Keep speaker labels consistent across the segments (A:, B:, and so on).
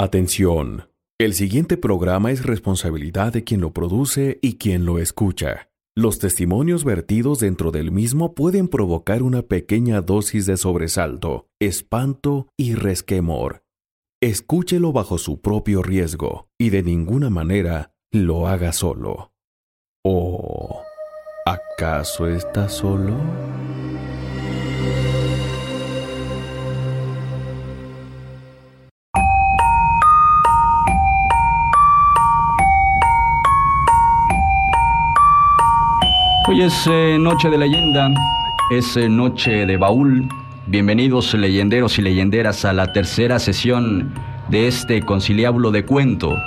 A: Atención. El siguiente programa es responsabilidad de quien lo produce y quien lo escucha. Los testimonios vertidos dentro del mismo pueden provocar una pequeña dosis de sobresalto, espanto y resquemor. Escúchelo bajo su propio riesgo y de ninguna manera lo haga solo. ¿O acaso está solo?
B: Hoy es eh, noche de leyenda, es eh, noche de baúl. Bienvenidos leyenderos y leyenderas a la tercera sesión de este conciliábulo de cuento,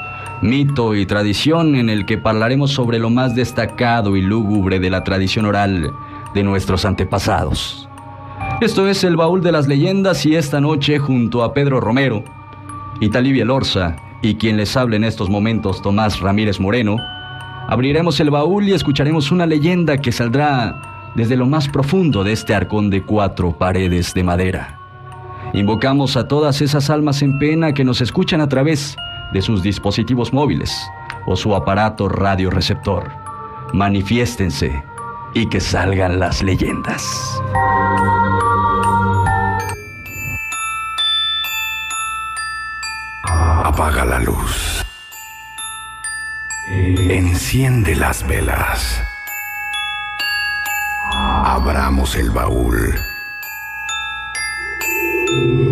B: mito y tradición en el que hablaremos sobre lo más destacado y lúgubre de la tradición oral de nuestros antepasados. Esto es el baúl de las leyendas y esta noche junto a Pedro Romero, Italivia Lorza y quien les habla en estos momentos Tomás Ramírez Moreno, Abriremos el baúl y escucharemos una leyenda que saldrá desde lo más profundo de este arcón de cuatro paredes de madera. Invocamos a todas esas almas en pena que nos escuchan a través de sus dispositivos móviles o su aparato radioreceptor. Manifiéstense y que salgan las leyendas.
C: Apaga la luz. Enciende las velas. Abramos el baúl.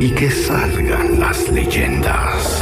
C: Y que salgan las leyendas.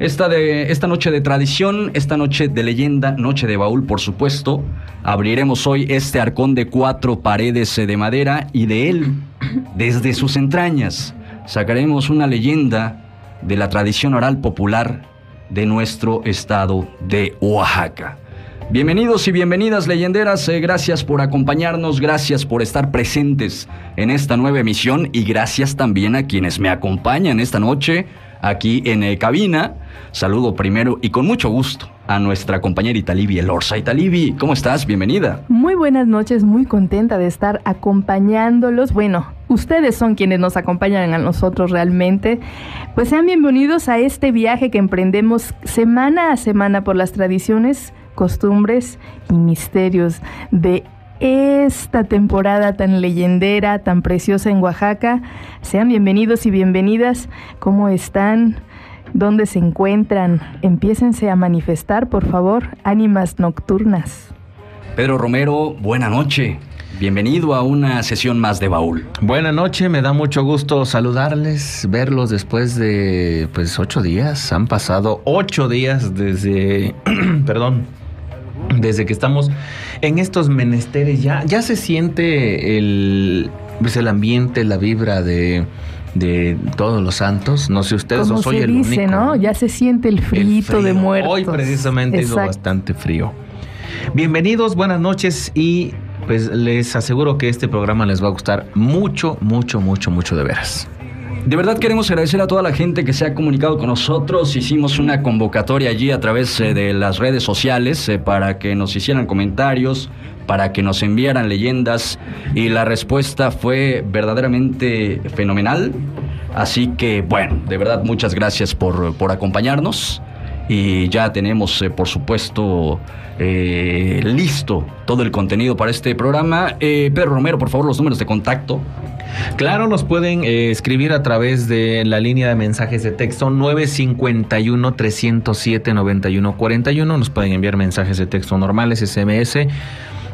B: Esta, de, esta noche de tradición, esta noche de leyenda, noche de baúl, por supuesto. Abriremos hoy este arcón de cuatro paredes de madera y de él, desde sus entrañas, sacaremos una leyenda de la tradición oral popular de nuestro estado de Oaxaca. Bienvenidos y bienvenidas leyenderas, eh, gracias por acompañarnos, gracias por estar presentes en esta nueva emisión y gracias también a quienes me acompañan esta noche aquí en eh, cabina. Saludo primero y con mucho gusto a nuestra compañera Italibi Elorza. Italibi, ¿cómo estás? Bienvenida.
D: Muy buenas noches, muy contenta de estar acompañándolos. Bueno, ustedes son quienes nos acompañan a nosotros realmente. Pues sean bienvenidos a este viaje que emprendemos semana a semana por las tradiciones costumbres y misterios de esta temporada tan leyendera, tan preciosa en Oaxaca. Sean bienvenidos y bienvenidas. ¿Cómo están? ¿Dónde se encuentran? Empiécense a manifestar, por favor, ánimas nocturnas.
B: Pedro Romero, buena noche. Bienvenido a una sesión más de Baúl.
E: Buena noche, me da mucho gusto saludarles, verlos después de pues ocho días. Han pasado ocho días desde, perdón, desde que estamos en estos menesteres. Ya, ya se siente el, pues, el ambiente, la vibra de, de todos los santos. No sé ustedes,
D: Como
E: o soy
D: se
E: el
D: dice,
E: único.
D: ¿no? Ya se siente el frito de
E: frío.
D: muertos.
E: Hoy precisamente hizo bastante frío. Bienvenidos, buenas noches y pues les aseguro que este programa les va a gustar mucho, mucho, mucho, mucho de veras.
B: De verdad queremos agradecer a toda la gente que se ha comunicado con nosotros. Hicimos una convocatoria allí a través eh, de las redes sociales eh, para que nos hicieran comentarios, para que nos enviaran leyendas y la respuesta fue verdaderamente fenomenal. Así que bueno, de verdad muchas gracias por, por acompañarnos y ya tenemos eh, por supuesto eh, listo todo el contenido para este programa. Eh, Pedro Romero, por favor, los números de contacto.
E: Claro, nos pueden eh, escribir a través de la línea de mensajes de texto 951-307-9141. Nos pueden enviar mensajes de texto normales, SMS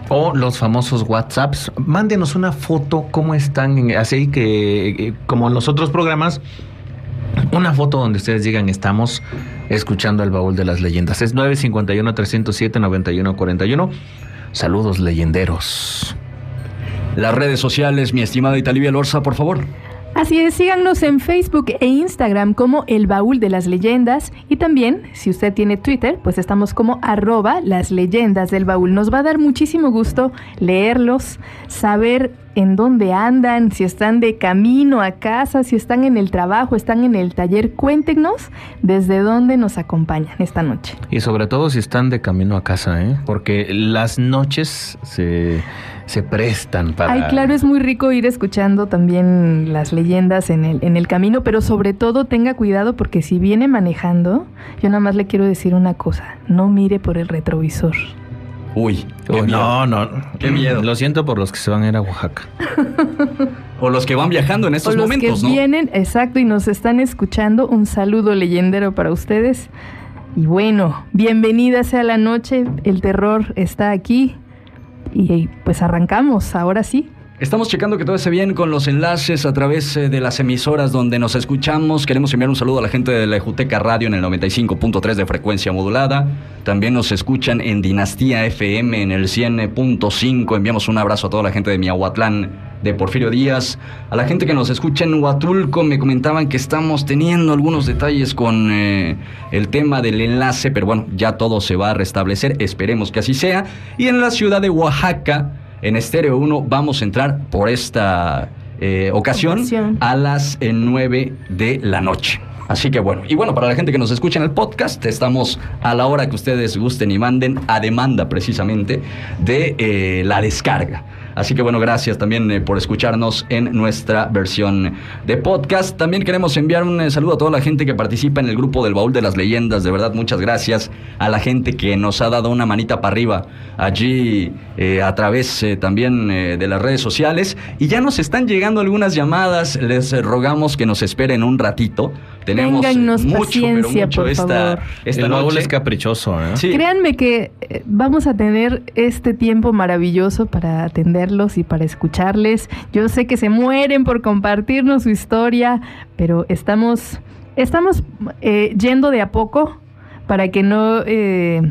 E: o los famosos WhatsApps. Mándenos una foto, cómo están, así que eh, como en los otros programas. Una foto donde ustedes digan estamos escuchando el baúl de las leyendas. Es 951-307-9141. Saludos leyenderos.
B: Las redes sociales, mi estimada Italivia Lorza, por favor.
D: Así es, síganos en Facebook e Instagram como El Baúl de las Leyendas y también, si usted tiene Twitter, pues estamos como arroba las leyendas del baúl. Nos va a dar muchísimo gusto leerlos, saber en dónde andan, si están de camino a casa, si están en el trabajo, están en el taller. Cuéntenos desde dónde nos acompañan esta noche.
E: Y sobre todo si están de camino a casa, ¿eh? Porque las noches se, se prestan para...
D: Ay, claro, es muy rico ir escuchando también las leyendas en el, en el camino, pero sobre todo tenga cuidado porque si viene manejando, yo nada más le quiero decir una cosa, no mire por el retrovisor.
B: Uy, qué
E: Uy,
B: miedo.
E: no, no.
B: Qué miedo.
E: Lo siento por los que se van a ir a Oaxaca.
B: O los que van viajando en estos
D: o los
B: momentos,
D: que
B: ¿no?
D: vienen, exacto, y nos están escuchando, un saludo leyendero para ustedes. Y bueno, bienvenida sea la noche, el terror está aquí y pues arrancamos, ahora sí.
B: Estamos checando que todo esté bien con los enlaces a través eh, de las emisoras donde nos escuchamos. Queremos enviar un saludo a la gente de la Ejuteca Radio en el 95.3 de frecuencia modulada. También nos escuchan en Dinastía FM en el 100.5. Enviamos un abrazo a toda la gente de Miahuatlán de Porfirio Díaz. A la gente que nos escucha en Huatulco me comentaban que estamos teniendo algunos detalles con eh, el tema del enlace, pero bueno, ya todo se va a restablecer. Esperemos que así sea. Y en la ciudad de Oaxaca en Estéreo 1 vamos a entrar por esta eh, ocasión,
D: Ocasión.
B: a las eh, 9 de la noche. Así que bueno, y bueno, para la gente que nos escucha en el podcast, estamos a la hora que ustedes gusten y manden a demanda precisamente de eh, la descarga. Así que bueno, gracias también eh, por escucharnos en nuestra versión de podcast. También queremos enviar un eh, saludo a toda la gente que participa en el grupo del Baúl de las Leyendas. De verdad, muchas gracias a la gente que nos ha dado una manita para arriba allí eh, a través también de las redes sociales. Y ya nos están llegando algunas llamadas. Les rogamos que nos esperen un ratito. Tenemos eh,
D: Téngannos
B: mucho, pero
D: paciencia,
B: mucho
D: por
B: esta,
D: favor.
B: esta
E: el
B: noche.
E: es caprichoso, ¿eh?
B: Sí.
D: Créanme que eh, vamos a tener este tiempo maravilloso para atenderlos y para escucharles. Yo sé que se mueren por compartirnos su historia, pero estamos, estamos eh, yendo de a poco para que no, eh,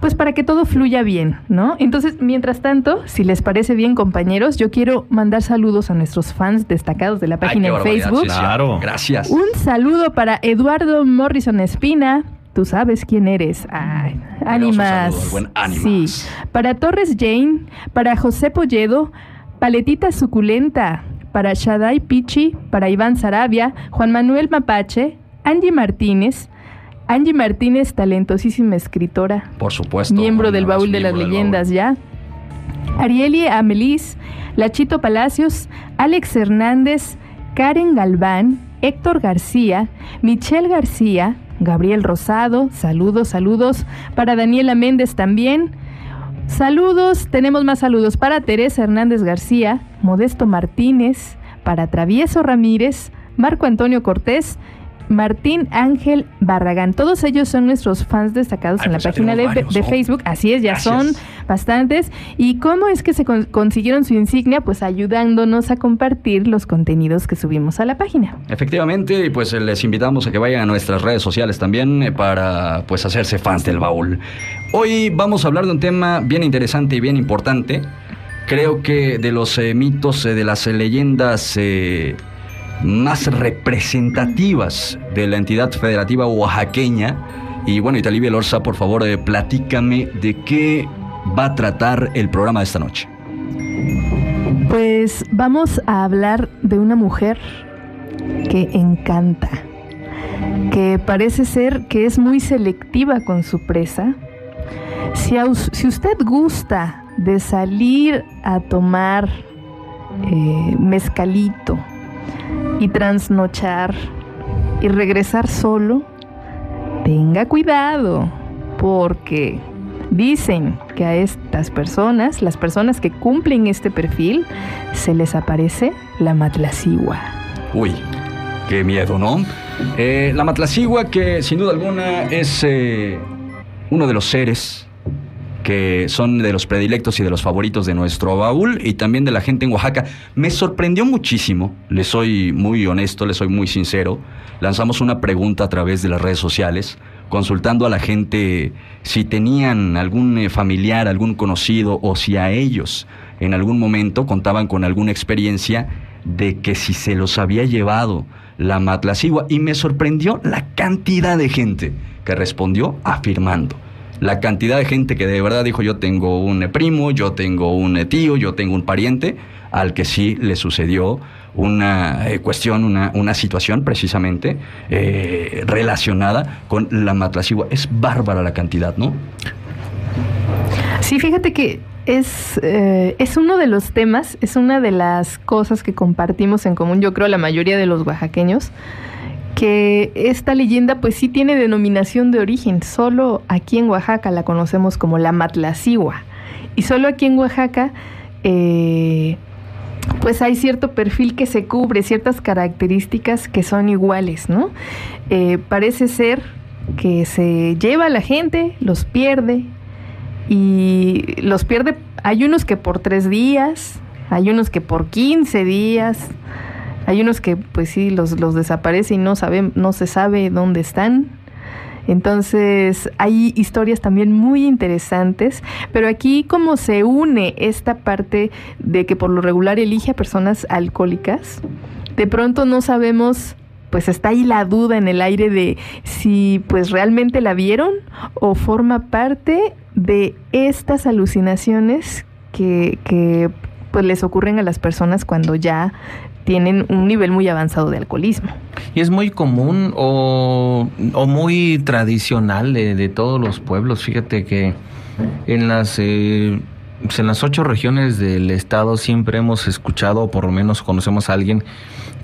D: pues para que todo fluya bien, ¿no? Entonces, mientras tanto, si les parece bien, compañeros, yo quiero mandar saludos a nuestros fans destacados de la
B: Ay,
D: página
B: qué
D: en Facebook.
E: Claro.
B: Gracias.
D: Un saludo para Eduardo Morrison Espina. Tú sabes quién eres. Ay, ánimas.
B: saludo buen Ánimas.
D: Sí. Para Torres Jane, para José Polledo, Paletita Suculenta, para Shaddai Pichi, para Iván Sarabia, Juan Manuel Mapache, Angie Martínez. Angie Martínez, talentosísima escritora,
B: Por supuesto.
D: miembro del baúl de las leyendas ya. Arieli Amelis, Lachito Palacios, Alex Hernández, Karen Galván, Héctor García, Michelle García, Gabriel Rosado, saludos, saludos. Para Daniela Méndez también. Saludos, tenemos más saludos para Teresa Hernández García, Modesto Martínez, para Travieso Ramírez, Marco Antonio Cortés Martín Ángel Barragán. Todos ellos son nuestros fans destacados en la
B: pues
D: página de. Facebook. Así es, ya
B: Gracias.
D: son bastantes. ¿Y cómo es que se con- consiguieron su insignia? Pues ayudándonos a compartir los contenidos que subimos a la página.
B: Efectivamente, y pues eh, les invitamos a que vayan a nuestras redes sociales también eh, para pues hacerse fans del baúl. Hoy vamos a hablar de un tema bien interesante y bien importante. Creo que de los eh, mitos, eh, de las eh, leyendas eh, más representativas de la entidad federativa oaxaqueña. Y bueno, Italibia Lorza, por favor, eh, platícame de qué va a tratar el programa de esta noche.
D: Pues vamos a hablar de una mujer que encanta, que parece ser que es muy selectiva con su presa. Si, a si usted gusta de salir a tomar eh, mezcalito y trasnochar y regresar solo, tenga cuidado, porque dicen que a estas personas, las personas que cumplen este perfil, se les aparece la matlacigua.
B: Uy, qué miedo, ¿no? Eh, la matlacigua, que sin duda alguna es eh, uno de los seres que son de los predilectos y de los favoritos de nuestro baúl y también de la gente en Oaxaca. Me sorprendió muchísimo, le soy muy honesto, le soy muy sincero. Lanzamos una pregunta a través de las redes sociales, consultando a la gente si tenían algún eh, familiar, algún conocido o si a ellos en algún momento contaban con alguna experiencia de que si se los había llevado la matlacigua y me sorprendió la cantidad de gente que respondió afirmando. La cantidad de gente que de verdad dijo yo tengo un primo, yo tengo un eh, tío, yo tengo un pariente al que sí le sucedió una eh, cuestión, una, una situación precisamente eh, relacionada con la matlacigua. Es bárbara la cantidad, ¿no?
D: Sí, fíjate que es, eh, es uno de los temas, es una de las cosas que compartimos en común, yo creo, la mayoría de los oaxaqueños, que esta leyenda pues sí tiene denominación de origen, solo aquí en Oaxaca la conocemos como la matlacigua, y solo aquí en Oaxaca eh, pues hay cierto perfil que se cubre, ciertas características que son iguales, ¿no? Eh, parece ser que se lleva a la gente, los pierde, y los pierde, hay unos que por tres días, hay unos que por 15 días, hay unos que pues sí los, los desaparece y no sabe, no se sabe dónde están. Entonces hay historias también muy interesantes, pero aquí como se une esta parte de que por lo regular elige a personas alcohólicas, de pronto no sabemos, pues está ahí la duda en el aire de si pues realmente la vieron o forma parte de estas alucinaciones que, que pues les ocurren a las personas cuando ya tienen un nivel muy avanzado de alcoholismo.
E: Y es muy común o, o muy tradicional de, de todos los pueblos. Fíjate que en las, eh, pues en las ocho regiones del estado siempre hemos escuchado, o por lo menos conocemos a alguien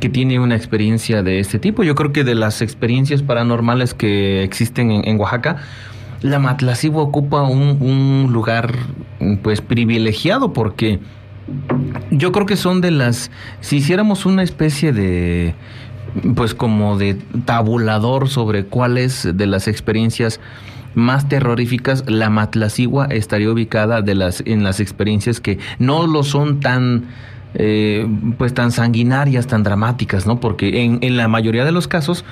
E: que tiene una experiencia de este tipo. Yo creo que de las experiencias paranormales que existen en, Oaxaca, la Matlacigua ocupa un, un lugar pues privilegiado porque yo creo que son de las. Si hiciéramos una especie de. Pues como de tabulador sobre cuáles de las experiencias más terroríficas, la Matlacigua estaría ubicada de las, en las experiencias que no lo son tan. eh, pues tan sanguinarias, tan dramáticas, ¿no? Porque en, en la mayoría de los casos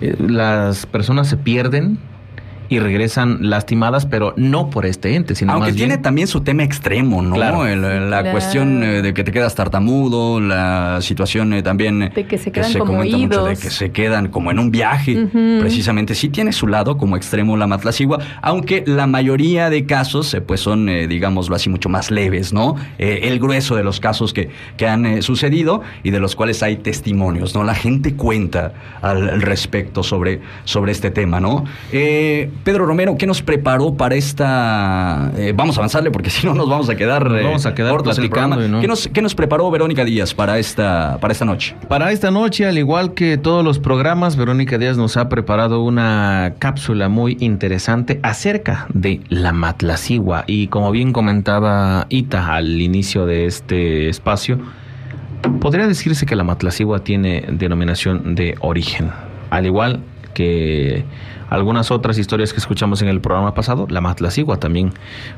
E: eh, las personas se pierden y regresan lastimadas, pero no por este ente, sino
B: Aunque
E: más
B: tiene
E: bien
B: también su tema extremo, ¿no?
E: Claro.
B: El- la
D: Claro.
B: cuestión eh, de que te quedas tartamudo, la situación eh, también eh,
D: De que se quedan como
B: comenta mucho de que se quedan como en un viaje. Precisamente sí tiene su lado como extremo la matlacigua, aunque la mayoría de casos pues son, eh, digámoslo así, mucho más leves, ¿no? Eh, el grueso de los casos que, que han eh, sucedido y de los cuales hay testimonios, ¿no? La gente cuenta al, al respecto sobre, sobre este tema, ¿no? Eh, Pedro Romero, ¿qué nos preparó para esta... eh, vamos a avanzarle porque si no nos vamos a quedar, eh,
F: vamos a quedar
B: el
F: no.
B: ¿Qué, nos, qué nos preparó Verónica Díaz para esta, para esta noche?
F: Para esta noche, al igual que todos los programas, Verónica Díaz nos ha preparado una cápsula muy interesante acerca de la matlacigua. Y como bien comentaba Ita al inicio de este espacio, podría decirse que la matlacigua tiene denominación de origen. Al igual que algunas otras historias que escuchamos en el programa pasado, la matlacigua también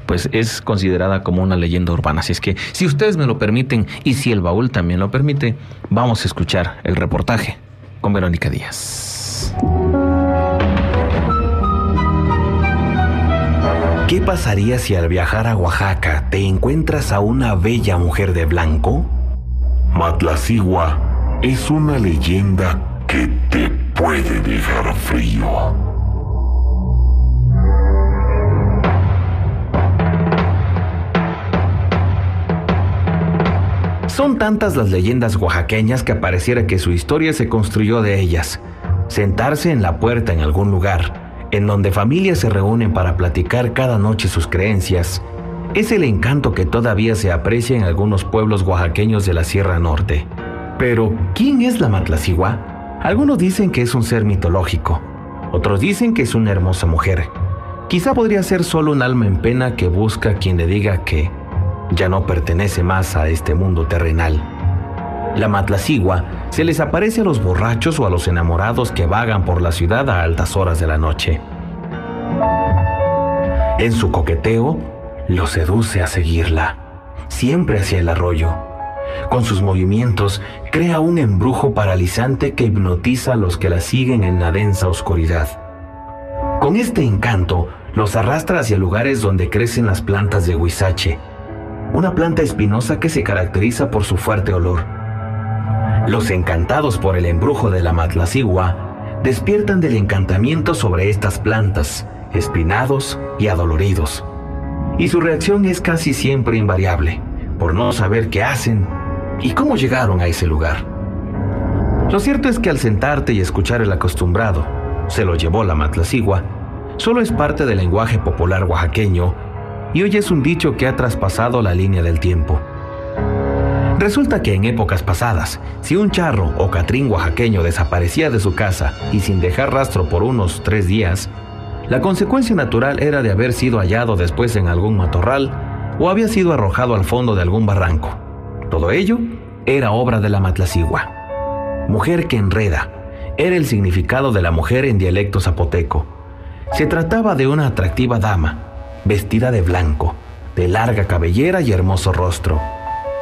F: pues es considerada como una leyenda urbana. Así es que si ustedes me lo permiten y si el baúl también lo permite, vamos a escuchar el reportaje con Verónica Díaz.
E: ¿Qué pasaría si al viajar a Oaxaca te encuentras a una bella mujer de blanco?
G: Matlacigua es una leyenda que te puede dejar frío.
E: Son tantas las leyendas oaxaqueñas que pareciera que su historia se construyó de ellas. Sentarse en la puerta en algún lugar, en donde familias se reúnen para platicar cada noche sus creencias, es el encanto que todavía se aprecia en algunos pueblos oaxaqueños de la Sierra Norte. Pero, ¿quién es la Matlacigua? Algunos dicen que es un ser mitológico, otros dicen que es una hermosa mujer. Quizá podría ser solo un alma en pena que busca quien le diga que ya no pertenece más a este mundo terrenal. La matlacigua se les aparece a los borrachos o a los enamorados que vagan por la ciudad a altas horas de la noche. En su coqueteo, lo seduce a seguirla, siempre hacia el arroyo. Con sus movimientos, crea un embrujo paralizante que hipnotiza a los que la siguen en la densa oscuridad. Con este encanto, los arrastra hacia lugares donde crecen las plantas de huizache, una planta espinosa que se caracteriza por su fuerte olor. Los encantados por el embrujo de la matlacigua despiertan del encantamiento sobre estas plantas, espinados y adoloridos. Y su reacción es casi siempre invariable, por no saber qué hacen y cómo llegaron a ese lugar. Lo cierto es que al sentarte y escuchar el acostumbrado, se lo llevó la matlacigua, solo es parte del lenguaje popular oaxaqueño y hoy es un dicho que ha traspasado la línea del tiempo. Resulta que en épocas pasadas, si un charro o catrín oaxaqueño desaparecía de su casa y sin dejar rastro por unos tres días, la consecuencia natural era de haber sido hallado después en algún matorral o había sido arrojado al fondo de algún barranco. Todo ello era obra de la matlacigua. Mujer que enreda era el significado de la mujer en dialecto zapoteco. Se trataba de una atractiva dama, vestida de blanco, de larga cabellera y hermoso rostro.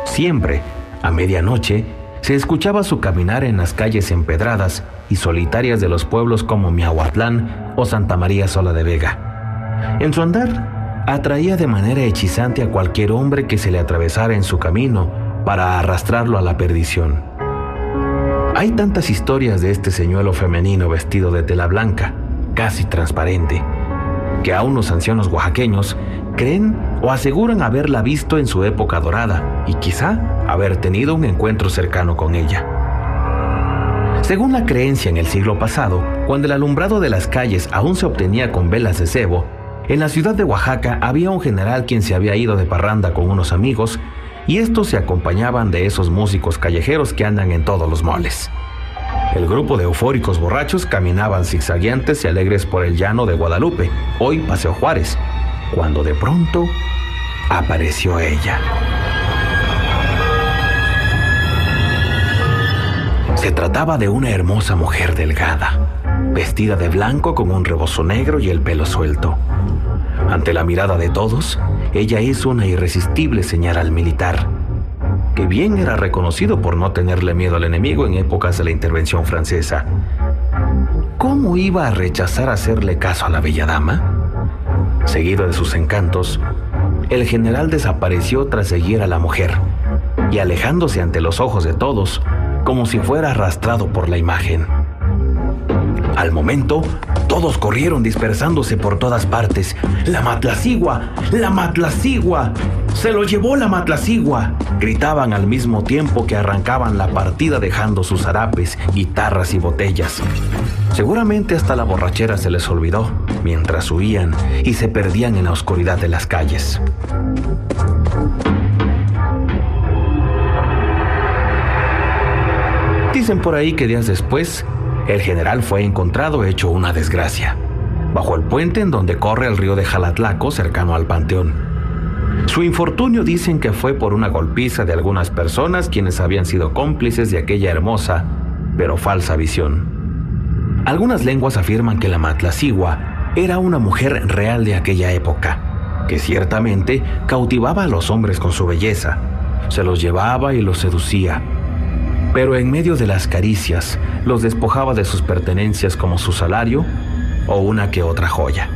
E: Siempre, a medianoche, se escuchaba su caminar en las calles empedradas y solitarias de los pueblos como Miahuatlán o Santa María Sola de Vega. En su andar, atraía de manera hechizante a cualquier hombre que se le atravesara en su camino para arrastrarlo a la perdición. Hay tantas historias de este señuelo femenino vestido de tela blanca, casi transparente, que aún los ancianos oaxaqueños creen o aseguran haberla visto en su época dorada y quizá haber tenido un encuentro cercano con ella. Según la creencia en el siglo pasado, cuando el alumbrado de las calles aún se obtenía con velas de cebo, en la ciudad de Oaxaca había un general quien se había ido de parranda con unos amigos y estos se acompañaban de esos músicos callejeros que andan en todos los moles. El grupo de eufóricos borrachos caminaban zigzagueantes y alegres por el llano de Guadalupe, hoy Paseo Juárez, cuando de pronto apareció ella. Se trataba de una hermosa mujer delgada, vestida de blanco con un rebozo negro y el pelo suelto. Ante la mirada de todos, ella hizo una irresistible señal al militar, que bien era reconocido por no tenerle miedo al enemigo en épocas de la intervención francesa. ¿Cómo iba a rechazar hacerle caso a la bella dama? Seguido de sus encantos, el general desapareció tras seguir a la mujer y alejándose ante los ojos de todos, como si fuera arrastrado por la imagen. Al momento, todos corrieron dispersándose por todas partes. ¡La matlacigua! ¡La matlacigua! ¡Se lo llevó la matlacigua! Gritaban al mismo tiempo que arrancaban la partida dejando sus harapes, guitarras y botellas. Seguramente hasta la borrachera se les olvidó
H: mientras huían y se perdían en la oscuridad de las calles. Dicen por ahí que días después, el general fue encontrado hecho una desgracia, bajo el puente en donde corre el río de Jalatlaco cercano al panteón. Su infortunio dicen que fue por una golpiza de algunas personas quienes habían sido cómplices de aquella hermosa, pero falsa visión. Algunas lenguas afirman que la Matlacigua era una mujer real de aquella época, que ciertamente cautivaba a los hombres con su belleza, se los llevaba y los seducía, pero en medio de las caricias los despojaba de sus pertenencias como su salario o una que otra joya.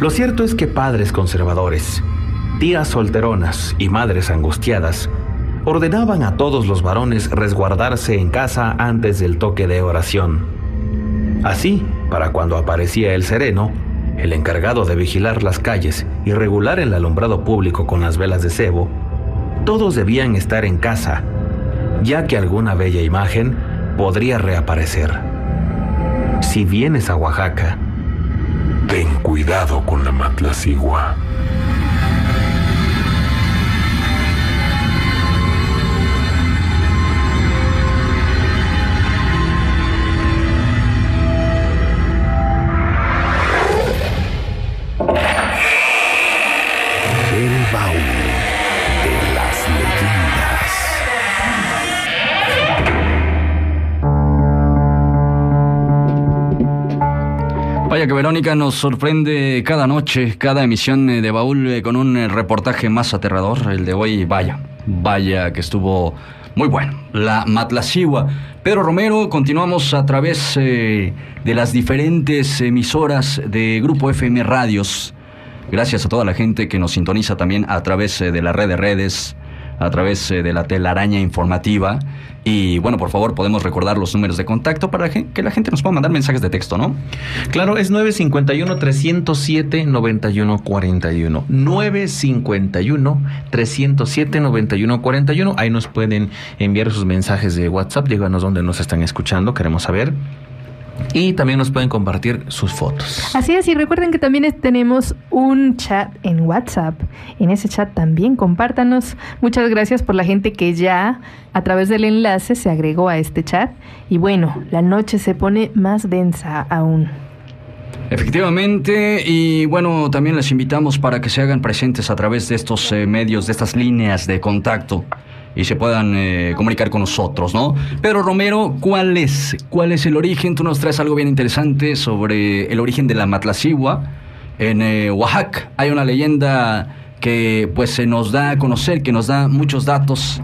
H: Lo cierto es que padres conservadores, tías solteronas y madres angustiadas ordenaban a todos los varones resguardarse en casa antes del toque de oración. Así, para cuando aparecía el sereno, el encargado de vigilar las calles y regular el alumbrado público con las velas de cebo, todos debían estar en casa ya que alguna bella imagen podría reaparecer. Si vienes a Oaxaca,
G: ten cuidado con la matlacigua.
B: Que Verónica nos sorprende cada noche, cada emisión eh, de Baúl eh, con un eh, reportaje más aterrador. El de hoy, vaya, vaya que estuvo muy bueno. La Matlacigua. Pedro Romero, continuamos a través de las diferentes emisoras de Grupo FM Radios. Gracias a toda la gente que nos sintoniza también a través de la red de redes, a través de la telaraña informativa y bueno, por favor, podemos recordar los números de contacto para que la gente nos pueda mandar mensajes de texto, ¿no?
E: Claro, es 951-307-9141. 951-307-9141. Ahí nos pueden enviar sus mensajes de WhatsApp. Díganos dónde nos están escuchando, queremos saber. Y también nos pueden compartir sus fotos.
D: Así es, y recuerden que también tenemos un chat en WhatsApp. En ese chat también compártanos. Muchas gracias por la gente que ya a través del enlace se agregó a este chat. Y bueno, la noche se pone más densa aún.
B: Efectivamente, y bueno, también les invitamos para que se hagan presentes a través de estos eh, medios, de estas líneas de contacto y se puedan eh, comunicar con nosotros, ¿no? Pero Romero, ¿cuál es? ¿Cuál es el origen? Tú nos traes algo bien interesante sobre el origen de la Matlacigua. En eh, Oaxaca hay una leyenda que pues se nos da a conocer, que nos da muchos datos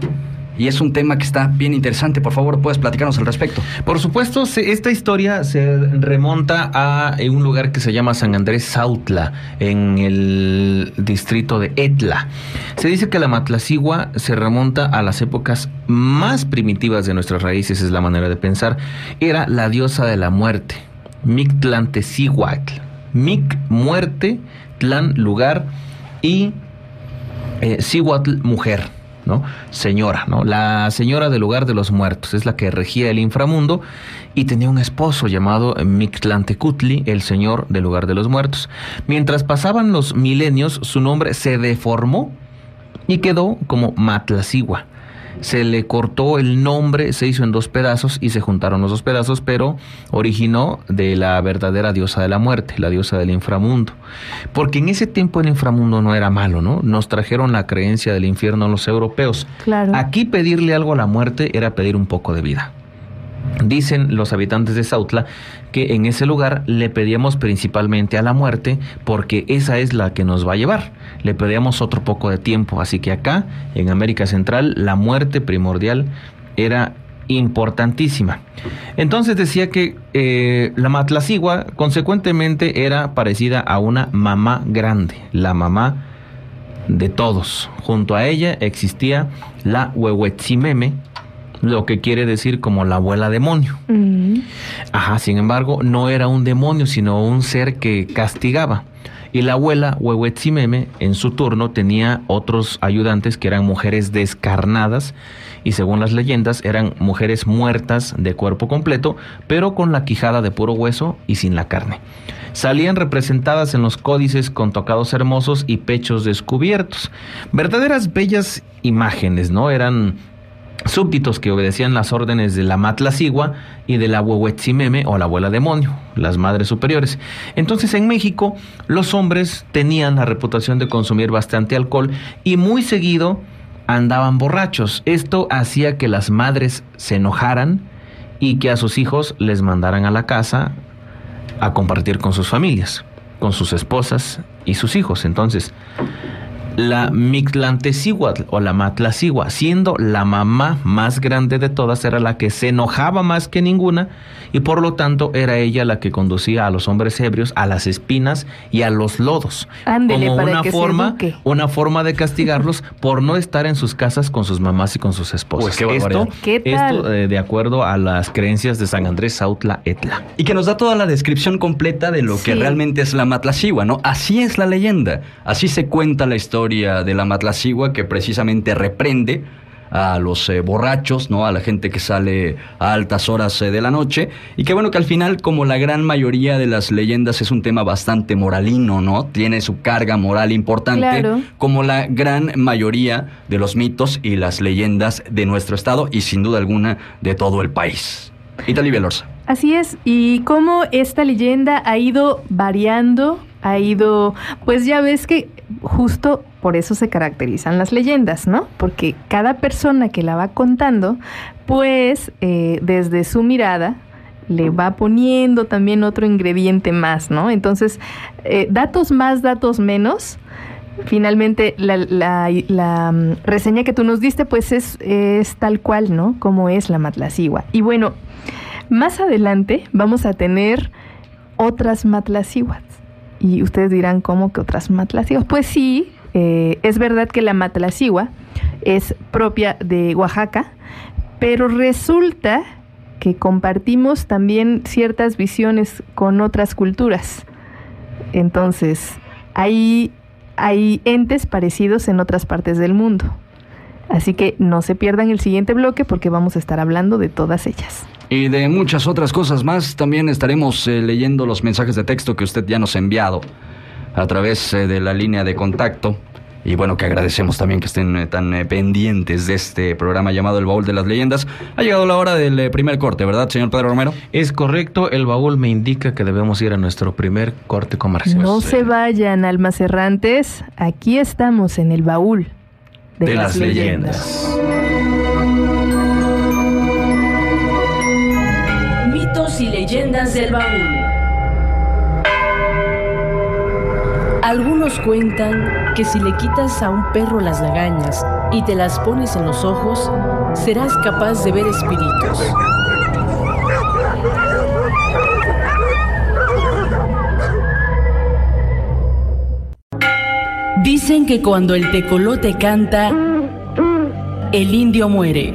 B: y es un tema que está bien interesante. Por favor, puedes platicarnos al respecto.
E: Por supuesto, esta historia se remonta a eh, un lugar que se llama San Andrés Sautla, en el distrito de Etla. Se dice que la Matlacigua se remonta a las épocas más primitivas de nuestras raíces, es la manera de pensar. Era la diosa de la muerte, Mictlantecihuatl. Mic, muerte, lugar, y eh, mujer. Señora, ¿no? La señora del lugar de los muertos, es la que regía el inframundo y tenía un esposo llamado Mictlantecutli, el señor del lugar de los muertos. Mientras pasaban los milenios, su nombre se deformó y quedó como Matlacigua se le cortó el nombre, se hizo en dos pedazos y se juntaron los dos pedazos, pero originó de la verdadera diosa de la muerte, la diosa del inframundo. Porque en ese tiempo el inframundo no era malo, ¿no? Nos trajeron la creencia del infierno a los europeos.
D: Claro.
E: Aquí pedirle algo a la muerte era pedir un poco de vida. Dicen los habitantes de Sautla que en ese lugar le pedíamos principalmente a la muerte porque esa es la que nos va a llevar. Le pedíamos otro poco de tiempo. Así que acá, en América Central, la muerte primordial era importantísima. Entonces decía que eh, la matlacigua consecuentemente era parecida a una mamá grande, la mamá de todos. Junto a ella existía la Huehuetzimeme, lo que quiere decir como la abuela demonio. Mm. Ajá, sin embargo, no era un demonio, sino un ser que castigaba. Y la abuela Huehuetzimeme, en su turno, tenía otros ayudantes que eran mujeres descarnadas y según las leyendas eran mujeres muertas de cuerpo completo, pero con la quijada de puro hueso y sin la carne. Salían representadas en los códices con tocados hermosos y pechos descubiertos. Verdaderas bellas imágenes, ¿no? Eran súbditos que obedecían las órdenes de la Matlacigua y de la Huehuetzimeme o la abuela demonio, las madres superiores. Entonces en México los hombres tenían la reputación de consumir bastante alcohol y muy seguido andaban borrachos. Esto hacía que las madres se enojaran y que a sus hijos les mandaran a la casa a compartir con sus familias, con sus esposas y sus hijos. Entonces, la Mictlanteciguatl o la Matlacigua, siendo la mamá más grande de todas, era la que se enojaba más que ninguna y por lo tanto era ella la que conducía a los hombres ebrios a las espinas y a los lodos.
D: Ándele,
E: como
D: para
E: una
D: que
E: forma, una forma de castigarlos por no estar en sus casas con sus mamás y con sus esposas.
B: Pues, qué
E: esto,
D: ¿Qué tal?
E: esto, eh, de acuerdo a las creencias de San Andrés Sautla Etla.
B: Y que nos da toda la descripción completa de lo que realmente es la Matlacigua, ¿no? Así es la leyenda. Así se cuenta la historia de la Matlacigua que precisamente reprende a los eh, borrachos, ¿no? A la gente que sale a altas horas eh, de la noche. Y que bueno que al final, como la gran mayoría de las leyendas, es un tema bastante moralino, ¿no? Tiene su carga moral importante.
D: Claro.
B: Como la gran mayoría de los mitos y las leyendas de nuestro estado y sin duda alguna de todo el país. Italia Belorza.
D: Así es, y cómo esta leyenda ha ido variando, ha ido, pues ya ves que justo por eso se caracterizan las leyendas, ¿no? Porque cada persona que la va contando, pues eh, desde su mirada le va poniendo también otro ingrediente más, ¿no? Entonces, eh, datos más, datos menos. Finalmente, la, mm, reseña que tú nos diste, pues es, es tal cual, ¿no? Como es la Matlacigua. Y bueno, más adelante vamos a tener otras matlaciguas. Y ustedes dirán, ¿cómo que otras matlaciguas? Pues sí, eh, es verdad que la matlacigua es propia de Oaxaca, pero resulta que compartimos también ciertas visiones con otras culturas. Entonces, hay, hay entes parecidos en otras partes del mundo. Así que no se pierdan el siguiente bloque porque vamos a estar hablando de todas ellas.
B: Y de muchas otras cosas más, también estaremos eh, leyendo los mensajes de texto que usted ya nos ha enviado a través eh, de la línea de contacto. Y bueno, que agradecemos también que estén eh, tan eh, pendientes de este programa llamado El Baúl de las Leyendas. Ha llegado la hora del primer corte, ¿verdad, señor Pedro Romero?
E: Es correcto, el baúl me indica que debemos ir a nuestro primer corte comercial.
D: No se vayan, almas errantes. Aquí estamos en el baúl de,
B: De
D: las,
B: las
D: leyendas.
I: Mitos y leyendas del baúl. Algunos cuentan que si le quitas a un perro las lagañas y te las pones en los ojos, serás capaz de ver espíritus. Dicen que cuando el tecolote canta, el indio muere.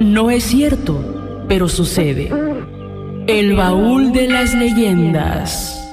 I: No es cierto, pero sucede. El baúl de las leyendas.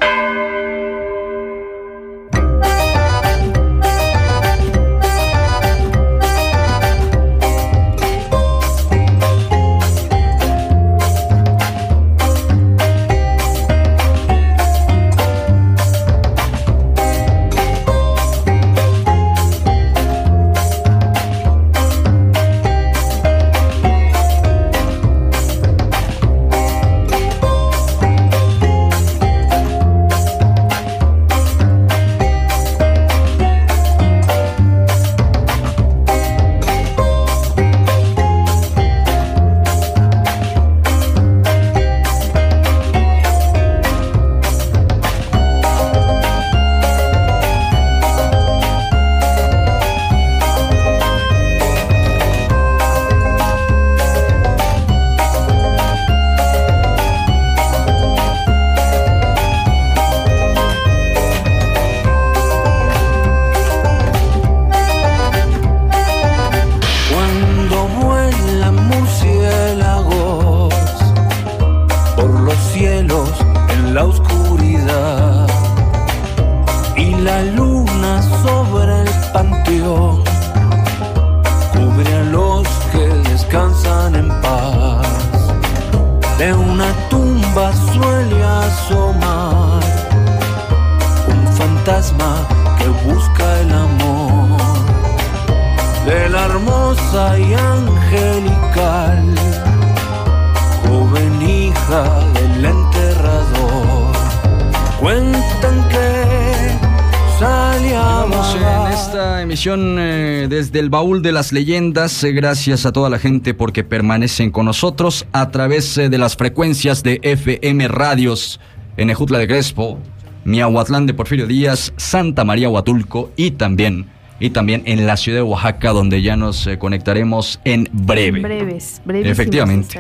B: Baúl de las leyendas. eh, gracias a toda la gente porque permanecen con nosotros a través eh, de las frecuencias de FM Radios en Ejutla de Crespo, Miahuatlán de Porfirio Díaz, Santa María Huatulco y también, y también en la ciudad de Oaxaca, donde ya nos eh, conectaremos en breve.
D: Breves, breves.
B: Efectivamente.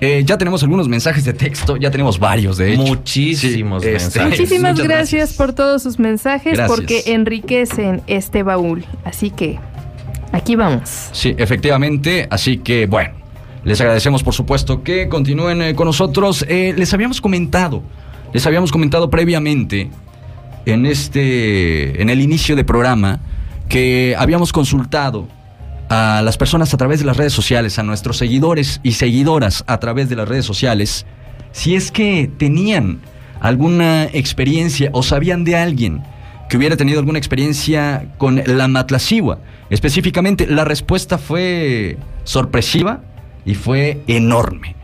B: Eh, ya tenemos algunos mensajes de texto, ya tenemos varios, de hecho.
E: Muchísimos
B: Sí, este,
E: mensajes.
D: Muchísimas
B: muchas
D: gracias, por todos sus mensajes
B: Gracias.
D: porque enriquecen este baúl. Así que aquí vamos.
B: Sí, efectivamente. Así que, bueno, les agradecemos por supuesto que continúen eh, con nosotros. Eh, les habíamos comentado, les habíamos comentado previamente en este, en el inicio del programa, que habíamos consultado a las personas a través de las redes sociales, a nuestros seguidores y seguidoras a través de las redes sociales, si es que tenían alguna experiencia o sabían de alguien que hubiera tenido alguna experiencia con la matlacigua. Específicamente, la respuesta fue sorpresiva y fue enorme.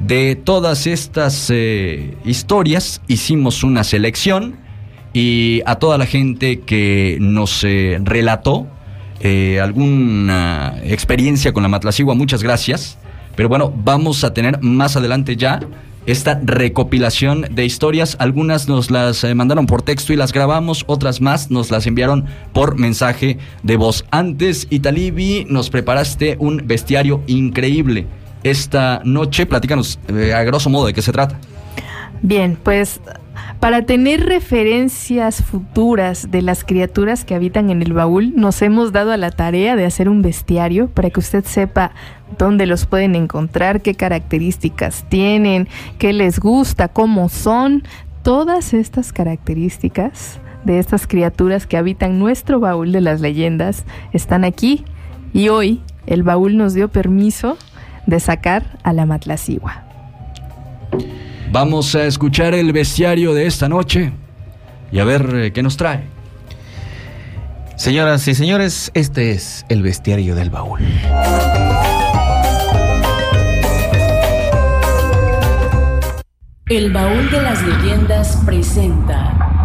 B: De todas estas eh, historias hicimos una selección y a toda la gente que nos eh, relató eh, alguna experiencia con la matlacigua, muchas gracias. Pero bueno, vamos a tener más adelante ya esta recopilación de historias. Algunas nos las eh, mandaron por texto y las grabamos, otras más nos las enviaron por mensaje de voz. Antes, Italibi, nos preparaste un bestiario increíble. Esta noche, platícanos eh, a grosso modo de qué se trata.
D: Bien, pues para tener referencias futuras de las criaturas que habitan en el baúl, nos hemos dado a la tarea de hacer un bestiario para que usted sepa dónde los pueden encontrar, qué características tienen, qué les gusta, cómo son. Todas estas características de estas criaturas que habitan nuestro baúl de las leyendas están aquí y hoy el baúl nos dio permiso de sacar a la matlacigua.
B: Vamos a escuchar el bestiario de esta noche y a ver eh, qué nos trae.
E: Señoras y señores, este es el bestiario del baúl.
I: El baúl de las leyendas presenta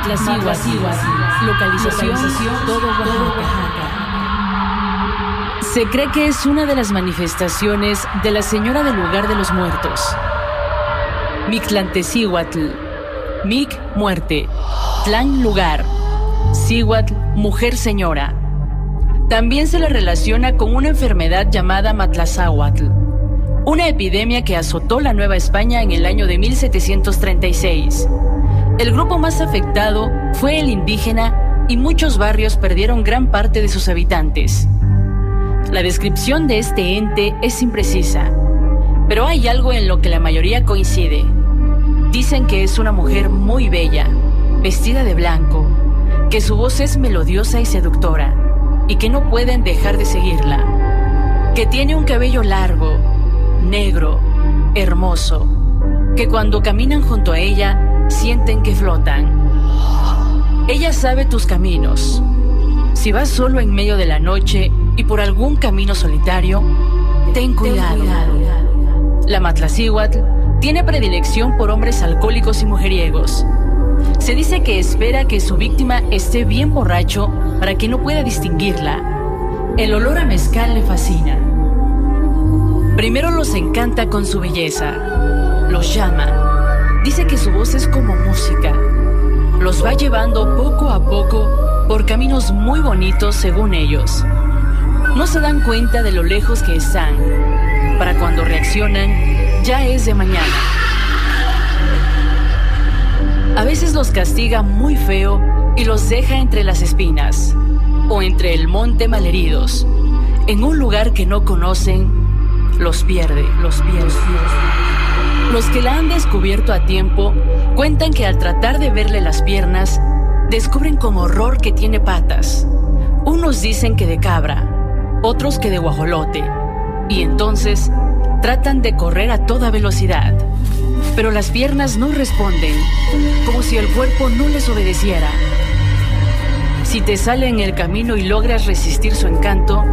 I: Matlacigua, localización, todo Oaxaca. Se cree que es una de las manifestaciones de la Señora del Lugar de los Muertos. Mictlantecíhuatl. Mic, muerte. Tlan, lugar. Cihuatl, mujer señora. También se le relaciona con una enfermedad llamada Matlazáhuatl, una epidemia que azotó la Nueva España en el año de 1736. El grupo más afectado fue el indígena y muchos barrios perdieron gran parte de sus habitantes. La descripción de este ente es imprecisa, pero hay algo en lo que la mayoría coincide. Dicen que es una mujer muy bella, vestida de blanco, que su voz es melodiosa y seductora, y que no pueden dejar de seguirla. Que tiene un cabello largo, negro, hermoso, que cuando caminan junto a ella sienten que flotan. Ella sabe tus caminos. Si vas solo en medio de la noche y por algún camino solitario, ten cuidado. La Matlacíhuatl tiene predilección por hombres alcohólicos y mujeriegos. Se dice que espera que su víctima esté bien borracho para que no pueda distinguirla. El olor a mezcal le fascina. Primero los encanta con su belleza. Los llama. Dice que su voz es como música. Los va llevando poco a poco por caminos muy bonitos según ellos. No se dan cuenta de lo lejos que están. Para cuando reaccionan, ya es de mañana. A veces los castiga muy feo y los deja entre las espinas o entre el monte malheridos, en un lugar que no conocen los pierde, los pierde. Los que la han descubierto a tiempo cuentan que al tratar de verle las piernas, descubren con horror que tiene patas. Unos dicen que de cabra, otros que de guajolote, y entonces tratan de correr a toda velocidad. Pero las piernas no responden, como si el cuerpo no les obedeciera. Si te sale en el camino y logras resistir su encanto,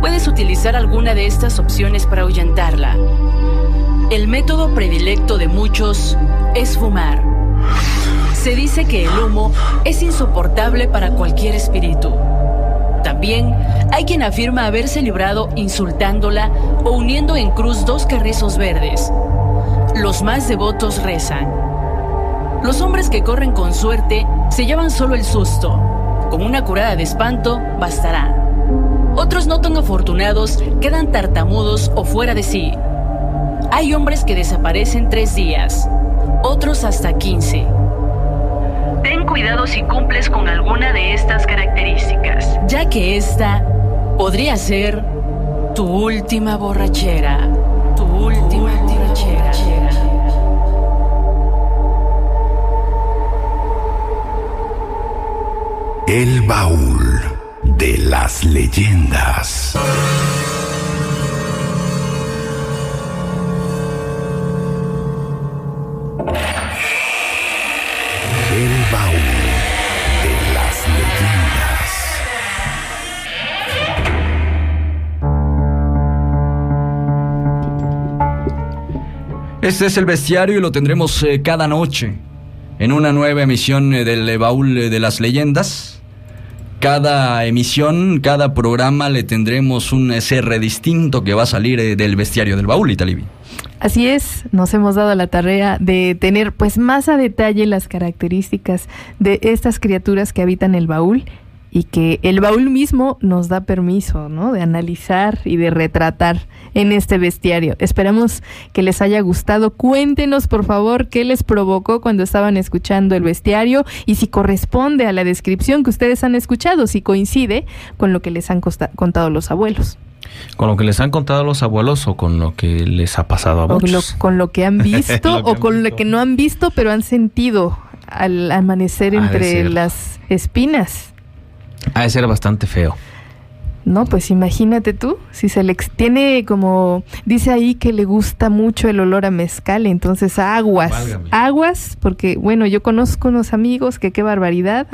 I: puedes utilizar alguna de estas opciones para ahuyentarla. El método predilecto de muchos es fumar. Se dice que el humo es insoportable para cualquier espíritu. También hay quien afirma haberse librado insultándola o uniendo en cruz dos carrizos verdes. Los más devotos rezan. Los hombres que corren con suerte se llevan solo el susto. Con una curada de espanto bastará. Otros no tan afortunados quedan tartamudos o fuera de sí. Hay hombres que desaparecen tres días, otros hasta quince. Ten cuidado si cumples con alguna de estas características, ya que esta podría ser tu última borrachera. Tu última borrachera.
G: El baúl de las leyendas.
J: Este es el bestiario y lo tendremos eh, cada noche en una nueva emisión eh, del eh, Baúl de las Leyendas. Cada emisión, cada programa le tendremos un SR distinto que va a salir del bestiario del Baúl, Italibi.
D: Así es, nos hemos dado la tarea de tener pues más a detalle las características de estas criaturas que habitan el baúl y que el baúl mismo nos da permiso, ¿no? De analizar y de retratar en este bestiario. Esperamos que les haya gustado. Cuéntenos, por favor, qué les provocó cuando estaban escuchando el bestiario y si corresponde a la descripción que ustedes han escuchado, si coincide con lo que les han contado los abuelos.
E: Con lo que les han contado los abuelos o con lo que les ha pasado a
D: lo-
E: muchos.
D: con lo que han visto
E: que
D: o
E: han
D: con lo que no han visto, pero han sentido al amanecer entre las espinas.
E: Ha de ser bastante feo.
D: No, pues imagínate tú, si se le tiene como, dice ahí que le gusta mucho el olor a mezcal, entonces aguas,
E: Válgame.
D: aguas, porque bueno, yo conozco unos amigos que qué barbaridad,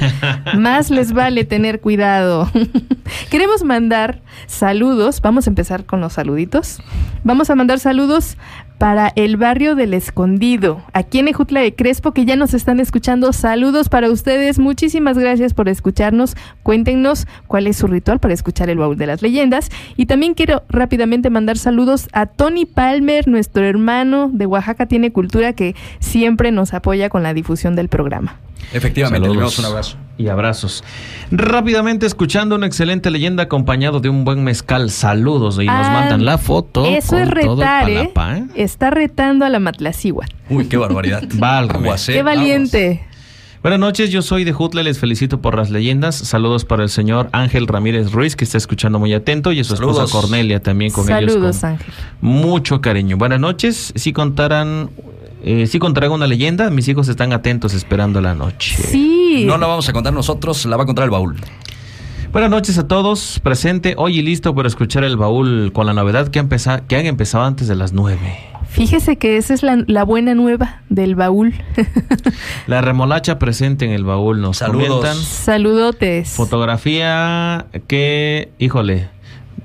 D: más les vale tener cuidado. Queremos mandar saludos, vamos a empezar con los saluditos, vamos a mandar saludos para el barrio del Escondido, aquí en Ejutla de Crespo, que ya nos están escuchando. Saludos para ustedes, muchísimas gracias por escucharnos. Cuéntenos cuál es su ritual para escuchar el baúl de las leyendas. Y también quiero rápidamente mandar saludos a Tony Palmer, nuestro hermano de Oaxaca Tiene Cultura, que siempre nos apoya con la difusión del programa.
J: Efectivamente, le un abrazo.
E: Y abrazos. Rápidamente escuchando una excelente leyenda acompañado de un buen mezcal. Saludos. Y nos
D: Ah,
E: mandan la foto.
D: Eso
E: con
D: es
E: todo el
D: retar, ¿eh?
E: ¿eh?
D: Está retando a la Matlacigua.
J: Uy, qué barbaridad.
D: ¡Qué valiente!
E: Buenas noches, yo soy de Jutla, les felicito por las leyendas. Saludos para el señor Ángel Ramírez Ruiz, que está escuchando muy atento, y a su
J: Saludos.
E: esposa Cornelia también con ellos.
D: Saludos, Ángel.
E: Mucho cariño. Buenas noches. Si contaran, eh, si contarán una leyenda, mis hijos están atentos esperando la noche.
D: Sí.
J: No la vamos a contar nosotros, la va a contar el Baúl.
E: Buenas noches a todos. Presente hoy y listo para escuchar el baúl con la novedad que, que han empezado antes de las nueve.
D: Fíjese que esa es la, la buena nueva del baúl.
E: La remolacha presente en el baúl nos
J: Saludos.
E: comentan.
D: Saludotes.
E: Fotografía que, híjole,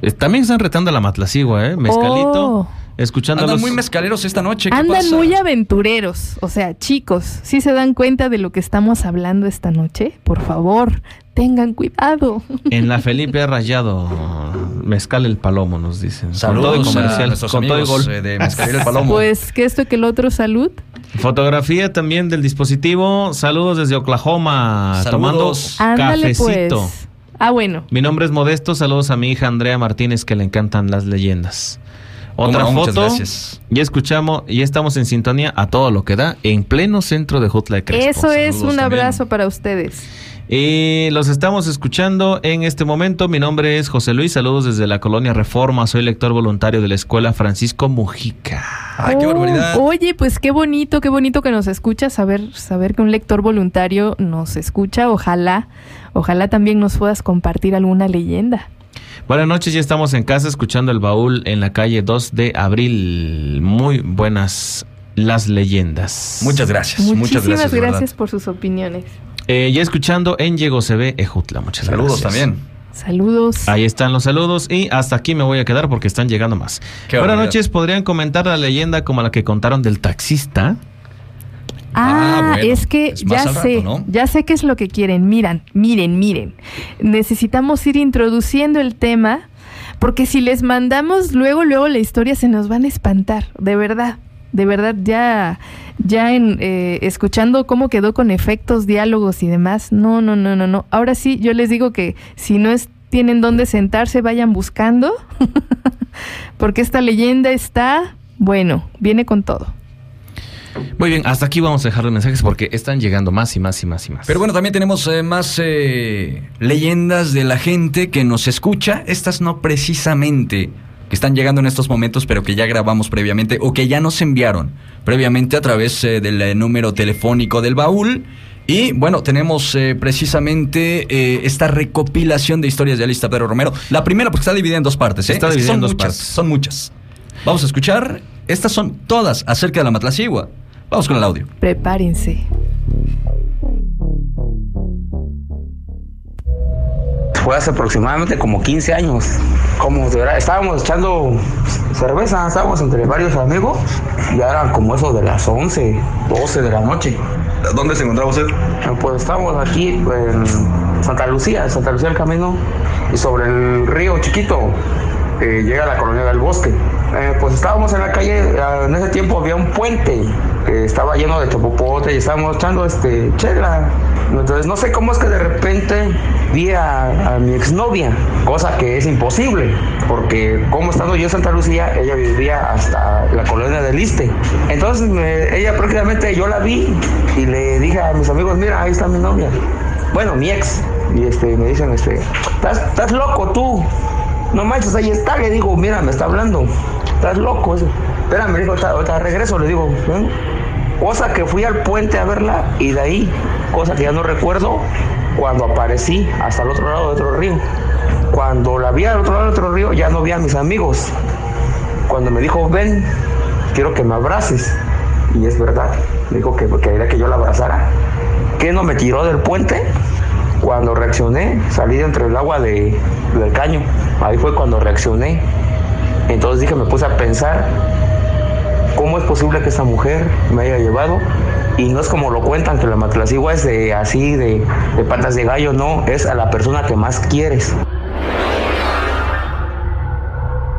E: eh, también están retando a la matlacigua, ¿eh? Mezcalito.
D: Oh.
E: Escuchando a
J: Andan
E: los...
J: muy mezcaleros esta noche. ¿qué
D: Andan
J: pasa?
D: muy aventureros. O sea, chicos, si se dan cuenta de lo que estamos hablando esta noche, por favor, tengan cuidado.
E: En la Felipe ha rayado mezcal el palomo, nos dicen.
J: Saludos
E: con todo y comercial, con todo y gol.
J: eh, de Mezcalero el Palomo.
D: Pues que esto que el otro salud.
E: Fotografía también del dispositivo. Saludos desde Oklahoma.
J: Saludos.
E: Tomando
D: Ándale
E: cafecito.
D: pues. Ah, bueno.
E: Mi nombre es Modesto. Saludos a mi hija Andrea Martínez, que le encantan las leyendas. Otra
J: no, muchas
E: foto.
J: gracias.
E: Ya escuchamos, ya estamos en sintonía a todo lo que da en pleno centro de Jutla de Crespo.
D: Eso es un
J: también.
D: abrazo para ustedes.
E: Y los estamos escuchando en este momento. Mi nombre es José Luis. Saludos desde la colonia Reforma. Soy lector voluntario de la escuela Francisco Mujica.
B: Ay, qué
D: Oh,
B: barbaridad.
D: Oye, pues qué bonito, qué bonito que nos escucha, saber, saber que un lector voluntario nos escucha. Ojalá, ojalá también nos puedas compartir alguna leyenda.
E: Buenas noches, ya estamos en casa escuchando el baúl en la calle 2 de abril. Muy buenas las leyendas.
B: Muchas gracias. muchas
D: Muchísimas
B: gracias. de
D: gracias,
B: verdad.
D: por sus opiniones.
E: Eh, ya escuchando en Llegó se ve Ejutla. Muchas
B: Saludos
E: gracias.
B: también.
D: Saludos.
E: Ahí están los saludos y hasta aquí me voy a quedar porque están llegando más.
B: Qué
E: Buenas noches, ¿podrían comentar la leyenda como la que contaron del taxista?
D: Ah,
B: Ah, bueno,
D: es que
B: es
D: ya
B: rato,
D: sé,
B: ¿no?
D: ya sé qué es lo que quieren. Miran, miren, miren. Necesitamos ir introduciendo el tema porque si les mandamos luego, luego la historia se nos van a espantar, de verdad. De verdad, ya, ya en, eh, escuchando cómo quedó con efectos, diálogos y demás. No, no, no, no, no. Ahora sí, yo les digo que si no es, tienen dónde sentarse, vayan buscando, porque esta leyenda está, bueno, viene con todo.
E: Muy bien, hasta aquí vamos a dejar los mensajes porque están llegando más y más y más y más.
B: Pero bueno, también tenemos eh, más eh, leyendas de la gente que nos escucha. Estas no precisamente que están llegando en estos momentos, pero que ya grabamos previamente o que ya nos enviaron previamente a través eh, del número telefónico del baúl. Y bueno, tenemos eh, precisamente eh, esta recopilación de historias de Alistair Pedro Romero. La primera, porque está dividida en dos partes. ¿eh?
E: Está dividida en dos
B: muchas,
E: partes.
B: Son muchas. Vamos a escuchar. Estas son todas acerca de la Matlacigua. Vamos con el audio.
D: Prepárense.
K: Fue hace aproximadamente como 15 años. Como de verdad, estábamos echando cerveza, estábamos entre varios amigos. Ya eran como eso de las 11, 12 de la noche.
L: ¿Dónde se encontraba usted?
K: Pues estábamos aquí en Santa Lucía, Santa Lucía del Camino, y sobre el río chiquito eh, llega la colonia del bosque. Eh, pues estábamos en la calle, eh, en ese tiempo había un puente, que estaba lleno de chapopote y estábamos echando este chela. Entonces no sé cómo es que de repente vi a, a mi exnovia, cosa que es imposible, porque como estando yo en Santa Lucía, ella vivía hasta la colonia del Iste. Entonces ella prácticamente yo la vi y le dije a mis amigos, mira, ahí está mi novia. Bueno, mi ex. Y este, me dicen, este, ¿estás, estás loco tú? No manches, ahí está. Le digo, mira, me está hablando. Estás loco. Dice, Espera, me dijo, ahorita, regreso. Le digo, cosa que fui al puente a verla y de ahí, cosa que ya no recuerdo, cuando aparecí hasta el otro lado de otro río. Cuando la vi al otro lado de otro río, ya no vi a mis amigos. Cuando me dijo, ven, quiero que me abraces. Y es verdad, me dijo que quería que yo la abrazara. ¿Qué no me tiró del puente? Cuando reaccioné, salí de entre el agua de, del caño. Ahí fue cuando reaccioné. Entonces dije, me puse a pensar, ¿cómo es posible que esta mujer me haya llevado? Y no es como lo cuentan, que la matlacigua es de así, de, de patas de gallo, no, es a la persona que más quieres.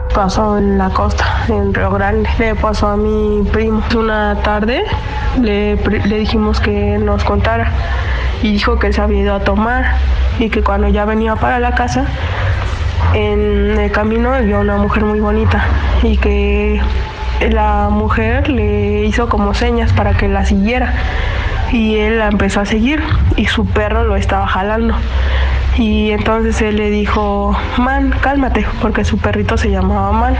M: Pasó en la costa, en Río Grande. Le pasó a mi primo. Una tarde le, le dijimos que nos contara y dijo que se había ido a tomar y que cuando ya venía para la casa, en el camino vio una mujer muy bonita y que la mujer le hizo como señas para que la siguiera y él la empezó a seguir y su perro lo estaba jalando. Y entonces él le dijo, Man, cálmate, porque su perrito se llamaba Man.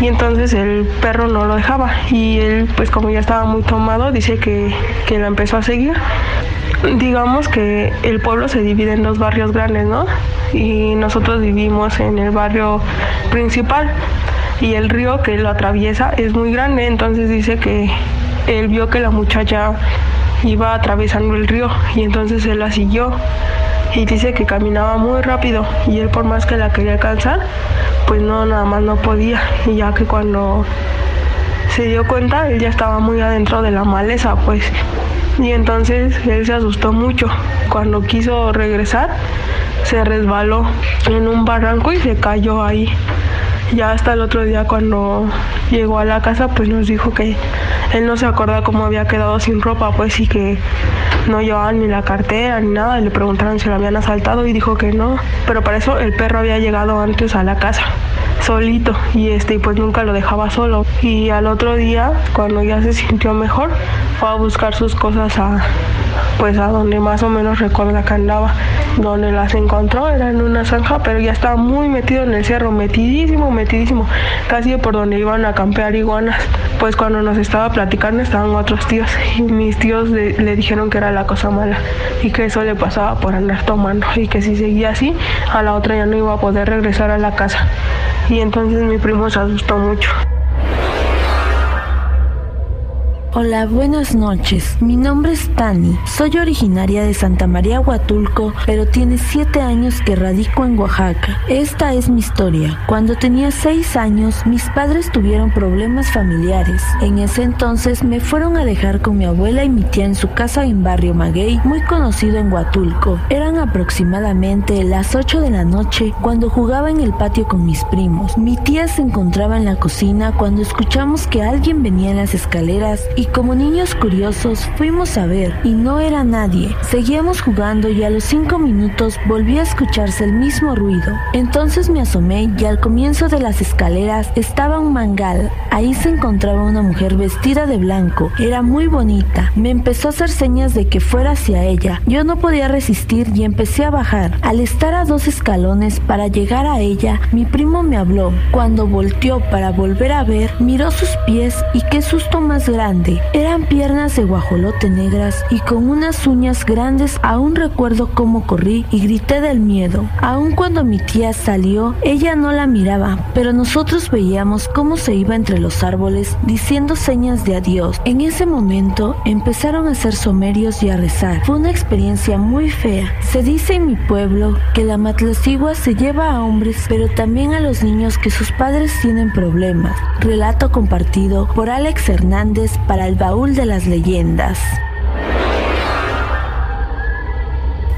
M: Y entonces el perro no lo dejaba. Y él, pues como ya estaba muy tomado, dice que, que la empezó a seguir. Digamos que el pueblo se divide en dos barrios grandes, ¿no? Y nosotros vivimos en el barrio principal. Y el río que lo atraviesa es muy grande, entonces dice que él vio que la muchacha iba atravesando el río y entonces él la siguió y dice que caminaba muy rápido y él por más que la quería alcanzar, pues no, nada más no podía y ya que cuando se dio cuenta él ya estaba muy adentro de la maleza pues y entonces él se asustó mucho. Cuando quiso regresar se resbaló en un barranco y se cayó ahí. Ya hasta el otro día cuando llegó a la casa pues nos dijo que él no se acuerda cómo había quedado sin ropa pues y que no llevaba ni la cartera ni nada y le preguntaron si lo habían asaltado y dijo que no. Pero para eso el perro había llegado antes a la casa solito y este pues nunca lo dejaba solo. Y al otro día cuando ya se sintió mejor fue a buscar sus cosas a, pues a donde más o menos recuerda que andaba. Donde las encontró era en una zanja, pero ya estaba muy metido en el cerro, metidísimo, metidísimo, casi por donde iban a campear iguanas. Pues cuando nos estaba platicando estaban otros tíos y mis tíos le, le dijeron que era la cosa mala y que eso le pasaba por andar tomando y que si seguía así, a la otra ya no iba a poder regresar a la casa. Y entonces mi primo se asustó mucho.
L: Hola, buenas noches. Mi nombre es Tani. Soy originaria de Santa María Huatulco, pero tiene siete años que radico en Oaxaca. Esta es mi historia. Cuando tenía seis años, mis padres tuvieron problemas familiares. En ese entonces me fueron a dejar con mi abuela y mi tía en su casa en Barrio Maguey, muy conocido en Huatulco. Eran aproximadamente las 8 de la noche cuando jugaba en el patio con mis primos. Mi tía se encontraba en la cocina cuando escuchamos que alguien venía en las escaleras y como niños curiosos fuimos a ver y no era nadie. Seguíamos jugando y a los cinco minutos volvió a escucharse el mismo ruido. Entonces me asomé y al comienzo de las escaleras estaba un mangal. Ahí se encontraba una mujer vestida de blanco. Era muy bonita. Me empezó a hacer señas de que fuera hacia ella. Yo no podía resistir y empecé a bajar. Al estar a dos escalones para llegar a ella, mi primo me habló. Cuando volteó para volver a ver, miró sus pies y qué susto más grande. Eran piernas de guajolote negras y con unas uñas grandes. Aún recuerdo cómo corrí y grité del miedo. Aun cuando mi tía salió, ella no la miraba, pero nosotros veíamos cómo se iba entre los árboles diciendo señas de adiós. En ese momento empezaron a ser somerios y a rezar. Fue una experiencia muy fea. Se dice en mi pueblo que la matlacigua se lleva a hombres, pero también a los niños que sus padres tienen problemas. Relato compartido por Alex Hernández para el baúl de las leyendas.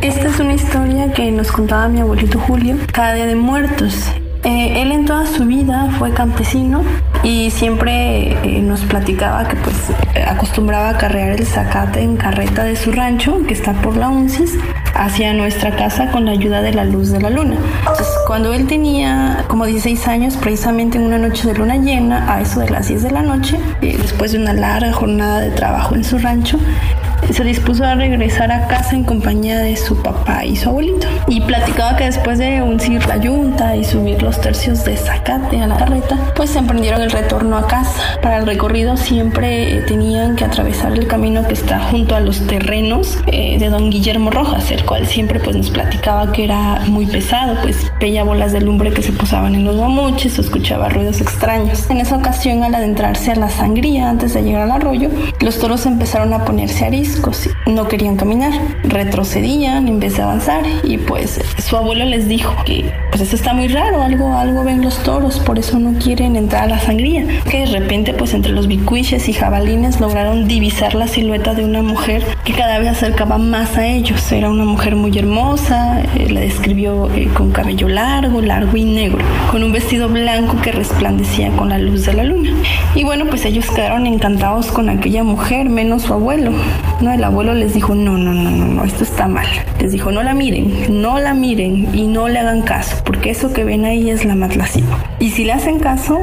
N: Esta es una historia que nos contaba mi abuelito Julio cada día de muertos. Eh, él en toda su vida fue campesino y siempre eh, nos platicaba que pues acostumbraba a carrear el zacate en carreta de su rancho, que está por la UNCIS, hacia nuestra casa con la ayuda de la luz de la luna. Entonces, cuando él tenía como 16 años, precisamente en una noche de luna llena, a eso de las 10 de la noche, eh, después de una larga jornada de trabajo en su rancho, se dispuso a regresar a casa en compañía de su papá y su abuelito. Y platicaba que después de uncir la yunta y subir los tercios de zacate a la carreta, pues se emprendieron el retorno a casa. Para el recorrido siempre tenían que atravesar el camino que está junto a los terrenos eh, de don Guillermo Rojas, el cual siempre pues nos platicaba que era muy pesado, pues veía bolas de lumbre que se posaban en los mamuches o escuchaba ruidos extraños. En esa ocasión, al adentrarse a la sangría antes de llegar al arroyo, los toros empezaron a ponerse no querían caminar, retrocedían en vez de avanzar y pues su abuelo les dijo que pues eso está muy raro, algo, algo ven los toros, por eso no quieren entrar a la sangría. Que de repente pues entre los bicuiches y jabalines lograron divisar la silueta de una mujer que cada vez acercaba más a ellos. Era una mujer muy hermosa, eh, la describió eh, con cabello largo, largo y negro, con un vestido blanco que resplandecía con la luz de la luna. Y bueno, pues ellos quedaron encantados con aquella mujer, menos su abuelo. No, el abuelo les dijo, no, no, no, no, no, esto está mal. Les dijo, no la miren, no la miren y no le hagan caso, porque eso que ven ahí es la matlacigua. Y si le hacen caso,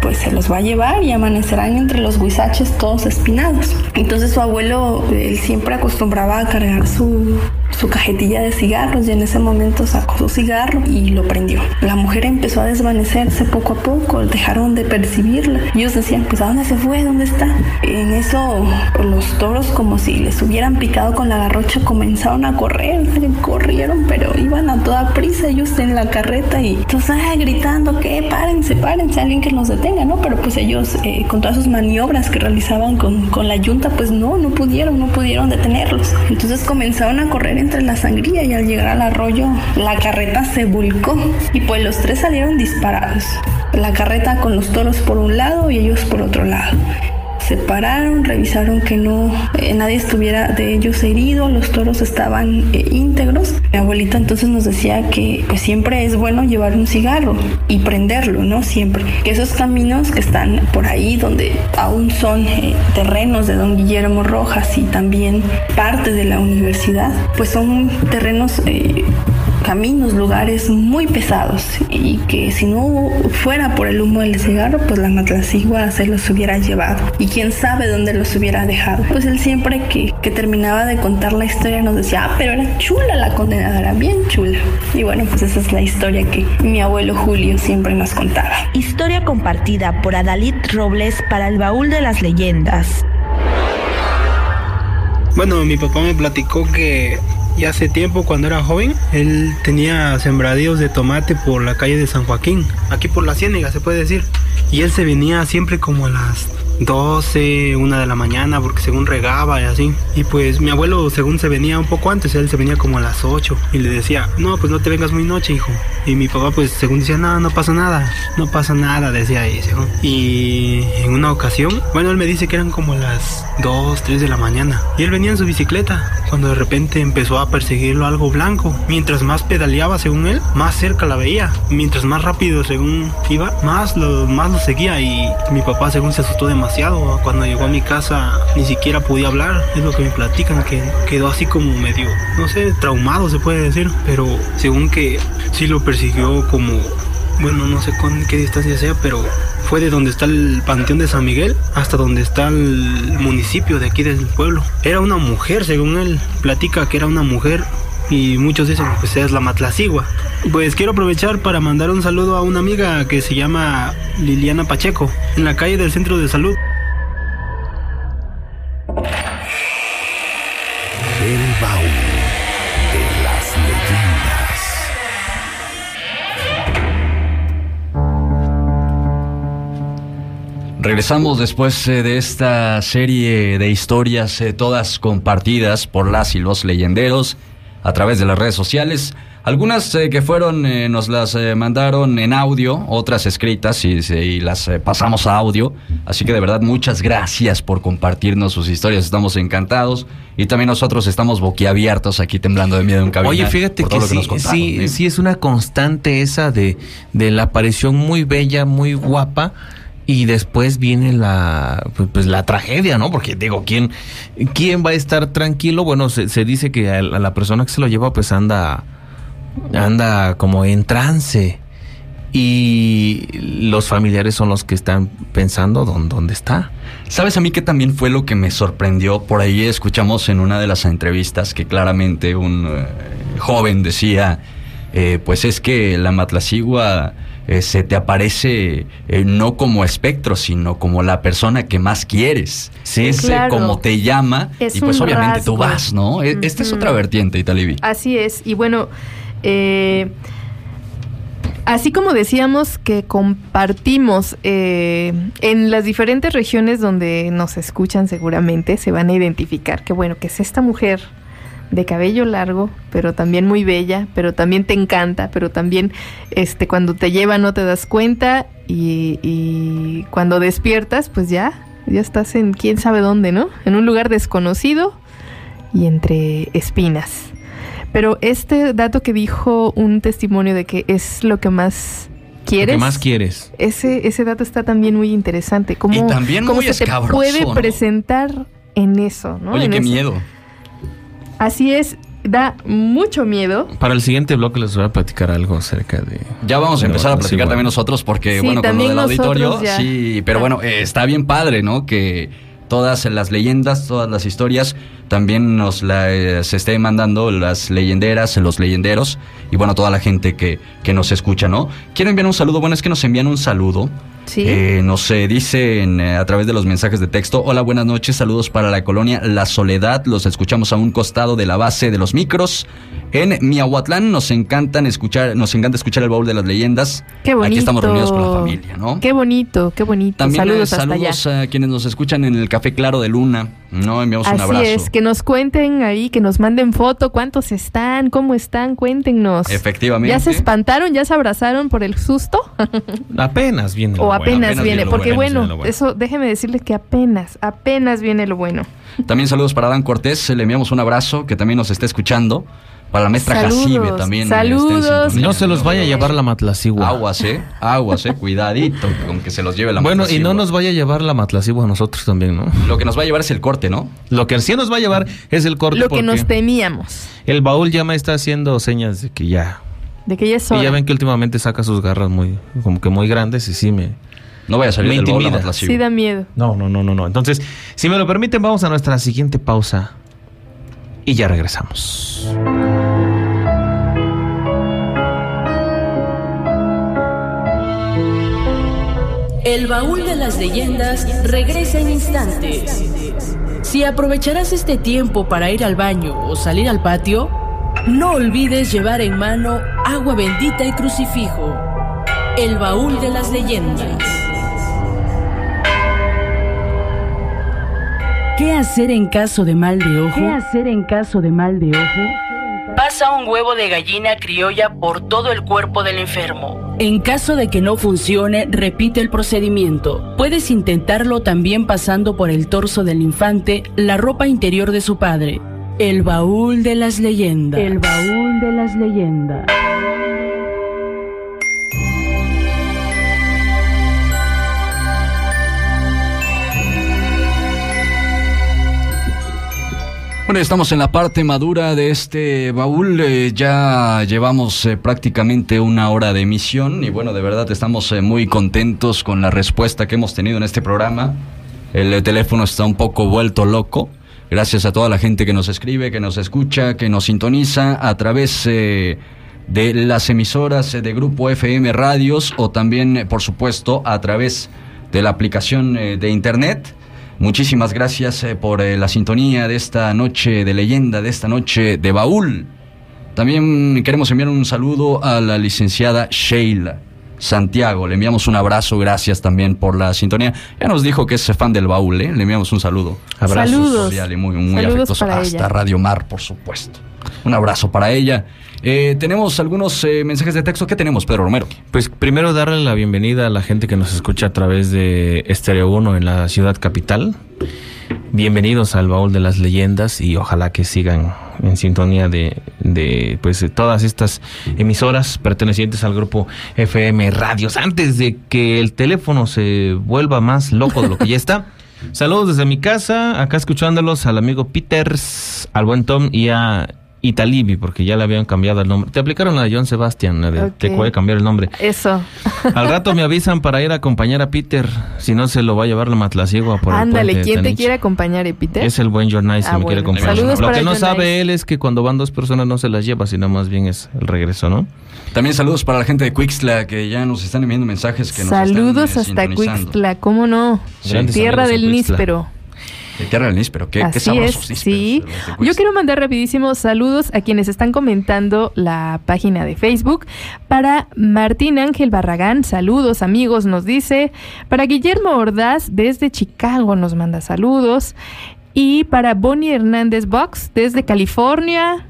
N: pues se los va a llevar y amanecerán entre los guisaches todos espinados. Entonces su abuelo, él siempre acostumbraba a cargar su, su cajetilla de cigarros y en ese momento sacó su cigarro y lo prendió. La mujer empezó a desvanecerse poco a poco, dejaron de percibirla. Ellos decían, pues ¿a dónde se fue? ¿Dónde está? En eso los toros como si les hubieran picado con la garrocha comenzaron a correr, corrieron, pero iban a toda prisa ellos en la carreta y entonces gritando que párense, párense, alguien que los detenga, ¿no? Pero pues ellos eh, con todas sus maniobras que realizaban con, con la yunta, pues no, no pudieron, no pudieron detenerlos. Entonces comenzaron a correr entre la sangría y al llegar al arroyo la carreta se volcó y pues los tres salieron disparados. La carreta con los toros por un lado y ellos por otro lado se pararon, revisaron que no eh, nadie estuviera de ellos herido, los toros estaban eh, íntegros. Mi abuelita entonces nos decía que pues siempre es bueno llevar un cigarro y prenderlo, ¿no? Siempre. Que esos caminos que están por ahí donde aún son eh, terrenos de don Guillermo Rojas y también parte de la universidad, pues son terrenos caminos, lugares muy pesados y que si no fuera por el humo del cigarro, pues la matlacigua se los hubiera llevado y quién sabe dónde los hubiera dejado. Pues él siempre que, que terminaba de contar la historia nos decía, ah, pero era chula la condenadora, bien chula. Y bueno, pues esa es la historia que mi abuelo Julio siempre nos contaba.
L: Historia compartida por Adalid Robles para el baúl de las leyendas.
O: Bueno, mi papá me platicó que ya hace tiempo, cuando era joven, él tenía sembradíos de tomate por la calle de San Joaquín, aquí por la Ciénega se puede decir. Y él se venía siempre como a las 12, una de la mañana, porque según regaba y así. Y pues mi abuelo, según se venía un poco antes, él se venía como a las 8 y le decía, no, pues no te vengas muy noche, hijo. Y mi papá, pues según decía, no, no pasa nada, no pasa nada, decía ahí, según. Y en una ocasión, bueno, él me dice que eran como las 2, 3 de la mañana. Y él venía en su bicicleta, cuando de repente empezó a perseguirlo algo blanco. Mientras más pedaleaba, según él, más cerca la veía. Mientras más rápido, según iba, más lo, más lo seguía. Y mi papá, según se asustó demasiado cuando llegó a mi casa ni siquiera podía hablar, es lo que me platican, que quedó así como medio, no sé, traumado se puede decir, pero según que sí lo persiguió como, bueno, no sé con qué distancia sea, pero fue de donde está el Panteón de San Miguel hasta donde está el municipio de aquí del pueblo. Era una mujer, según él. Platica que era una mujer y muchos dicen que pues es la matlacigua. Pues quiero aprovechar para mandar un saludo a una amiga que se llama Liliana Pacheco en la calle del Centro de Salud.
G: El baúl de las leyendas.
B: Regresamos después eh, de esta serie de historias, eh, todas compartidas por las y los leyenderos a través de las redes sociales. Algunas eh, que fueron, eh, nos las eh, mandaron en audio, otras escritas y, y las pasamos a audio. Así que de verdad muchas gracias por compartirnos sus historias, estamos encantados. Y también nosotros estamos boquiabiertos aquí temblando de miedo en cabina.
E: Oye, fíjate que, sí, es una constante esa de, de la aparición muy bella, muy guapa. Y después viene la pues, pues, la tragedia, ¿no? Porque digo, ¿quién, quién va a estar tranquilo? Bueno, se, dice que a la a la persona que se lo lleva pues anda anda como en trance. Y los familiares son los que están pensando dónde, dónde está.
B: ¿Sabes a mí que también fue lo que me sorprendió? Por ahí escuchamos en una de las entrevistas que claramente un eh, joven decía, eh, pues es que la matlacigua eh, se te aparece eh, no como espectro, sino como la persona que más quieres.
D: Sí,
B: es
D: claro.
B: como te llama
D: Es
B: y pues obviamente tú vas, ¿no? E- Esta es otra vertiente, Italibi.
D: Así es. Y bueno, eh, así como decíamos que compartimos eh, en las diferentes regiones donde nos escuchan seguramente, se van a identificar que bueno, que es esta mujer de cabello largo, pero también muy bella, pero también te encanta, pero también este cuando te lleva no te das cuenta y, y cuando despiertas, pues ya, ya estás en quién sabe dónde, ¿no? En un lugar desconocido y entre espinas. Pero este dato que dijo un testimonio de que es lo que más quieres.
E: ¿Qué más quieres?
D: Ese, ese dato está también muy interesante. ¿Cómo,
B: Y también
D: cómo
B: muy
D: se te puede
B: ¿no?
D: presentar en eso, ¿no?
B: Oye,
D: En
B: qué
D: eso.
B: miedo.
D: Así es, da mucho miedo.
E: Para el siguiente bloque les voy a platicar algo acerca de...
B: Ya vamos a empezar a
E: la
B: platicar también nosotros porque,
D: Sí,
B: bueno, con lo del auditorio,
D: ya.
B: sí, pero
D: Ah.
B: bueno, eh, está bien padre, ¿no? Que todas las leyendas, todas las historias, también nos las se esté mandando las leyenderas, los leyenderos y bueno, toda la gente que, que nos escucha, ¿no? Quiero enviar un saludo, bueno, es que nos envían un saludo.
D: Sí.
B: Eh, nos eh, dicen eh, a través de los mensajes de texto, hola, buenas noches, saludos para la colonia La Soledad, los escuchamos a un costado de la base de los micros. En Miahuatlán nos encantan escuchar, nos encanta escuchar el baúl de las leyendas.
D: Qué bonito.
B: Aquí estamos reunidos con la familia, ¿no?
D: Qué bonito, qué bonito.
B: También eh,
D: saludos hasta
B: saludos
D: allá.
B: a quienes nos escuchan en el Café Claro de Luna, ¿no? Enviamos un
D: Así
B: abrazo.
D: es, que nos cuenten ahí, que nos manden foto, cuántos están, cómo están, cuéntenos.
B: Efectivamente.
D: ¿Ya se espantaron? ¿Ya se abrazaron por el susto?
E: Apenas viene. lo
D: o
E: bueno,
D: apenas, viene, porque
E: bueno,
D: bueno,
E: viene lo bueno.
D: eso déjeme decirle que apenas, apenas viene lo bueno.
B: También saludos para Dan Cortés, le enviamos un abrazo, que también nos está escuchando. Para la maestra
D: Saludos,
B: Jacibe también.
D: saludos.
B: en sintonía.
E: No se los vaya a llevar la matlacigua.
B: Aguas, eh. Aguas, eh. Cuidadito con que se los lleve la
E: Bueno, y
B: matlacigua.
E: no nos vaya a llevar la matlacigua a nosotros también, ¿no?
B: Lo que nos va a llevar es el corte, ¿no?
E: Lo que sí nos va a llevar es el corte
D: Lo que nos temíamos.
E: el baúl ya me está haciendo señas de que ya.
D: De que ya es
E: Y ya
D: hora.
E: ven que últimamente saca sus garras muy, como que muy grandes y sí me.
B: No vaya a salir
E: me
B: del baúl la
E: intimida.
B: matlacigua.
D: Sí da miedo.
E: No, no, no, no, no. Entonces, si me lo permiten, vamos a nuestra siguiente pausa y ya regresamos.
I: El baúl de las leyendas regresa en instantes. Si aprovecharás este tiempo para ir al baño o salir al patio, no olvides llevar en mano agua bendita y crucifijo. El baúl de las leyendas. ¿Qué hacer en caso de mal de ojo? ¿Qué hacer en caso de mal de ojo? Pasa un huevo de gallina criolla por todo el cuerpo del enfermo. En caso de que no funcione, repite el procedimiento. Puedes intentarlo también pasando por el torso del infante, la ropa interior de su padre. El baúl de las leyendas. El baúl de las leyendas.
B: Bueno, estamos en la parte madura de este baúl. eh, ya llevamos eh, prácticamente una hora de emisión y bueno, de verdad estamos eh, muy contentos con la respuesta que hemos tenido en este programa. El teléfono está un poco vuelto loco. Gracias a toda la gente que nos escribe, que nos escucha, que nos sintoniza a través de las emisoras de Grupo FM Radios o también, por supuesto, a través de la aplicación de Internet. Muchísimas gracias eh, por eh, la sintonía de esta noche de leyenda, de esta noche de baúl. También queremos enviar un saludo a la licenciada Sheila Santiago. Le enviamos un abrazo, gracias también por la sintonía. Ya nos dijo que es fan del baúl, ¿eh? Le enviamos un saludo.
D: Abrazos. Saludos.
B: cordial y muy, muy
D: Saludos
B: afectuoso. Hasta
D: ella.
B: Radio Mar, por supuesto. Un abrazo para ella. Eh, tenemos algunos eh, mensajes de texto. ¿Qué tenemos, Pedro Romero?
E: Pues primero darle la bienvenida a la gente que nos escucha a través de Estéreo 1 en la ciudad capital. Bienvenidos al baúl de las leyendas y ojalá que sigan en sintonía de, de, pues de todas estas emisoras pertenecientes al grupo FM Radios. Antes de que el teléfono se vuelva más loco de lo que ya está. Saludos desde mi casa, acá escuchándolos al amigo Peters, al buen Tom y a Italibi, porque ya le habían cambiado el nombre. Te aplicaron la de John Sebastian, la de
D: Ok.
E: te puede cambiar el nombre.
D: Eso.
E: Al rato me avisan para ir a acompañar a Peter, si no se lo va a llevar la matlaciegua por el
D: Ándale,
E: puente de
D: ¿quién te quiere acompañar, Epiter?
E: Es el buen John Nice
D: Ah,
E: que me quiere acompañar.
D: Saludos
E: Lo
D: para
E: que no
D: John
E: sabe
D: Nice.
E: él es que cuando van dos personas no se las lleva, sino más bien es el regreso, ¿no?
B: También saludos para la gente de Quixtla que ya nos están enviando mensajes que nos
D: Saludos
B: están, eh,
D: hasta
B: sintonizando.
D: Cuixtla, ¿cómo no?
B: Grandes
D: Tierra del níspero.
B: De Tierra del Níspero, qué, qué
D: Así
B: sabrosos
D: sí. Yo quiero mandar rapidísimos saludos a quienes están comentando la página de Facebook. Para Martín Ángel Barragán, saludos amigos, nos dice. Para Guillermo Ordaz, desde Chicago, nos manda saludos. Y para Bonnie Hernández Box, desde California.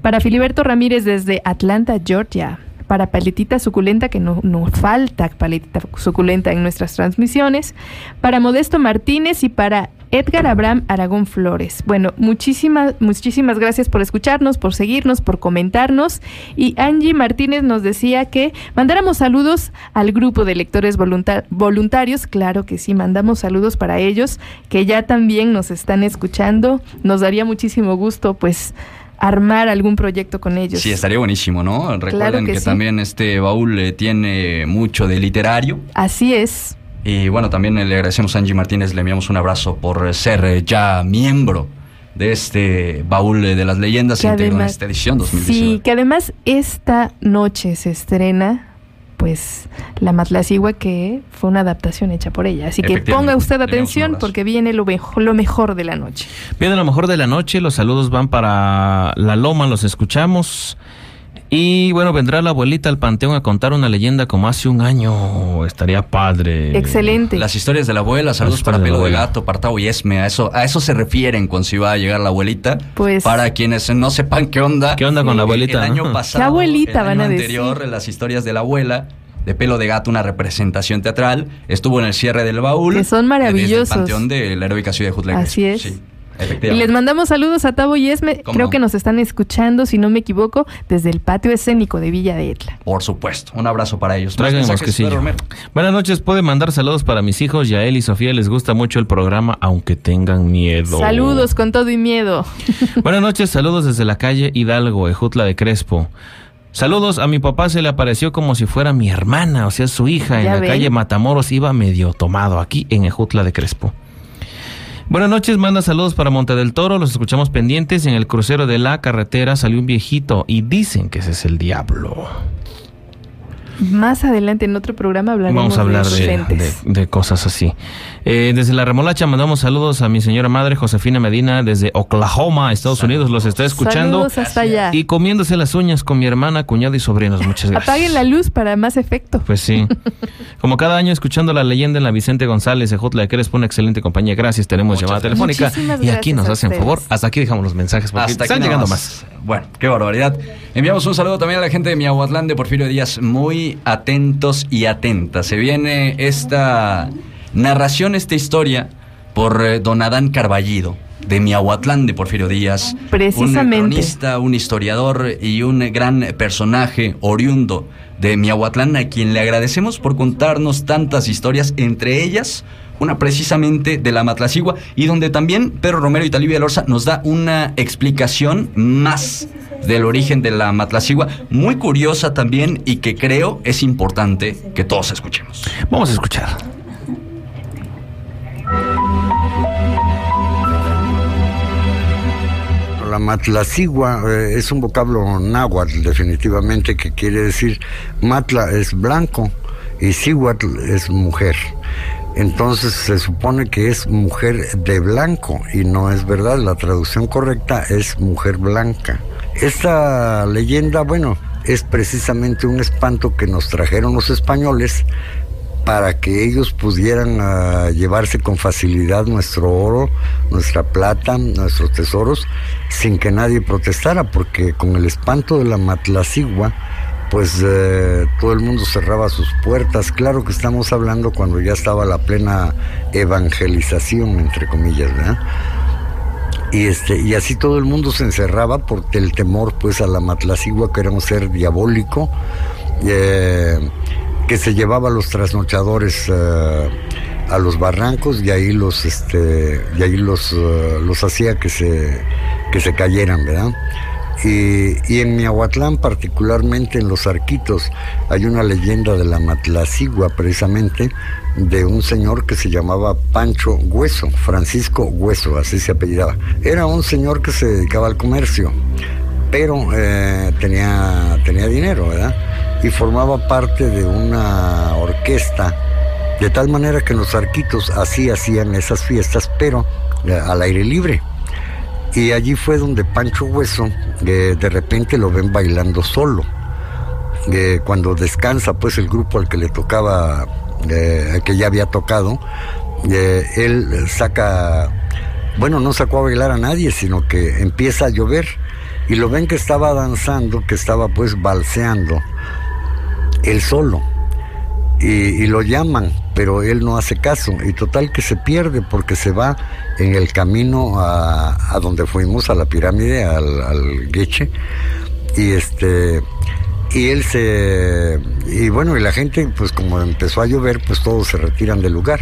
D: Para Filiberto Ramírez, desde Atlanta, Georgia. Para Paletita Suculenta, que no, no falta Paletita Suculenta en nuestras transmisiones. Para Modesto Martínez y para Edgar Abraham Aragón Flores. Bueno, muchísimas, muchísimas gracias por escucharnos, por seguirnos, por comentarnos. Y Angie Martínez nos decía que mandáramos saludos al grupo de lectores volunta- voluntarios. Claro que sí, mandamos saludos para ellos, que ya también nos están escuchando. Nos daría muchísimo gusto, pues, armar algún proyecto con ellos.
B: Sí, estaría buenísimo, ¿no? Recuerden
D: que
B: que,
D: sí.
B: también este baúl eh, tiene mucho de literario.
D: Así es.
B: Y bueno, también le agradecemos a Angie Martínez, le enviamos un abrazo por ser eh, ya miembro de este baúl de las leyendas
D: Que
B: en esta edición 2019.
D: Sí, que además esta noche se estrena pues La Matlacigua que fue una adaptación hecha por ella. Así que ponga usted atención porque viene lo, mejo- lo mejor de la noche.
E: Bien, a lo mejor de la noche, los saludos van para La Loma, los escuchamos. Y bueno, vendrá la abuelita al panteón a contar una leyenda como hace un año. Estaría padre.
D: Excelente.
B: Las historias de la abuela, saludos para Pelo de. Gato, Partao y Esme, a eso, a eso se refieren con si va a llegar la abuelita.
D: Pues-
B: Para quienes no sepan qué onda.
E: ¿Qué onda con la
B: el-
E: abuelita,
B: El, año pasado.
D: ¿Qué abuelita
B: el
D: van
B: año
D: a
B: anterior,
D: decir?
B: las historias de la abuela. De pelo de gato, una representación teatral. Estuvo en el cierre del baúl.
D: Que son
B: Desde
D: maravillosos.
B: el panteón de la heroica ciudad de Jutla.
D: Así es.
B: Sí.
D: Y les mandamos saludos a Tavo y Esme. Creo que nos están escuchando, si no me equivoco, desde el patio escénico de Villa de Etla.
B: Por supuesto. Un abrazo para ellos.
E: Traigan. Buenas noches. Puede mandar saludos para mis hijos. Yael y Sofía les gusta mucho el programa, aunque tengan miedo.
D: Saludos con todo y miedo.
E: Buenas noches. Saludos desde la calle Hidalgo, Ejutla de Crespo. Saludos, a mi papá se le apareció como si fuera mi hermana, o sea, su hija, en la calle Matamoros, iba medio tomado aquí en Ejutla de Crespo. Buenas noches, manda saludos para Monte del Toro, los escuchamos pendientes. En el crucero de la carretera salió un viejito y dicen que ese es el diablo.
D: Más adelante en otro programa hablaremos
E: Vamos a hablar de, cosas así. Eh, desde la remolacha mandamos saludos a mi señora madre Josefina Medina desde Oklahoma, Estados Unidos. Los está escuchando.
D: Saludos hasta allá.
E: Y comiéndose las uñas con mi hermana, cuñado y sobrinos. Muchas gracias.
D: Apaguen la luz para más efecto.
E: Pues sí. Como cada año escuchando la leyenda en la Vicente González de Jotla de Crespo, una excelente compañía. Gracias. Tenemos llamada telefónica. Y aquí nos hacen favor. Hasta aquí dejamos los mensajes porque hasta están llegando más.
B: Bueno, qué barbaridad. Enviamos un saludo también a la gente de Miahuatlán de Porfirio Díaz. Muy atentos y atentas. Se viene esta narración, esta historia por eh, don Adán Carballido de Miahuatlán de Porfirio Díaz.
D: Precisamente.
B: Un cronista, un historiador y un gran personaje oriundo de Miahuatlán a quien le agradecemos por contarnos tantas historias, entre ellas una precisamente de la Matlacigua, y donde también Pedro Romero y Talibia Lorza nos da una explicación más del origen de la Matlacigua, muy curiosa también y que creo es importante que todos escuchemos.
E: Vamos a escuchar.
P: La matlacigua eh, es un vocablo náhuatl definitivamente que quiere decir matla es blanco y cihuatl es mujer. Entonces se supone que es mujer de blanco y no es verdad, la traducción correcta es mujer blanca. Esta leyenda, bueno, es precisamente un espanto que nos trajeron los españoles para que ellos pudieran ah, llevarse con facilidad nuestro oro, nuestra plata, nuestros tesoros, sin que nadie protestara, porque con el espanto de la matlacigua, pues eh, todo el mundo cerraba sus puertas. Claro que estamos hablando cuando ya estaba la plena evangelización, entre comillas, ¿verdad? Y, este, y así todo el mundo se encerraba por el temor pues a la matlacigua, que era un ser diabólico, eh, que se llevaba a los trasnochadores eh, a los barrancos y ahí los, este, y ahí los, los hacía que se, que se cayeran, ¿verdad? Y, en Miahuatlán, particularmente en los Arquitos, hay una leyenda de la Matlacigua, precisamente, de un señor que se llamaba Pancho Hueso, Francisco Hueso, así se apellidaba. Era un señor que se dedicaba al comercio, pero eh, tenía, tenía dinero, ¿verdad? Y formaba parte de una orquesta, de tal manera que en los Arquitos así hacían esas fiestas, pero eh, al aire libre. Y allí fue donde Pancho Hueso de repente lo ven bailando solo. cuando descansa pues el grupo al que le tocaba, que ya había tocado, él saca, bueno, no sacó a bailar a nadie, sino que empieza a llover y lo ven que estaba danzando, que estaba pues balseando, él solo. Y, lo llaman, pero él no hace caso. Y total que se pierde porque se va en el camino a, donde fuimos, a la pirámide, al, al. Y este y él se y bueno y la gente pues como empezó a llover pues todos se retiran del lugar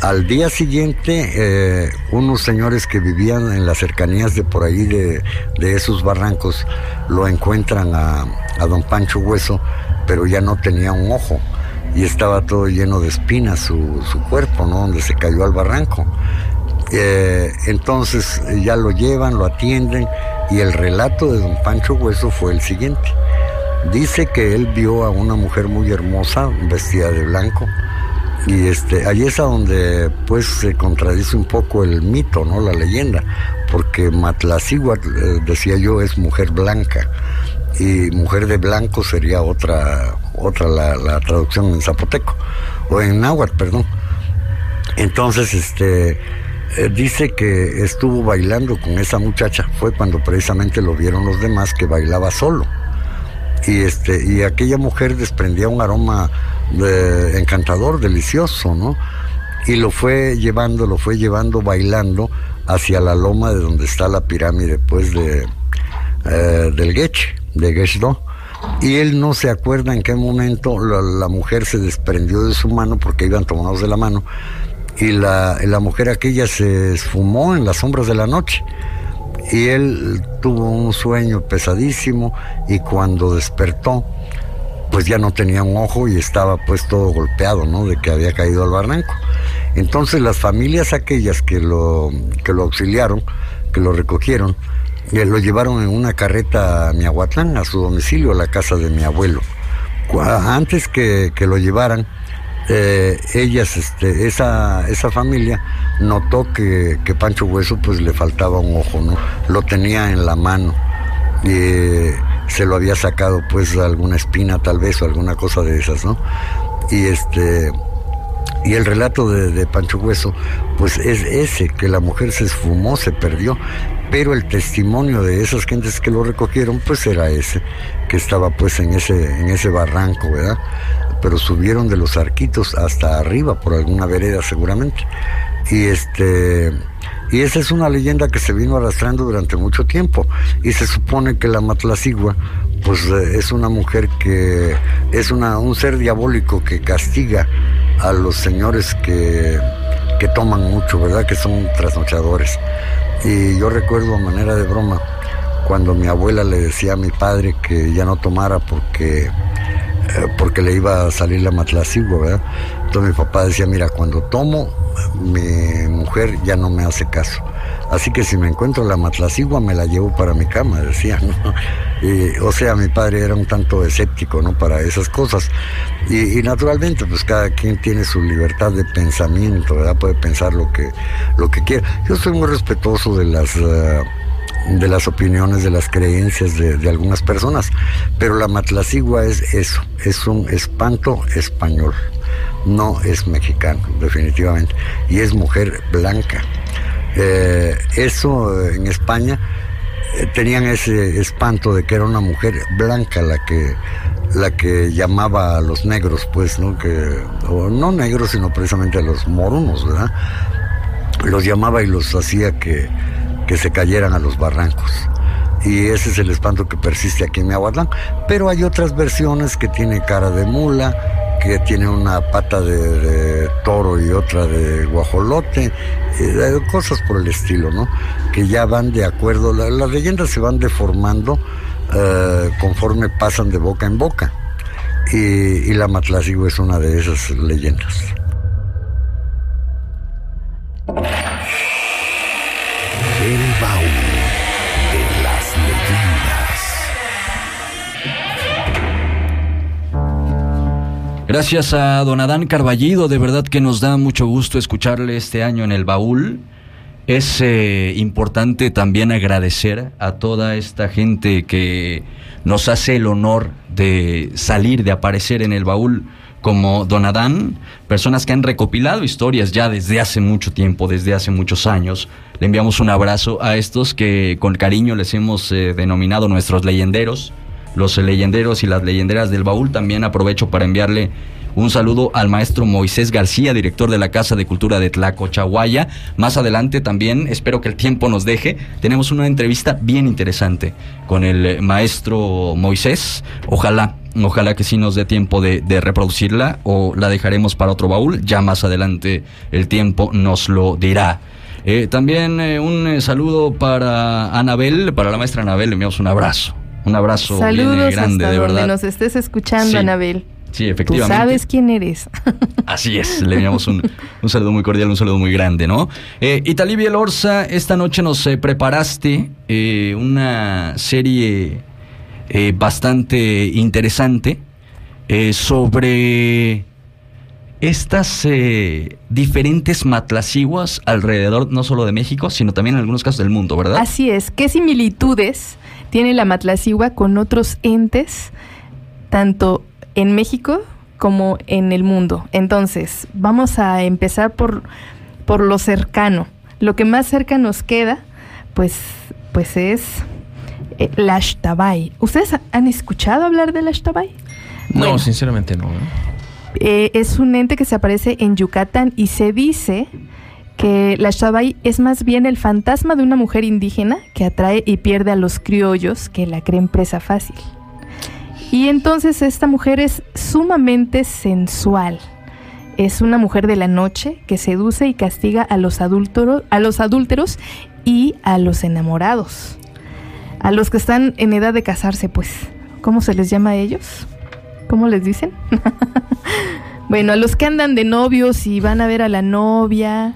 P: al día siguiente eh, unos señores que vivían en las cercanías de por ahí de, esos barrancos lo encuentran a, a, don Pancho Hueso pero ya no tenía un ojo y estaba todo lleno de espinas su, su cuerpo no donde se cayó al barranco eh, entonces ya lo llevan, lo atienden y el relato de don Pancho Hueso fue el siguiente. Dice que él vio a una mujer muy hermosa, vestida de blanco, y este, ahí es a donde pues se contradice un poco el mito, ¿no? La leyenda, porque Matlaciguatl, eh, decía yo, es mujer blanca, y mujer de blanco sería otra, otra la, la traducción en zapoteco, o en náhuatl, perdón. Entonces, este, eh, dice que estuvo bailando con esa muchacha, fue cuando precisamente lo vieron los demás que bailaba solo. Y, este, y aquella mujer desprendía un aroma encantador, delicioso, ¿no? y lo fue llevando, lo fue llevando bailando hacia la loma de donde está la pirámide, pues de eh, del Geche, de Geshdo. Y él no se acuerda en qué momento la, la, mujer se desprendió de su mano porque iban tomados de la mano y la, la mujer aquella se esfumó en las sombras de la noche. Y él tuvo un sueño pesadísimo y cuando despertó, pues ya no tenía un ojo y estaba pues todo golpeado, ¿no? De que había caído al barranco. Entonces las familias aquellas que lo, que lo auxiliaron, que lo recogieron, eh, lo llevaron en una carreta a Miahuatlán, a su domicilio, a la casa de mi abuelo. Antes que, que lo llevaran, eh, ellas, este, esa, esa familia notó que, que, Pancho Hueso pues le faltaba un ojo, ¿no? Lo tenía en la mano eh, se lo había sacado pues alguna espina tal vez o alguna cosa de esas, ¿no? Y este y el relato de, Pancho Hueso, pues es ese, que la mujer se esfumó, se perdió, pero el testimonio de esas gentes que lo recogieron, pues era ese, que estaba pues en ese, en ese barranco, ¿verdad? Pero subieron de los arquitos hasta arriba, por alguna vereda seguramente. Y este y esa es una leyenda que se vino arrastrando durante mucho tiempo. Y se supone que la Matlacigua, pues es una mujer que es una, un ser diabólico que castiga a los señores que, que toman mucho, ¿verdad? Que son trasnochadores. Y yo recuerdo a manera de broma cuando mi abuela le decía a mi padre que ya no tomara porque, eh, porque le iba a salir la matlacigua, ¿verdad? Entonces mi papá decía, mira, cuando tomo, mi mujer ya no me hace caso. Así que si me encuentro la matlacigua me la llevo para mi cama, decía, ¿no? Y, o sea, mi padre era un tanto escéptico, ¿no? Para esas cosas. Y, naturalmente, pues cada quien tiene su libertad de pensamiento. Puede pensar lo que, lo que quiera. Yo soy muy respetuoso de las... Uh, de las opiniones, de las creencias de, algunas personas. Pero la matlacigua es eso, es un espanto español, no es mexicano, definitivamente, y es mujer blanca. Eh, eso en España eh, tenían ese espanto de que era una mujer blanca la que la que llamaba a los negros, pues, ¿no? Que, o no negros, sino precisamente a los morunos, ¿verdad? Los llamaba y los hacía que, que se cayeran a los barrancos. Y ese es el espanto que persiste aquí en Miahuatlán. Pero hay otras versiones que tiene cara de mula, que tiene una pata de, toro y otra de guajolote, eh, cosas por el estilo, ¿no? Que ya van de acuerdo, la, las leyendas se van deformando eh, conforme pasan de boca en boca. Y, la Matlacigua es una de esas leyendas.
B: Gracias a don Adán Carballido, de verdad que nos da mucho gusto escucharle este año en el baúl. Es eh, importante también agradecer a toda esta gente que nos hace el honor de salir, de aparecer en el baúl como Don Adán, personas que han recopilado historias ya desde hace mucho tiempo, desde hace muchos años. Le enviamos un abrazo a estos que con cariño les hemos eh, denominado nuestros leyenderos, los leyenderos y las leyenderas del baúl. También aprovecho para enviarle un saludo al maestro Moisés García, director de la Casa de Cultura de Tlacochahuaya. Más adelante también, espero que el tiempo nos deje, tenemos una entrevista bien interesante con el maestro Moisés. Ojalá, ojalá que sí nos dé tiempo de, reproducirla o la dejaremos para otro baúl. Ya más adelante el tiempo nos lo dirá. Eh, también eh, un eh, saludo para Anabel, para la maestra Anabel, le enviamos un abrazo. Un abrazo
D: Saludos
B: bien grande,
D: hasta
B: de
D: donde
B: verdad.
D: nos estés escuchando,
B: Sí.
D: Anabel.
B: Sí,
D: Tú
B: efectivamente.
D: sabes quién eres.
B: Así es, le enviamos un, un saludo muy cordial, un saludo muy grande, ¿no? Eh, Italibia Lorza, esta noche nos eh, preparaste eh, una serie eh, bastante interesante eh, sobre estas eh, diferentes matlaciguas alrededor no solo de México, sino también en algunos casos del mundo, ¿verdad?
D: Así es. ¿Qué similitudes tiene la matlacigua con otros entes, tanto en México como en el mundo? Entonces, vamos a empezar por, por lo cercano. Lo que más cerca nos queda, pues, pues es eh, la Ashtabay. ¿Ustedes ha- han escuchado hablar de la Ashtabay?
E: No, sinceramente no. ¿eh?
D: Eh, es un ente que se aparece en Yucatán y se dice que la Xtabay es más bien el fantasma de una mujer indígena que atrae y pierde a los criollos que la creen presa fácil. Y entonces esta mujer es sumamente sensual. Es una mujer de la noche que seduce y castiga a los, adúlteros, a los adúlteros y a los enamorados. A los que están en edad de casarse, pues. ¿Cómo se les llama a ellos? ¿Cómo les dicen? bueno, a los que andan de novios y van a ver a la novia.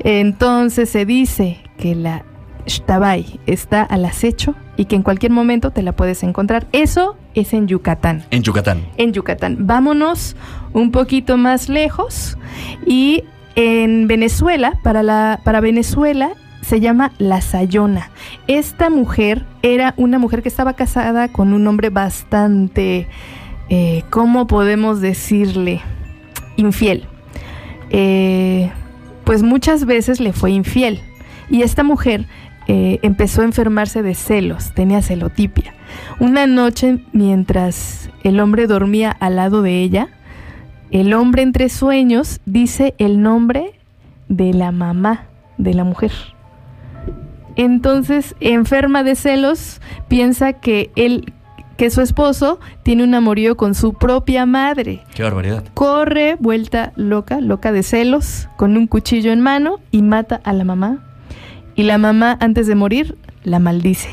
D: Entonces se dice que la Shtabay está al acecho y que en cualquier momento te la puedes encontrar. Eso es en Yucatán.
B: En Yucatán.
D: En Yucatán. Vámonos un poquito más lejos y en Venezuela, para, la, para Venezuela se llama La Sayona. Esta mujer era una mujer que estaba casada con un hombre bastante, eh, ¿cómo podemos decirle? Infiel. Eh, pues muchas veces le fue infiel. Y esta mujer eh, empezó a enfermarse de celos, tenía celotipia. Una noche, mientras el hombre dormía al lado de ella, el hombre entre sueños dice el nombre de la mamá de la mujer. Entonces, enferma de celos, piensa que él que su esposo tiene un amorío con su propia madre.
B: Qué barbaridad.
D: Corre, vuelta loca, loca de celos, con un cuchillo en mano y mata a la mamá. Y la mamá, antes de morir, la maldice.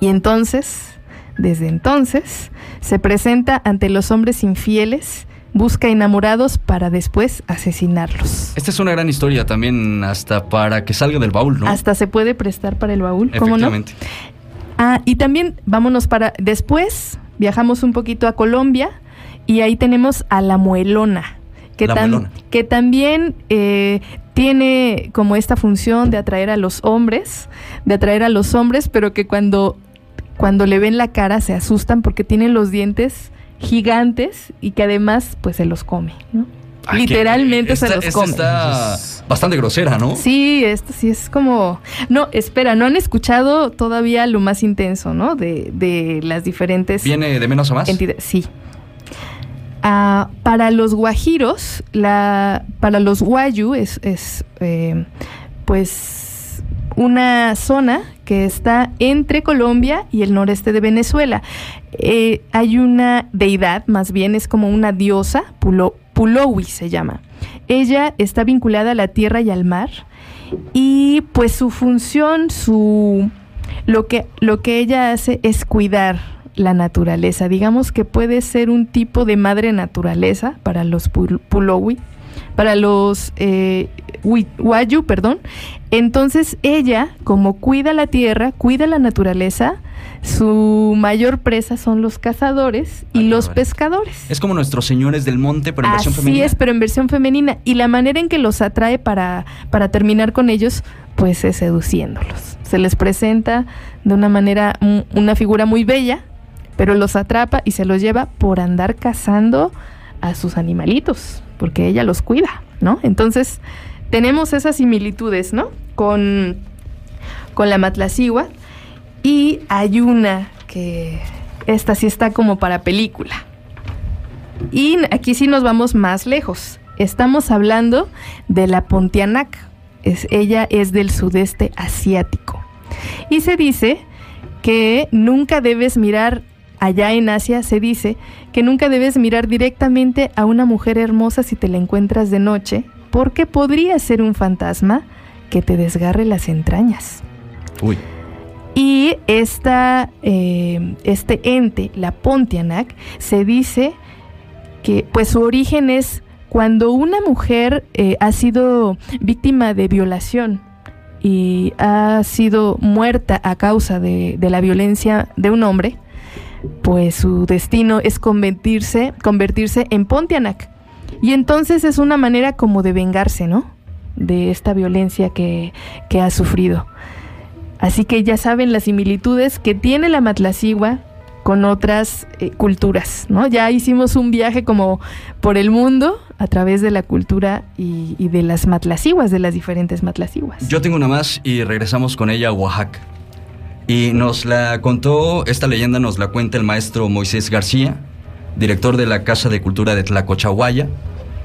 D: Y entonces, desde entonces, se presenta ante los hombres infieles busca enamorados para después asesinarlos.
B: Esta es una gran historia también hasta para que salga del baúl, ¿no?
D: Hasta se puede prestar para el baúl, ¿cómo no? Ah, y también vámonos para después viajamos un poquito a Colombia y ahí tenemos a la muelona. Que, que también eh, tiene como esta función de atraer a los hombres, de atraer a los hombres, pero que cuando, cuando le ven la cara se asustan porque tiene los dientes gigantes y que además pues se los come, ¿no? Literalmente se los come.
B: Está bastante grosera, ¿no?
D: Sí, esto sí es como... No, espera, no han escuchado todavía lo más intenso, ¿no? De, de las diferentes...
B: ¿Viene de menos a más?
D: Sí. Ah, para los guajiros, la, para los guayu es, es eh, pues una zona que está entre Colombia y el noreste de Venezuela. Eh, hay una deidad, más bien es como una diosa, Pulo, Pulowi se llama. Ella está vinculada a la tierra y al mar y pues su función, su lo que lo que ella hace es cuidar la naturaleza. Digamos que puede ser un tipo de madre naturaleza para los Pulowi, para los eh, Wayu, perdón. Entonces ella, como cuida la tierra, cuida la naturaleza, su mayor presa son los cazadores y los pescadores.
B: Es como nuestros señores del monte, pero en versión femenina.
D: Así es, pero en versión femenina. Y la manera en que los atrae para, para terminar con ellos, pues es seduciéndolos. Se les presenta de una manera, una figura muy bella, pero los atrapa y se los lleva por andar cazando a sus animalitos, porque ella los cuida, ¿no? Entonces, tenemos esas similitudes, ¿no? Con, con la matlacigua. Y hay una que esta sí está como para película. Y aquí sí nos vamos más lejos. Estamos hablando de la Pontianak. Es, ella es del sudeste asiático. Y se dice que nunca debes mirar, allá en Asia se dice que nunca debes mirar directamente a una mujer hermosa si te la encuentras de noche, porque podría ser un fantasma que te desgarre las entrañas.
B: Uy.
D: Y esta, eh, este ente, la Pontianak, se dice que pues su origen es cuando una mujer eh, ha sido víctima de violación y ha sido muerta a causa de, de, la violencia de un hombre, pues su destino es convertirse, convertirse en Pontianak. Y entonces es una manera como de vengarse, ¿no? De esta violencia que, que ha sufrido. Así que ya saben las similitudes que tiene la Matlacigua con otras eh, culturas, ¿no? Ya hicimos un viaje como por el mundo a través de la cultura y, y de las matlaciguas, de las diferentes matlaciguas.
B: Yo tengo una más y regresamos con ella a Oaxaca. Y nos la contó, esta leyenda nos la cuenta el maestro Moisés García, director de la Casa de Cultura de Tlacochahuaya,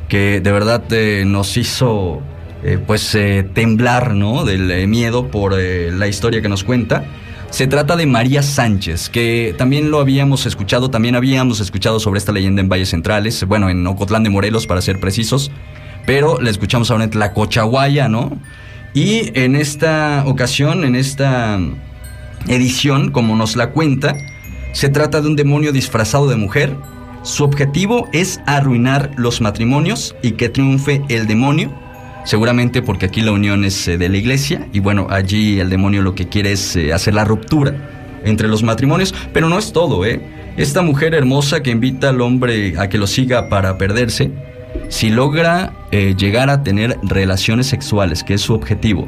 B: que de verdad eh, nos hizo eh, pues eh, temblar, ¿no? Del eh, miedo por eh, la historia que nos cuenta. Se trata de María Sánchez, que también lo habíamos escuchado, también habíamos escuchado sobre esta leyenda en Valles Centrales, bueno, en Ocotlán de Morelos para ser precisos, pero la escuchamos ahora en Tlacochahuaya, ¿no? Y en esta ocasión, en esta edición, como nos la cuenta, se trata de un demonio disfrazado de mujer. Su objetivo es arruinar los matrimonios y que triunfe el demonio. Seguramente porque aquí la unión es eh, de la iglesia y bueno, allí el demonio lo que quiere es eh, hacer la ruptura entre los matrimonios, pero no es todo, ¿eh? Esta mujer hermosa que invita al hombre a que lo siga para perderse, si logra eh, llegar a tener relaciones sexuales, que es su objetivo,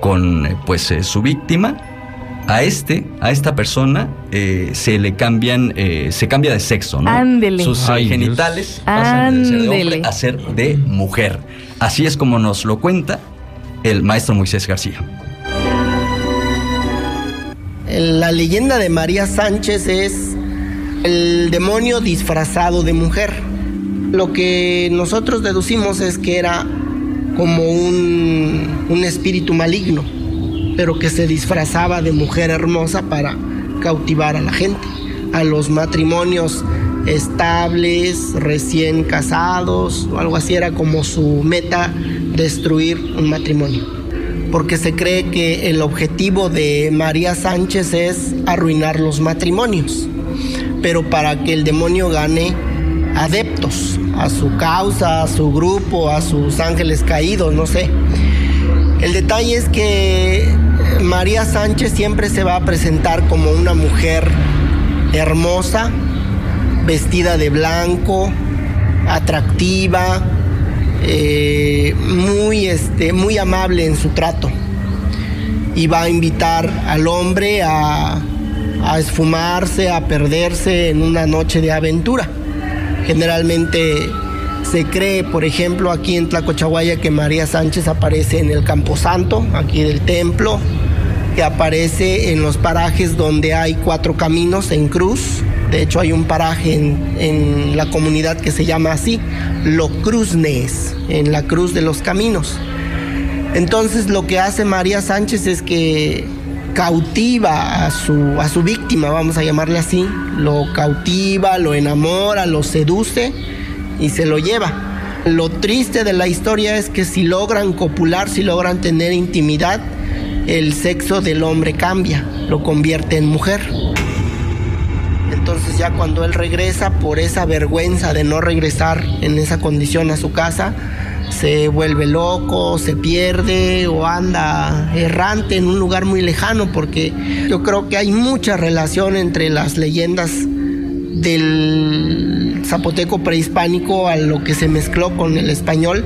B: con pues su víctima, a este, a esta persona, eh, se le cambian, eh, se cambia de sexo, ¿no?
D: Ándele.
B: Sus eh,
D: Dios.
B: genitales pasan de ser de hombre a ser de mujer. Así es como nos lo cuenta el maestro Moisés García.
Q: La leyenda de María Sánchez es el demonio disfrazado de mujer. Lo que nosotros deducimos es que era como un, un espíritu maligno, pero que se disfrazaba de mujer hermosa para cautivar a la gente, a los matrimonios estables, recién casados, o algo así era como su meta, destruir un matrimonio porque se cree que el objetivo de María Sánchez es arruinar los matrimonios, pero para que el demonio gane adeptos a su causa, a su grupo, a sus ángeles caídos, no sé. El detalle es que María Sánchez siempre se va a presentar como una mujer hermosa, vestida de blanco, atractiva, eh, muy, este, muy amable en su trato y va a invitar al hombre a, a esfumarse, a perderse en una noche de aventura. Generalmente se cree, por ejemplo, aquí en Tlacochahuaya que María Sánchez aparece en el Camposanto, aquí del templo, que aparece en los parajes donde hay cuatro caminos en cruz. De hecho, hay un paraje en, en la comunidad que se llama así, Lo Cruznes, en la cruz de los caminos. Entonces, lo que hace María Sánchez es que cautiva a su, a su víctima, vamos a llamarle así, lo cautiva, lo enamora, lo seduce y se lo lleva. Lo triste de la historia es que si logran copular, si logran tener intimidad, el sexo del hombre cambia, lo convierte en mujer. Entonces ya cuando él regresa por esa vergüenza de no regresar en esa condición a su casa, se vuelve loco, se pierde o anda errante en un lugar muy lejano porque yo creo que hay mucha relación entre las leyendas del zapoteco prehispánico a lo que se mezcló con el español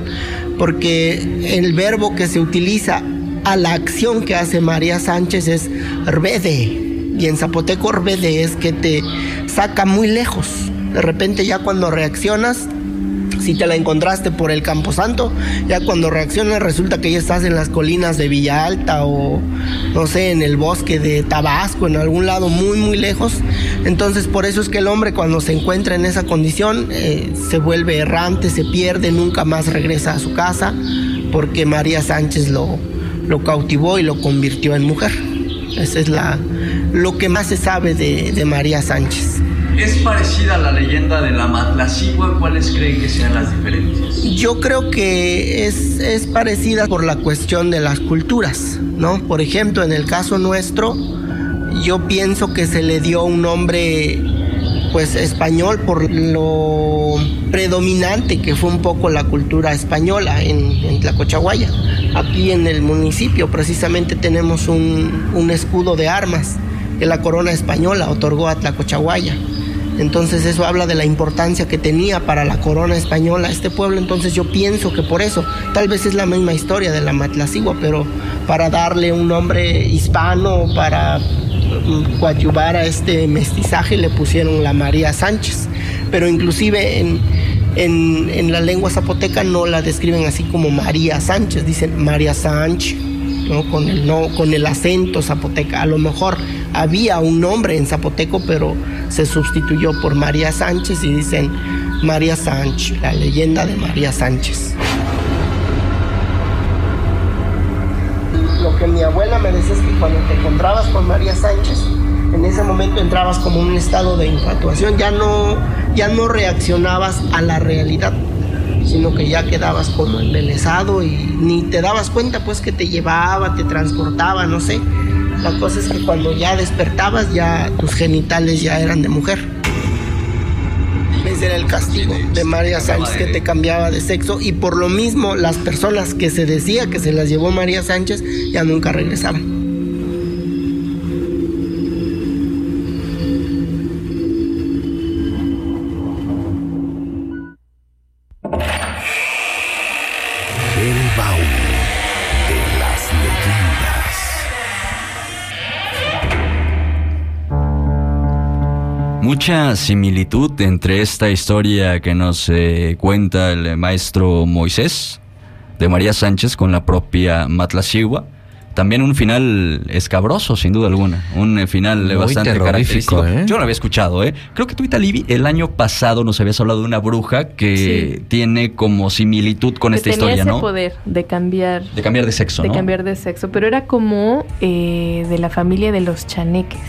Q: porque el verbo que se utiliza a la acción que hace María Sánchez es herbede y en zapoteco herbede es que te saca muy lejos de repente ya cuando reaccionas si te la encontraste por el Camposanto, ya cuando reaccionas resulta que ya estás en las colinas de Villa Alta o no sé, en el bosque de Tabasco, en algún lado muy muy lejos. Entonces por eso es que el hombre cuando se encuentra en esa condición eh, se vuelve errante, se pierde, nunca más regresa a su casa porque María Sánchez lo, lo cautivó y lo convirtió en mujer. Esa es la, lo que más se sabe de, de María Sánchez.
B: ¿Es parecida a la leyenda de la Matlacigua? ¿Cuáles creen que sean las diferencias?
Q: Yo creo que es, es parecida por la cuestión de las culturas, ¿no? Por ejemplo, en el caso nuestro, yo pienso que se le dio un nombre pues español por lo predominante que fue un poco la cultura española en, en Tlacochahuaya. Aquí en el municipio precisamente tenemos un, escudo de armas que la corona española otorgó a Tlacochahuaya. Entonces eso habla de la importancia que tenía para la corona española este pueblo. Entonces yo pienso que por eso, tal vez es la misma historia de la Matlacigua, pero para darle un nombre hispano, para mm, coadyuvar a este mestizaje le pusieron la María Sánchez. Pero inclusive en, en, en la lengua zapoteca no la describen así como María Sánchez, dicen María Sánchez. ¿no? Con, el, no, con el acento zapoteca. A lo mejor había un nombre en zapoteco, pero se sustituyó por María Sánchez y dicen María Sánchez, la leyenda de María Sánchez. Lo que mi abuela me decía es que cuando te encontrabas con María Sánchez, en ese momento entrabas como en un estado de infatuación, ya no, ya no reaccionabas a la realidad, sino que ya quedabas como embelesado y ni te dabas cuenta pues que te llevaba, te transportaba, no sé. La cosa es que cuando ya despertabas ya tus genitales ya eran de mujer. Ese era el castigo de María Sánchez que te cambiaba de sexo y por lo mismo las personas que se decía que se las llevó María Sánchez ya nunca regresaban.
B: Mucha similitud entre esta historia que nos eh, cuenta el maestro Moisés de María Sánchez con la propia Matlacigua. También un final escabroso, sin duda alguna. Un eh, final
E: Muy
B: bastante característico.
E: ¿eh?
B: Yo lo había escuchado, ¿eh? Creo que tú, Italibi, el año pasado nos habías hablado de una bruja que tiene como similitud con
D: que
B: esta
D: tenía
B: historia,
D: ese
B: ¿no?
D: poder de cambiar
B: De cambiar de sexo,
D: de
B: ¿no?
D: cambiar de sexo, pero era como eh, de la familia de los chaneques,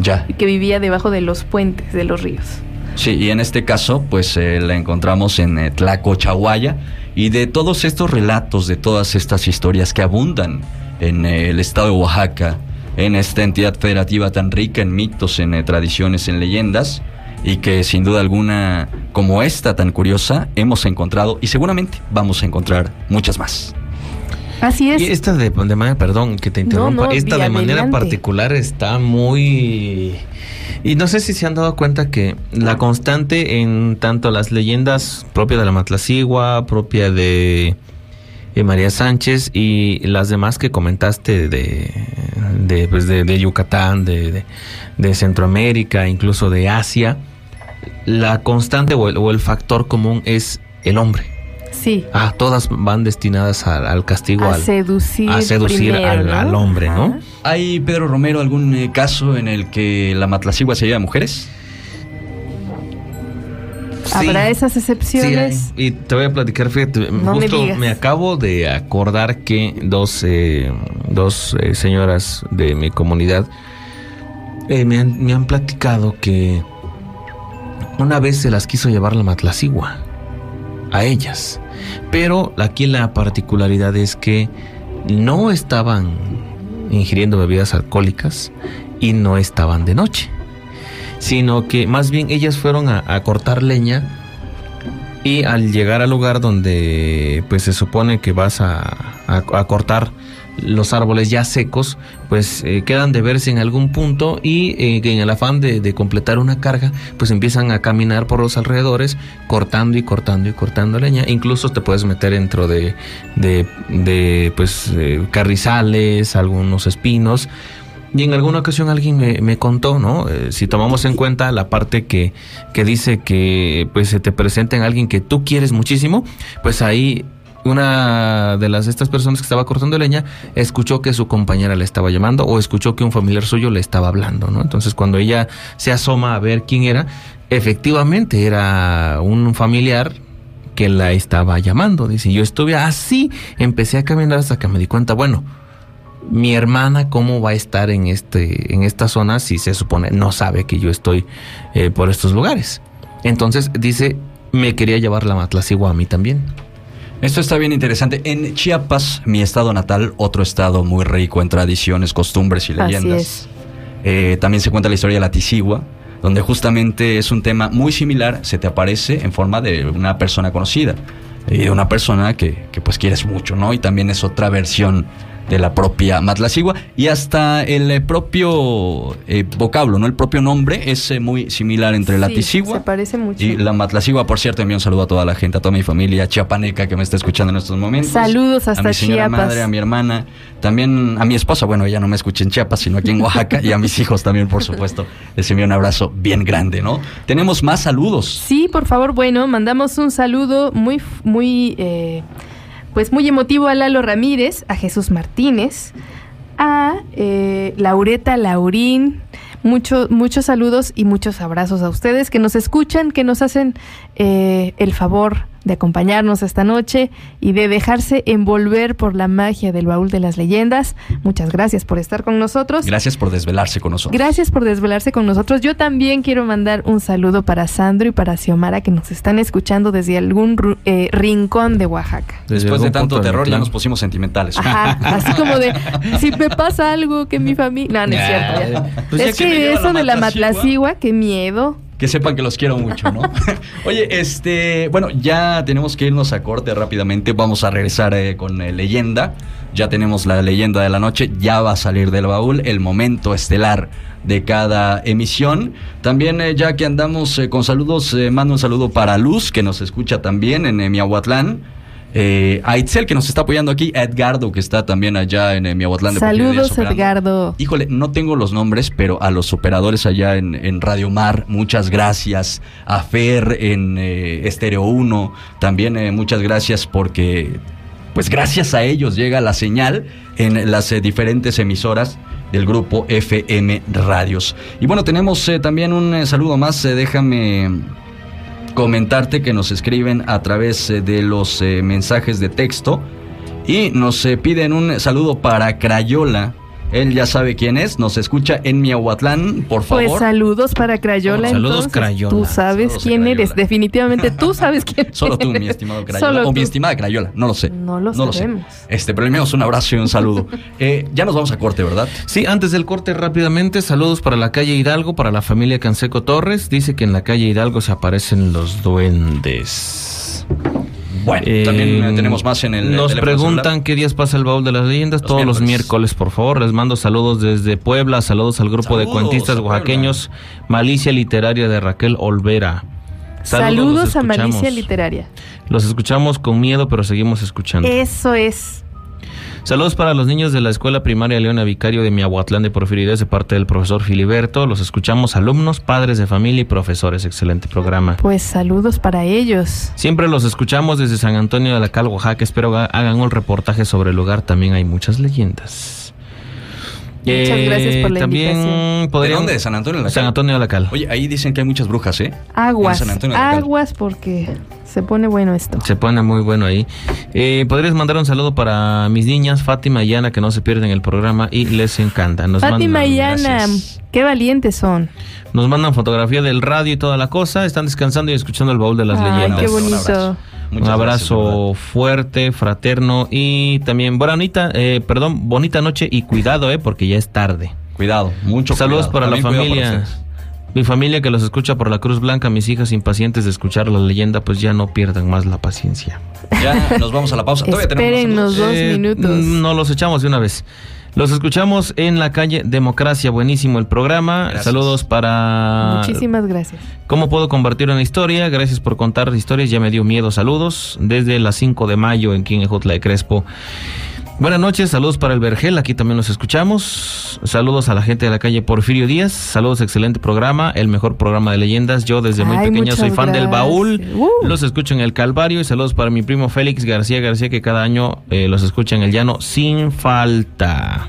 B: Ya.
D: que vivía debajo de los puentes de los ríos.
B: Sí, y en este caso, pues eh, la encontramos en eh, Tlacochahuaya. Y de todos estos relatos, de todas estas historias que abundan en el estado de Oaxaca, en esta entidad federativa tan rica en mitos, en eh, tradiciones, en leyendas, y que sin duda alguna, como esta tan curiosa, hemos encontrado y seguramente vamos a encontrar muchas más.
D: Así es.
E: Y esta de, de manera, perdón que te interrumpa,
D: no,
E: esta de manera
D: adelante.
E: particular está muy... Y no sé si se han dado cuenta que la constante en tanto las leyendas propias de la Matlacigua, propia de María Sánchez y las demás que comentaste de, de, pues, de- de Yucatán, de, de- de Centroamérica, incluso de Asia, la constante o el, o el factor común es el hombre.
D: Sí.
E: Ah, todas van destinadas al, al castigo,
D: A
E: al,
D: seducir
E: a seducir
D: primero,
E: al,
D: ¿no?
E: al hombre, ¿no?
B: ¿Hay, Pedro Romero, algún eh, caso en el que la Matlacigua se lleva a mujeres?
D: Habrá esas
E: Sí,
D: excepciones.
E: hay. y te voy a platicar, fíjate,
D: No
E: justo me, acabo de acordar que dos, eh, dos eh, señoras de mi comunidad eh, me, han, me han platicado que una vez se las quiso llevar la matlacigua a ellas. Pero aquí la particularidad es que no estaban ingiriendo bebidas alcohólicas y no estaban de noche, sino que más bien ellas fueron a, cortar leña y al llegar al lugar donde pues se supone que vas a, a- cortar los árboles ya secos, pues eh, quedan de verse en algún punto y eh, en el afán de, de completar una carga, pues empiezan a caminar por los alrededores, cortando y cortando y cortando leña. Incluso te puedes meter dentro de, de, de, pues eh, carrizales, algunos espinos. Y en alguna ocasión alguien me, me contó, ¿no? Eh, si tomamos en cuenta la parte que, que dice que pues se te presenta en alguien que tú quieres muchísimo, pues ahí una de las estas personas que estaba cortando leña escuchó que su compañera le estaba llamando o escuchó que un familiar suyo le estaba hablando, ¿no? Entonces cuando ella se asoma a ver quién era, efectivamente era un familiar que la estaba llamando. Dice, yo estuve así, empecé a caminar hasta que me di cuenta, bueno, mi hermana cómo va a estar en este en esta zona si se supone no sabe que yo estoy eh, por estos lugares entonces dice me quería llevar la matlacigua a mí también
B: Esto está bien interesante. En Chiapas, mi estado natal, otro estado muy rico en tradiciones, costumbres y
D: Así
B: leyendas.
D: es.
B: Eh, también se cuenta la historia de la Tisigua, donde justamente es un tema muy similar, se te aparece en forma de una persona conocida y de una persona que, que, pues quieres mucho, ¿no? Y también es otra versión de la propia Matlacigua y hasta el eh, propio eh, vocablo, ¿no? El propio nombre es eh, muy similar entre la
D: Sí,
B: Tisigua
D: Se parece mucho.
B: y la Matlacigua, por cierto, envío un saludo a toda la gente, a toda mi familia chiapaneca que me está escuchando en estos momentos.
D: Saludos hasta
B: A mi señora
D: Chiapas.
B: madre, a mi hermana, también a mi esposa, bueno, ella no me escucha en Chiapas, sino aquí en Oaxaca, y a mis hijos también, por supuesto. Les envío un abrazo bien grande, ¿no? Tenemos más saludos.
D: Sí, por favor, bueno, mandamos un saludo muy, muy, eh, pues muy emotivo a Lalo Ramírez, a Jesús Martínez, a eh, Laureta Laurín, Mucho, muchos saludos y muchos abrazos a ustedes que nos escuchan, que nos hacen eh, el favor de acompañarnos esta noche y de dejarse envolver por la magia del baúl de las leyendas. Muchas gracias por estar con nosotros.
B: Gracias por desvelarse con nosotros.
D: Gracias por desvelarse con nosotros. Yo también quiero mandar un saludo para Sandro y para Xiomara que nos están escuchando desde algún eh, rincón de Oaxaca.
B: Después de tanto terror ya nos pusimos sentimentales.
D: Ajá, así como de, si me pasa algo que mi familia... No, no es cierto. ya.
B: Pues ya
D: es
B: que
D: eso
B: la
D: de la
B: matlacigua,
D: qué miedo.
B: Que sepan que los quiero mucho, ¿no? Oye, este, bueno, ya tenemos que irnos a corte rápidamente. Vamos a regresar eh, con eh, leyenda. Ya tenemos la leyenda de la noche. Ya va a salir del baúl el momento estelar de cada emisión. También, eh, ya que andamos con saludos, mando un saludo para Luz, que nos escucha también en Miahuatlán. Eh, a Itzel, que nos está apoyando aquí. A Edgardo, que está también allá en eh, Miahuatlán. de
D: Saludos. Edgardo.
B: Híjole, no tengo los nombres, pero a los operadores allá en, en Radio Mar, muchas gracias. A Fer en eh, Estéreo 1, también eh, muchas gracias porque, pues gracias a ellos llega la señal en las eh, diferentes emisoras del grupo FM Radios. Y bueno, tenemos eh, también un eh, saludo más, déjame comentarte que nos escriben a través eh, de los eh, mensajes de texto y nos eh, piden un saludo para Crayola. Él ya sabe quién es, nos escucha en Miahuatlán, por favor.
D: Pues saludos para Crayola.
B: Saludos,
D: entonces.
B: Crayola.
D: Tú sabes
B: Saludos
D: quién eres. Definitivamente tú sabes quién
B: Solo tú,
D: eres.
B: mi estimado Crayola.
D: Solo
B: o mi
D: tú.
B: estimada Crayola, no lo sé.
D: No lo
B: sé.
D: sabemos.
B: Este, pero le enviamos un abrazo y un saludo. Eh, ya nos vamos a corte, ¿verdad?
E: Sí, antes del corte rápidamente, saludos para la calle Hidalgo, para la familia Canseco Torres. Dice que en la calle Hidalgo se aparecen los duendes.
B: Bueno, también, eh, tenemos más en el, eh,
E: Nos preguntan
B: celular.
E: qué días pasa el baúl de las leyendas. Todos los miércoles, por favor. Les mando saludos desde Puebla. Saludos al grupo de cuentistas oaxaqueños Malicia Literaria de Raquel Olvera.
D: Saludos,
E: los
D: a
E: escuchamos.
D: Malicia Literaria.
E: Los escuchamos con miedo, pero seguimos escuchando.
D: Eso es.
E: Saludos para los niños de la Escuela Primaria Leona Vicario de Miahuatlán de Porfirio Díaz de parte del profesor Filiberto. Los escuchamos alumnos, padres de familia y profesores. Excelente programa.
D: Pues saludos para ellos.
E: Siempre los escuchamos desde San Antonio de la Cal, Oaxaca. Espero ha- hagan un reportaje sobre el lugar. También hay muchas leyendas.
D: Muchas gracias por la
E: también
D: invitación.
E: podrían-
B: ¿De dónde? ¿De San Antonio de la
E: San
B: Cal?
E: Antonio de la Cal.
B: Oye, ahí dicen que hay muchas brujas, ¿eh?
D: Aguas.
B: En San Antonio de la Cal.
D: Aguas porque se pone bueno esto.
E: Se pone muy bueno ahí. Eh, ¿Podrías mandar un saludo para mis niñas, Fátima y Ana, que no se pierden el programa y les encanta? Nos
D: Fátima
E: mandan-
D: y Ana, qué valientes son.
E: Nos mandan fotografía del radio y toda la cosa. Están descansando y escuchando el baúl de las
D: Ay,
E: leyendas.
D: qué bonito.
E: Un abrazo fuerte, fraterno y también bonita, eh, perdón, bonita noche y cuidado, eh, porque ya es tarde.
B: Cuidado, mucho
E: Saludos
B: cuidado.
E: para la
B: También
E: familia. Mi familia que los escucha por la Cruz Blanca, mis hijas impacientes de escuchar la leyenda, pues ya no pierdan más la paciencia.
B: Ya nos vamos a la pausa. Todavía tenemos
D: dos
E: Eh,
D: minutos.
E: No los echamos de una vez. Los escuchamos en la calle Democracia. Buenísimo el programa.
B: Gracias.
E: Saludos para.
D: Muchísimas gracias.
E: ¿Cómo puedo compartir una historia? Gracias por contar historias. Ya me dio miedo. Saludos desde las 5 de mayo en Quinejutla de Crespo. Buenas noches, saludos para el Vergel, aquí también nos escuchamos. Saludos a la gente de la calle Porfirio Díaz. Saludos, excelente programa, el mejor programa de leyendas. Yo desde muy
D: Ay,
E: pequeña soy fan del baúl.
D: Uh.
E: Los escucho en el Calvario y saludos para mi primo Félix García García que cada año eh, los escucha en el llano sin falta.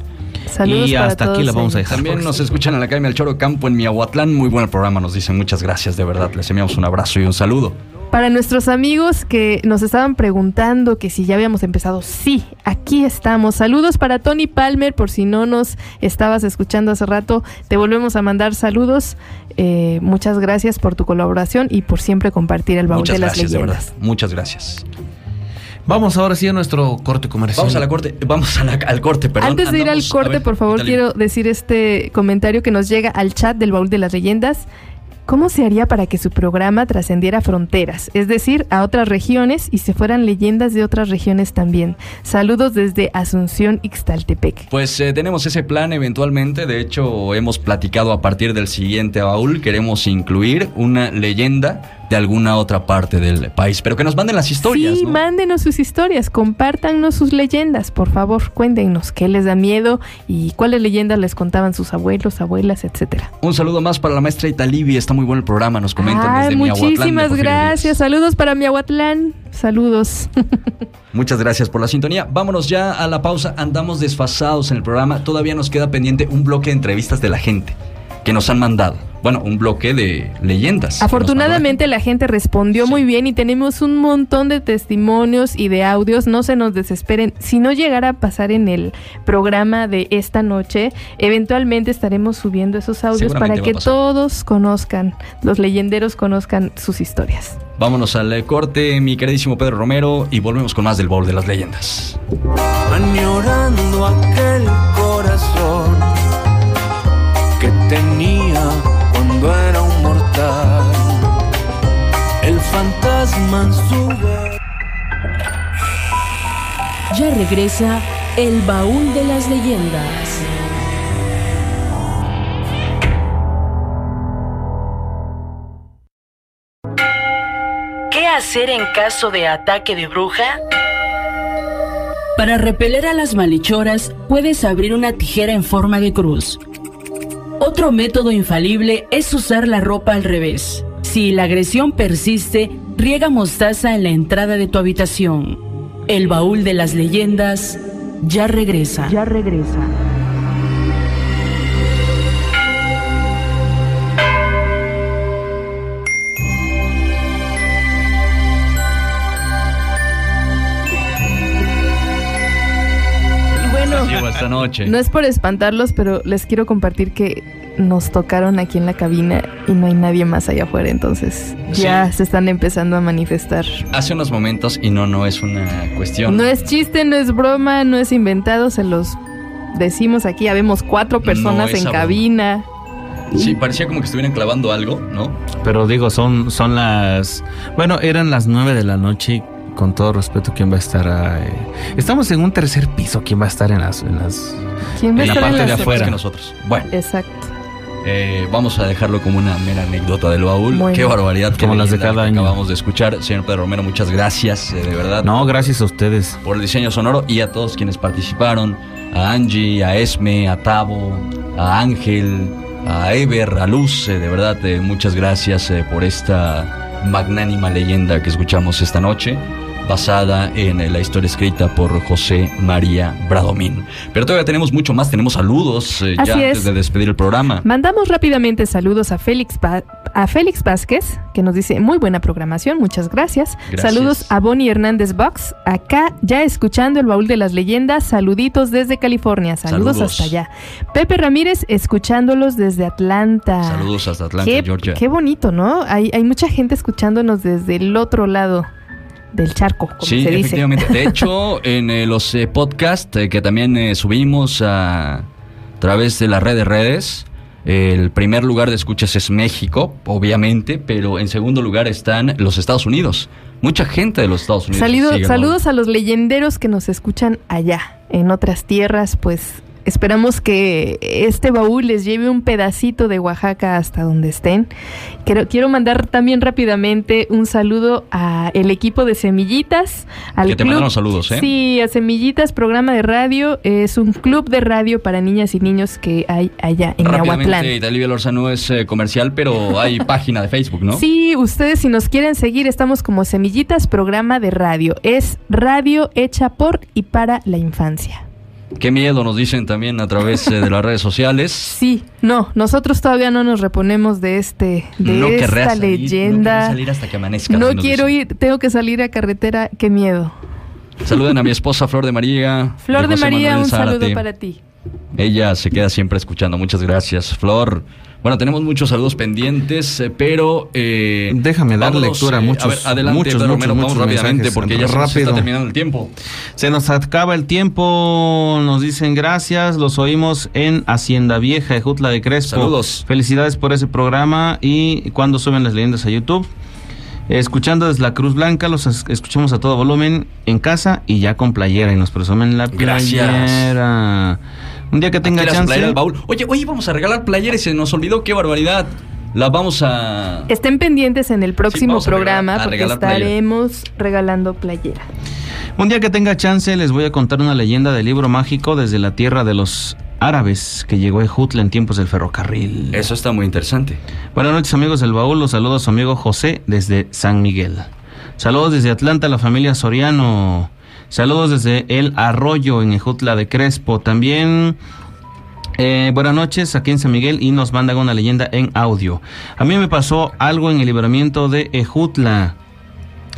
D: Saludos
E: y
D: para
E: hasta aquí
D: todos
E: la vamos a dejar.
B: También nos escuchan en la calle Melchoro Campo en Miahuatlán. Muy buen programa, nos dicen. Muchas gracias, de verdad. Les enviamos un abrazo y un saludo.
D: Para nuestros amigos que nos estaban preguntando que si ya habíamos empezado, sí, aquí estamos. Saludos para Tony Palmer, por si no nos estabas escuchando hace rato, te volvemos a mandar saludos. Eh, muchas gracias por tu colaboración y por siempre compartir el baúl
B: Muchas
D: de las
B: gracias, de verdad. Muchas gracias.
E: Vamos ahora sí a nuestro corte comercial.
B: Vamos a la corte, vamos a la- al corte, perdón.
D: Antes de ir al
B: Andamos- a
D: corte,
B: ver,
D: por favor, quiero decir este comentario que nos llega al chat del baúl de las leyendas. ¿Cómo se haría para que su programa trascendiera fronteras? Es decir, a otras regiones y se fueran leyendas de otras regiones también. Saludos desde Asunción, Ixtaltepec.
B: Pues eh, tenemos ese plan eventualmente. De hecho, hemos platicado a partir del siguiente baúl. Queremos incluir una leyenda de alguna otra parte del país. Pero que nos manden las historias.
D: Sí,
B: ¿no?
D: mándenos sus historias, compártanos sus leyendas, por favor, cuéntenos qué les da miedo y cuáles leyendas les contaban sus abuelos, abuelas, etcétera.
B: Un saludo más para la maestra Italibi. Está muy bueno el programa. Nos comentan
D: Ay,
B: desde Miahuatlán de
D: muchísimas gracias. Saludos para Miahuatlán. Saludos.
B: Muchas gracias por la sintonía. Vámonos ya a la pausa. Andamos desfasados en el programa. Todavía nos queda pendiente un bloque de entrevistas de la gente. Que nos han mandado. Bueno, un bloque de leyendas.
D: Afortunadamente la gente respondió muy bien y tenemos un montón de testimonios y de audios. No se nos desesperen. Si no llegara a pasar en el programa de esta noche, eventualmente estaremos subiendo esos audios para que todos conozcan, los leyenderos conozcan sus historias.
B: Vámonos al corte, mi queridísimo Pedro Romero, y volvemos con más del Bowl de las Leyendas.
R: Añorando aquel
I: Ya regresa el baúl de las leyendas. ¿Qué hacer en caso de ataque de bruja? Para repeler a las malhechoras, puedes abrir una tijera en forma de cruz. Otro método infalible es usar la ropa al revés. Si la agresión persiste, riega mostaza en la entrada de tu habitación. El baúl de las leyendas ya regresa.
L: Ya regresa.
D: Y bueno,
B: esta noche.
D: no es por espantarlos, pero les quiero compartir que nos tocaron aquí en la cabina y no hay nadie más allá afuera, entonces ya se están empezando a manifestar.
B: Hace unos momentos, y no, no es una cuestión.
D: No es chiste, no es broma, no es inventado, se los decimos aquí, habemos cuatro personas en
B: a
D: cabina.
B: Sí, parecía como que estuvieran clavando algo, ¿no?
E: Pero digo, son, son las. Bueno, eran las nueve de la noche. Con todo respeto, ¿quién va a estar? eh, Estamos en un tercer piso. ¿Quién va a estar en las. En, las,
D: ¿Quién va a
E: en la
D: estar en
E: parte de
D: las-
E: afuera?
B: que nosotros. Bueno,
D: Exacto.
B: Eh, vamos a dejarlo como una mera anécdota del baúl.
D: Muy
B: Qué
D: bien.
B: barbaridad. qué
E: Como las de cada
B: que
E: año.
B: Acabamos de escuchar. Señor Pedro Romero, muchas gracias, eh, de verdad.
E: No, gracias a ustedes.
B: por el diseño sonoro y a todos quienes participaron, a Angie, a Esme, a Tavo, a Ángel, a Ever, a Luz, eh, de verdad eh, muchas gracias eh, por esta magnánima leyenda que escuchamos esta noche, basada en eh, la historia escrita por José María Bradomín. Pero todavía tenemos mucho más, tenemos saludos eh, ya
D: es.
B: antes de despedir el programa.
D: Mandamos rápidamente saludos a Félix, Pa- a Félix Vázquez, que nos dice muy buena programación, muchas gracias.
B: Gracias.
D: Saludos a Bonnie Hernández Box, acá ya escuchando el baúl de las leyendas, saluditos desde California, saludos,
B: Saludos.
D: hasta allá. Pepe Ramírez escuchándolos desde Atlanta.
B: Saludos hasta Atlanta,
D: qué,
B: Georgia.
D: qué bonito, ¿no? Hay, hay mucha gente escuchándonos desde el otro lado del charco, como
B: Sí,
D: se dice.
B: efectivamente. De hecho, en eh, los eh, podcasts eh, que también eh, subimos a través de las redes redes, el primer lugar de escuchas es México, obviamente, pero en segundo lugar están los Estados Unidos. Mucha gente de los Estados Unidos.
D: Saludos a los leyenderos que nos escuchan allá, en otras tierras, pues esperamos que este baúl les lleve un pedacito de Oaxaca hasta donde estén. Quiero, quiero mandar también rápidamente un saludo a el equipo de Semillitas, al
B: Que te
D: club-
B: mandaron saludos, ¿eh?
D: Sí, a Semillitas, programa de radio, es un club de radio para niñas y niños que hay allá en.
B: Rápidamente, Italia Lorzano es eh, comercial, pero hay página de Facebook, ¿no?
D: Sí, ustedes si nos quieren seguir, estamos como Semillitas, programa de radio. Es radio hecha por y para la infancia.
B: Qué miedo nos dicen también a través eh, de las redes sociales.
D: Sí, no, nosotros todavía no nos reponemos de este, de
B: no
D: esta
B: salir, no
D: leyenda.
B: querrás salir hasta que amanezca.
D: No quiero
B: dicen.
D: ir, tengo que salir a carretera, qué miedo.
B: Saluden a mi esposa Flor de María.
D: Flor de María,
B: Manuel
D: un saludo para ti.
B: Ella se queda siempre escuchando. Muchas gracias, Flor. Bueno, tenemos muchos saludos pendientes, eh, pero... eh,
E: Déjame dar
B: vámonos,
E: lectura a
B: eh,
E: muchos,
B: A ver, adelante,
E: muchos,
B: Pedro
E: muchos,
B: Romero,
E: muchos
B: vamos rápidamente porque ya se está terminando el tiempo.
E: Se nos acaba el tiempo, nos dicen gracias, los oímos en Hacienda Vieja de Jutla de Crespo.
B: Saludos.
E: Felicidades por ese programa y cuando suben las leyendas a YouTube. Escuchando desde la Cruz Blanca, los es- escuchamos a todo volumen en casa y ya con playera y nos presumen la
B: Gracias.
E: Un día que tenga
B: Aquí
E: chance.
B: baúl. Oye, oye, vamos a regalar playeras, se nos olvidó, qué barbaridad. Las vamos a...
D: Estén pendientes en el próximo
B: regalar-
D: programa porque
B: regalar playera.
D: estaremos regalando playera.
E: Un día que tenga chance les voy a contar una leyenda del libro mágico desde la tierra de los árabes que llegó a Jutla en tiempos del ferrocarril.
B: Eso está muy interesante.
E: Buenas noches amigos del baúl, los saludo a su amigo José desde San Miguel. Saludos desde Atlanta a la familia Soriano. Saludos desde El Arroyo en Ejutla de Crespo. También Eh, buenas noches, aquí en San Miguel y nos mandan una leyenda en audio. A mí me pasó algo en el libramiento de Ejutla.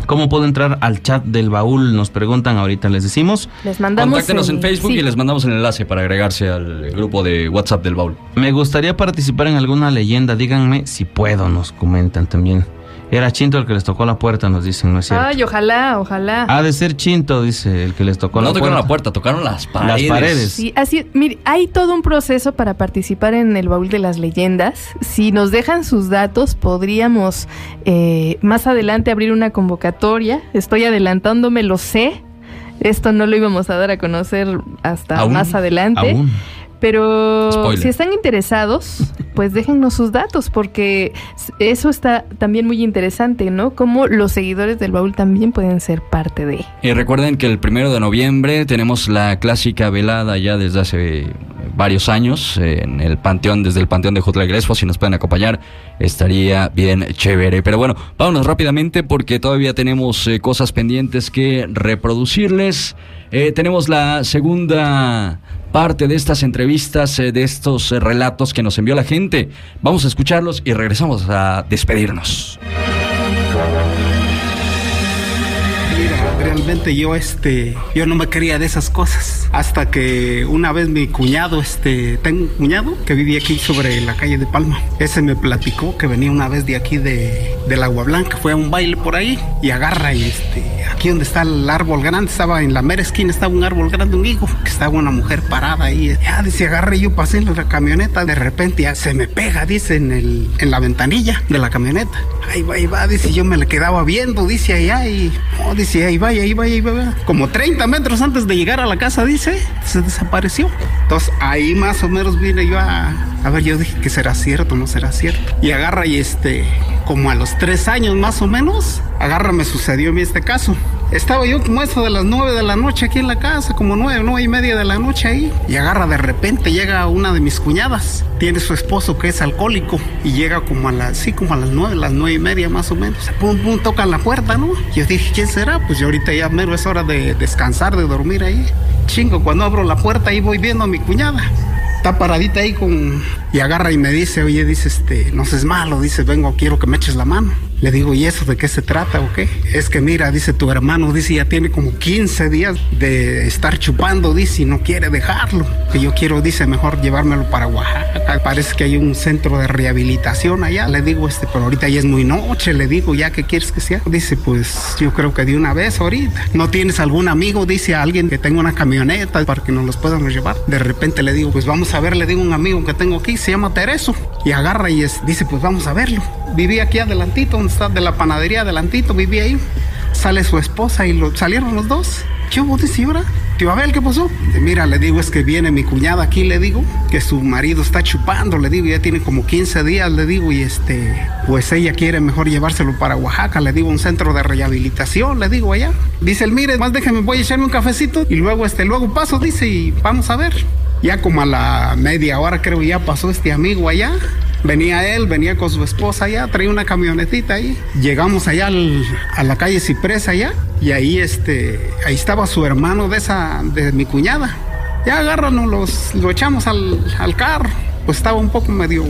E: ¿Cómo puedo entrar al chat del baúl? Nos preguntan ahorita, les decimos.
D: Les mandamos.
B: Contáctenos en Facebook
D: sí.
B: y les mandamos el enlace para agregarse al grupo de WhatsApp del baúl.
E: Me gustaría participar en alguna leyenda, díganme si puedo, nos comentan también. Era Chinto el que les tocó la puerta, nos dicen, ¿no es cierto?
D: Ay, ojalá, ojalá.
E: Ha de ser Chinto, dice el que les tocó
B: No
E: la
B: tocaron
E: puerta.
B: la puerta, tocaron las paredes.
E: Las paredes.
D: Sí, así, mire, hay todo un proceso para participar en el baúl de las leyendas. Si nos dejan sus datos, podríamos eh, más adelante abrir una convocatoria. Estoy adelantándome, lo sé. Esto no lo íbamos a dar a conocer hasta
E: Aún,
D: más adelante.
E: aún.
D: Pero
E: Spoiler.
D: si están interesados, pues déjennos sus datos, porque eso está también muy interesante, ¿no? Como los seguidores del baúl también pueden ser parte de.
B: Y recuerden que el primero de noviembre tenemos la clásica velada ya desde hace varios años eh, en el panteón, desde el panteón de Jutla. Si nos pueden acompañar, estaría bien chévere. Pero bueno, vámonos rápidamente porque todavía tenemos eh, cosas pendientes que reproducirles. Eh, tenemos la segunda parte de estas entrevistas, eh, de estos eh, relatos que nos envió la gente. Vamos a escucharlos y regresamos a despedirnos.
S: Realmente yo este yo no me quería de esas cosas. Hasta que una vez mi cuñado este tengo un cuñado que vivía aquí sobre la calle de Palma. Ese me platicó que venía una vez de aquí de del Agua Blanca fue a un baile por ahí y agarra y este aquí donde está el árbol grande estaba en la mera esquina estaba un árbol grande un higo que estaba una mujer parada ahí. Ya dice agarra y yo pasé en la camioneta de repente ya se me pega dice en el en la ventanilla de la camioneta. Ahí va ahí va dice yo me le quedaba viendo dice allá y oh, dice ahí va ahí como 30 metros antes de llegar a la casa dice se desapareció. Entonces ahí más o menos vine yo a a ver yo dije que será cierto no será cierto y agarra y este como a los tres años más o menos agarra me sucedió a mí este caso estaba yo como eso de las nueve de la noche aquí en la casa, como nueve, nueve y media de la noche ahí. Y agarra de repente, llega una de mis cuñadas. Tiene su esposo que es alcohólico. Y llega como a las, sí, como a las nueve, las nueve y media más o menos. Pum, pum, tocan la puerta, ¿no? Yo dije, ¿quién será? Pues yo ahorita ya mero es hora de descansar, de dormir ahí. Chingo, cuando abro la puerta ahí voy viendo a mi cuñada está paradita ahí con y agarra y me dice, oye, dice, este, no seas malo, dice, vengo, quiero que me eches la mano. Le digo, ¿y eso de qué se trata o qué? Es que mira, dice, tu hermano, dice, ya tiene como 15 días de estar chupando, dice, y no quiere dejarlo. Que yo quiero, dice, mejor llevármelo para Oaxaca. Parece que hay un centro de rehabilitación allá. Le digo, este, pero ahorita ya es muy noche, le digo, ¿ya qué quieres que sea? Dice, pues yo creo que de una vez ahorita. ¿No tienes algún amigo? Dice alguien que tenga una camioneta para que nos los podamos llevar. De repente le digo, pues vamos a ver, le digo un amigo que tengo aquí, se llama Tereso. Y agarra y es, dice, pues vamos a verlo. Vivía aquí adelantito, de la panadería adelantito, vivía ahí. Sale su esposa y lo, salieron los dos. ¿Qué hubo, ahora? Tío Abel, ¿qué pasó? Mira, le digo, es que viene mi cuñada aquí, le digo, que su marido está chupando, le digo, ya tiene como 15 días, le digo, y este, pues ella quiere mejor llevárselo para Oaxaca, le digo, un centro de rehabilitación, le digo allá. Dice el, mire, más déjeme, voy a echarme un cafecito y luego, este, luego paso, dice, y vamos a ver. Ya como a la media hora creo ya pasó este amigo allá. Venía él, venía con su esposa allá, traía una camionetita ahí. Llegamos allá al- a la calle Ciprés allá y ahí este, ahí estaba su hermano de esa, de mi cuñada. Ya agárranos, los, lo echamos al, al carro. Pues estaba un poco medio,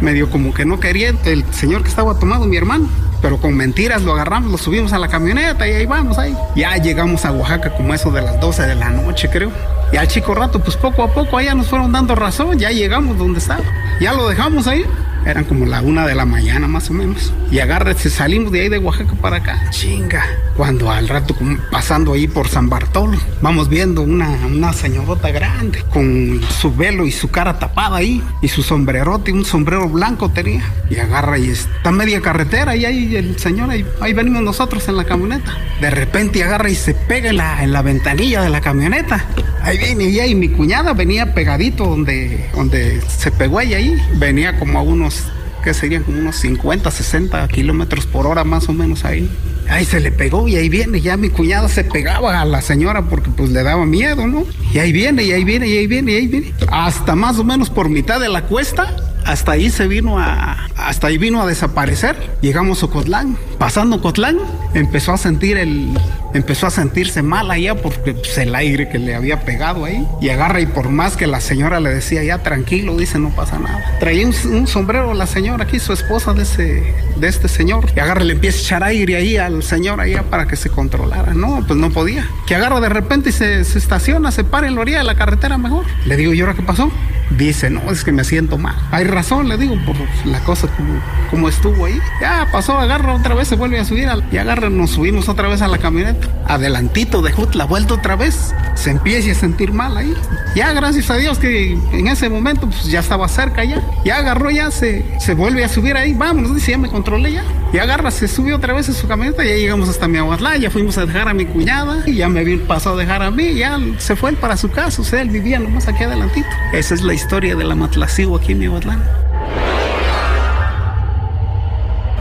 S: medio como que no quería el señor que estaba tomado, mi hermano. Pero con mentiras lo agarramos, lo subimos a la camioneta y ahí vamos ahí. Ya llegamos a Oaxaca como eso de las 12 de la noche, creo. Y al chico rato, pues poco a poco allá nos fueron dando razón, ya llegamos donde estaba. Ya lo dejamos ahí. Eran como la una de la mañana más o menos. Y agárrese, salimos de ahí de Oaxaca para acá. Chinga. Cuando al rato pasando ahí por San Bartolo, vamos viendo una, una señorota grande con su velo y su cara tapada ahí. Y su sombrerote, un sombrero blanco tenía. Y agarra y está media carretera y ahí el señor, ahí, ahí venimos nosotros en la camioneta. De repente agarra y se pega en la, en la ventanilla de la camioneta. Ahí viene ella y mi cuñada venía pegadito donde, donde se pegó ella ahí. Venía como a unos, que serían como unos 50, 60 kilómetros por hora más o menos ahí. Ahí se le pegó y ahí viene, ya mi cuñada se pegaba a la señora porque pues le daba miedo, ¿no? Y ahí viene, y ahí viene, y ahí viene, y ahí viene. Hasta más o menos por mitad de la cuesta, hasta ahí se vino a, hasta ahí vino a desaparecer. Llegamos a Ocotlán, pasando Ocotlán, empezó a sentir el, empezó a sentirse mal allá porque pues, el aire que le había pegado ahí. Y agarra y por más que la señora le decía, ya tranquilo, dice, no pasa nada. Traía un, un sombrero la señora aquí, su esposa de, ese, de este señor. Y agarra y le empieza a echar aire ahí al señor allá para que se controlara. No, pues no podía. Que agarra de repente y se, se estaciona, se para en la orilla de la carretera mejor. Le digo, ¿y ahora qué pasó? Dice, no, es que me siento mal. Hay razón, le digo, por la cosa como, estuvo ahí. Ya pasó, agarra otra vez, se vuelve a subir. al- y agarra, nos subimos otra vez a la camioneta. Adelantito de Jut, la vuelta otra vez. Se empieza a sentir mal ahí. Ya, gracias a Dios que en ese momento pues, ya estaba cerca ya. Ya agarró, ya se, se vuelve a subir ahí. Vámonos, dice, ya me controlé ya. Y agarra, se subió otra vez a su camioneta. Ya llegamos hasta Miahuatlán, ya fuimos a dejar a mi cuñada. Y ya me había pasado a dejar a mí. Ya se fue él para su casa. O sea, él vivía nomás aquí adelantito. Esa es la historia de la Matlacigua aquí en Miahuatlán.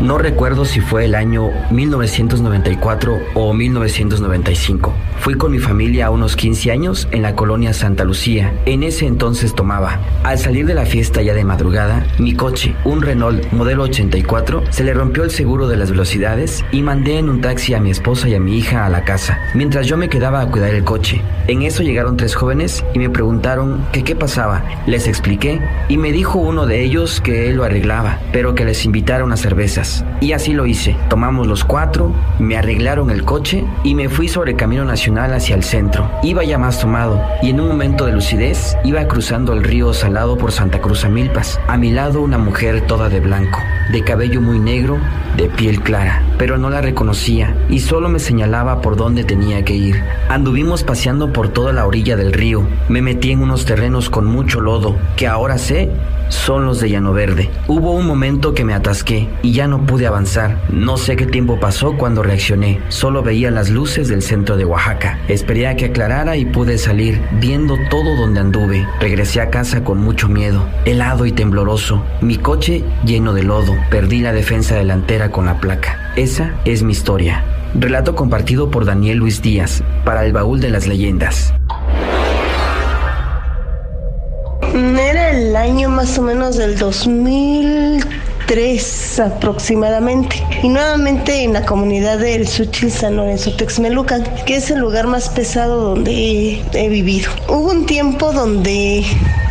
T: No recuerdo si fue el año 1994 o 1995. Fui con mi familia a unos 15 años en la colonia Santa Lucía. En ese entonces tomaba. Al salir de la fiesta ya de madrugada, mi coche, un Renault modelo 84, se le rompió el seguro de las velocidades y mandé en un taxi a mi esposa y a mi hija a la casa, mientras yo me quedaba a cuidar el coche. En eso llegaron tres jóvenes y me preguntaron qué pasaba. Les expliqué y me dijo uno de ellos que él lo arreglaba, pero que les invitara unas cervezas. Y así lo hice. Tomamos los cuatro, me arreglaron el coche y me fui sobre Camino Nacional hacia el centro. Iba ya más tomado y en un momento de lucidez iba cruzando el río Salado por Santa Cruz a Milpas. A mi lado una mujer toda de blanco, de cabello muy negro, de piel clara, pero no la reconocía y solo me señalaba por dónde tenía que ir. Anduvimos paseando por toda la orilla del río. Me metí en unos terrenos con mucho lodo, que ahora sé son los de Llano Verde. Hubo un momento que me atasqué y ya no pude avanzar. No sé qué tiempo pasó cuando reaccioné. Solo veía las luces del centro de Oaxaca. Esperé a que aclarara y pude salir, viendo todo donde anduve. Regresé a casa con mucho miedo, helado y tembloroso. Mi coche lleno de lodo. Perdí la defensa delantera con la placa. Esa es mi historia. Relato compartido por Daniel Luis Díaz para el baúl de las leyendas.
U: Era el año más o menos del 2003 aproximadamente. Y nuevamente en la comunidad del Suchil San Lorenzo Texmelucan, que es el lugar más pesado donde he, he vivido. Hubo un tiempo donde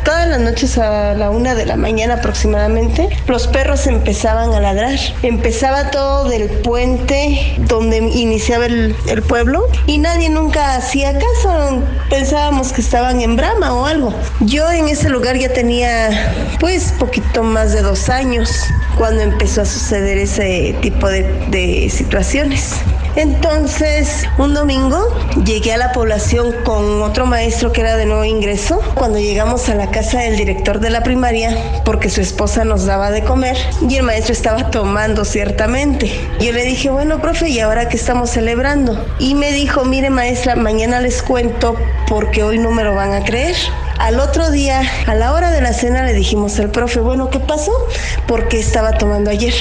U: todas las noches a la una de la mañana aproximadamente, los perros empezaban a ladrar. Empezaba todo del puente donde iniciaba el, pueblo y nadie nunca hacía caso. Pensábamos que estaban en brama o algo. Yo en ese lugar ya tenía pues poquito más de dos años cuando empezó a suceder ese tipo de, de situaciones. Entonces, un domingo llegué a la población con otro maestro que era de nuevo ingreso. Cuando llegamos a la casa del director de la primaria, porque su esposa nos daba de comer, y el maestro estaba tomando ciertamente. Yo le dije, bueno, profe, ¿y ahora qué estamos celebrando? Y me dijo, mire maestra, mañana les cuento porque hoy no me lo van a creer. Al otro día, a la hora de la cena, le dijimos al profe, bueno, ¿qué pasó? Porque estaba tomando ayer.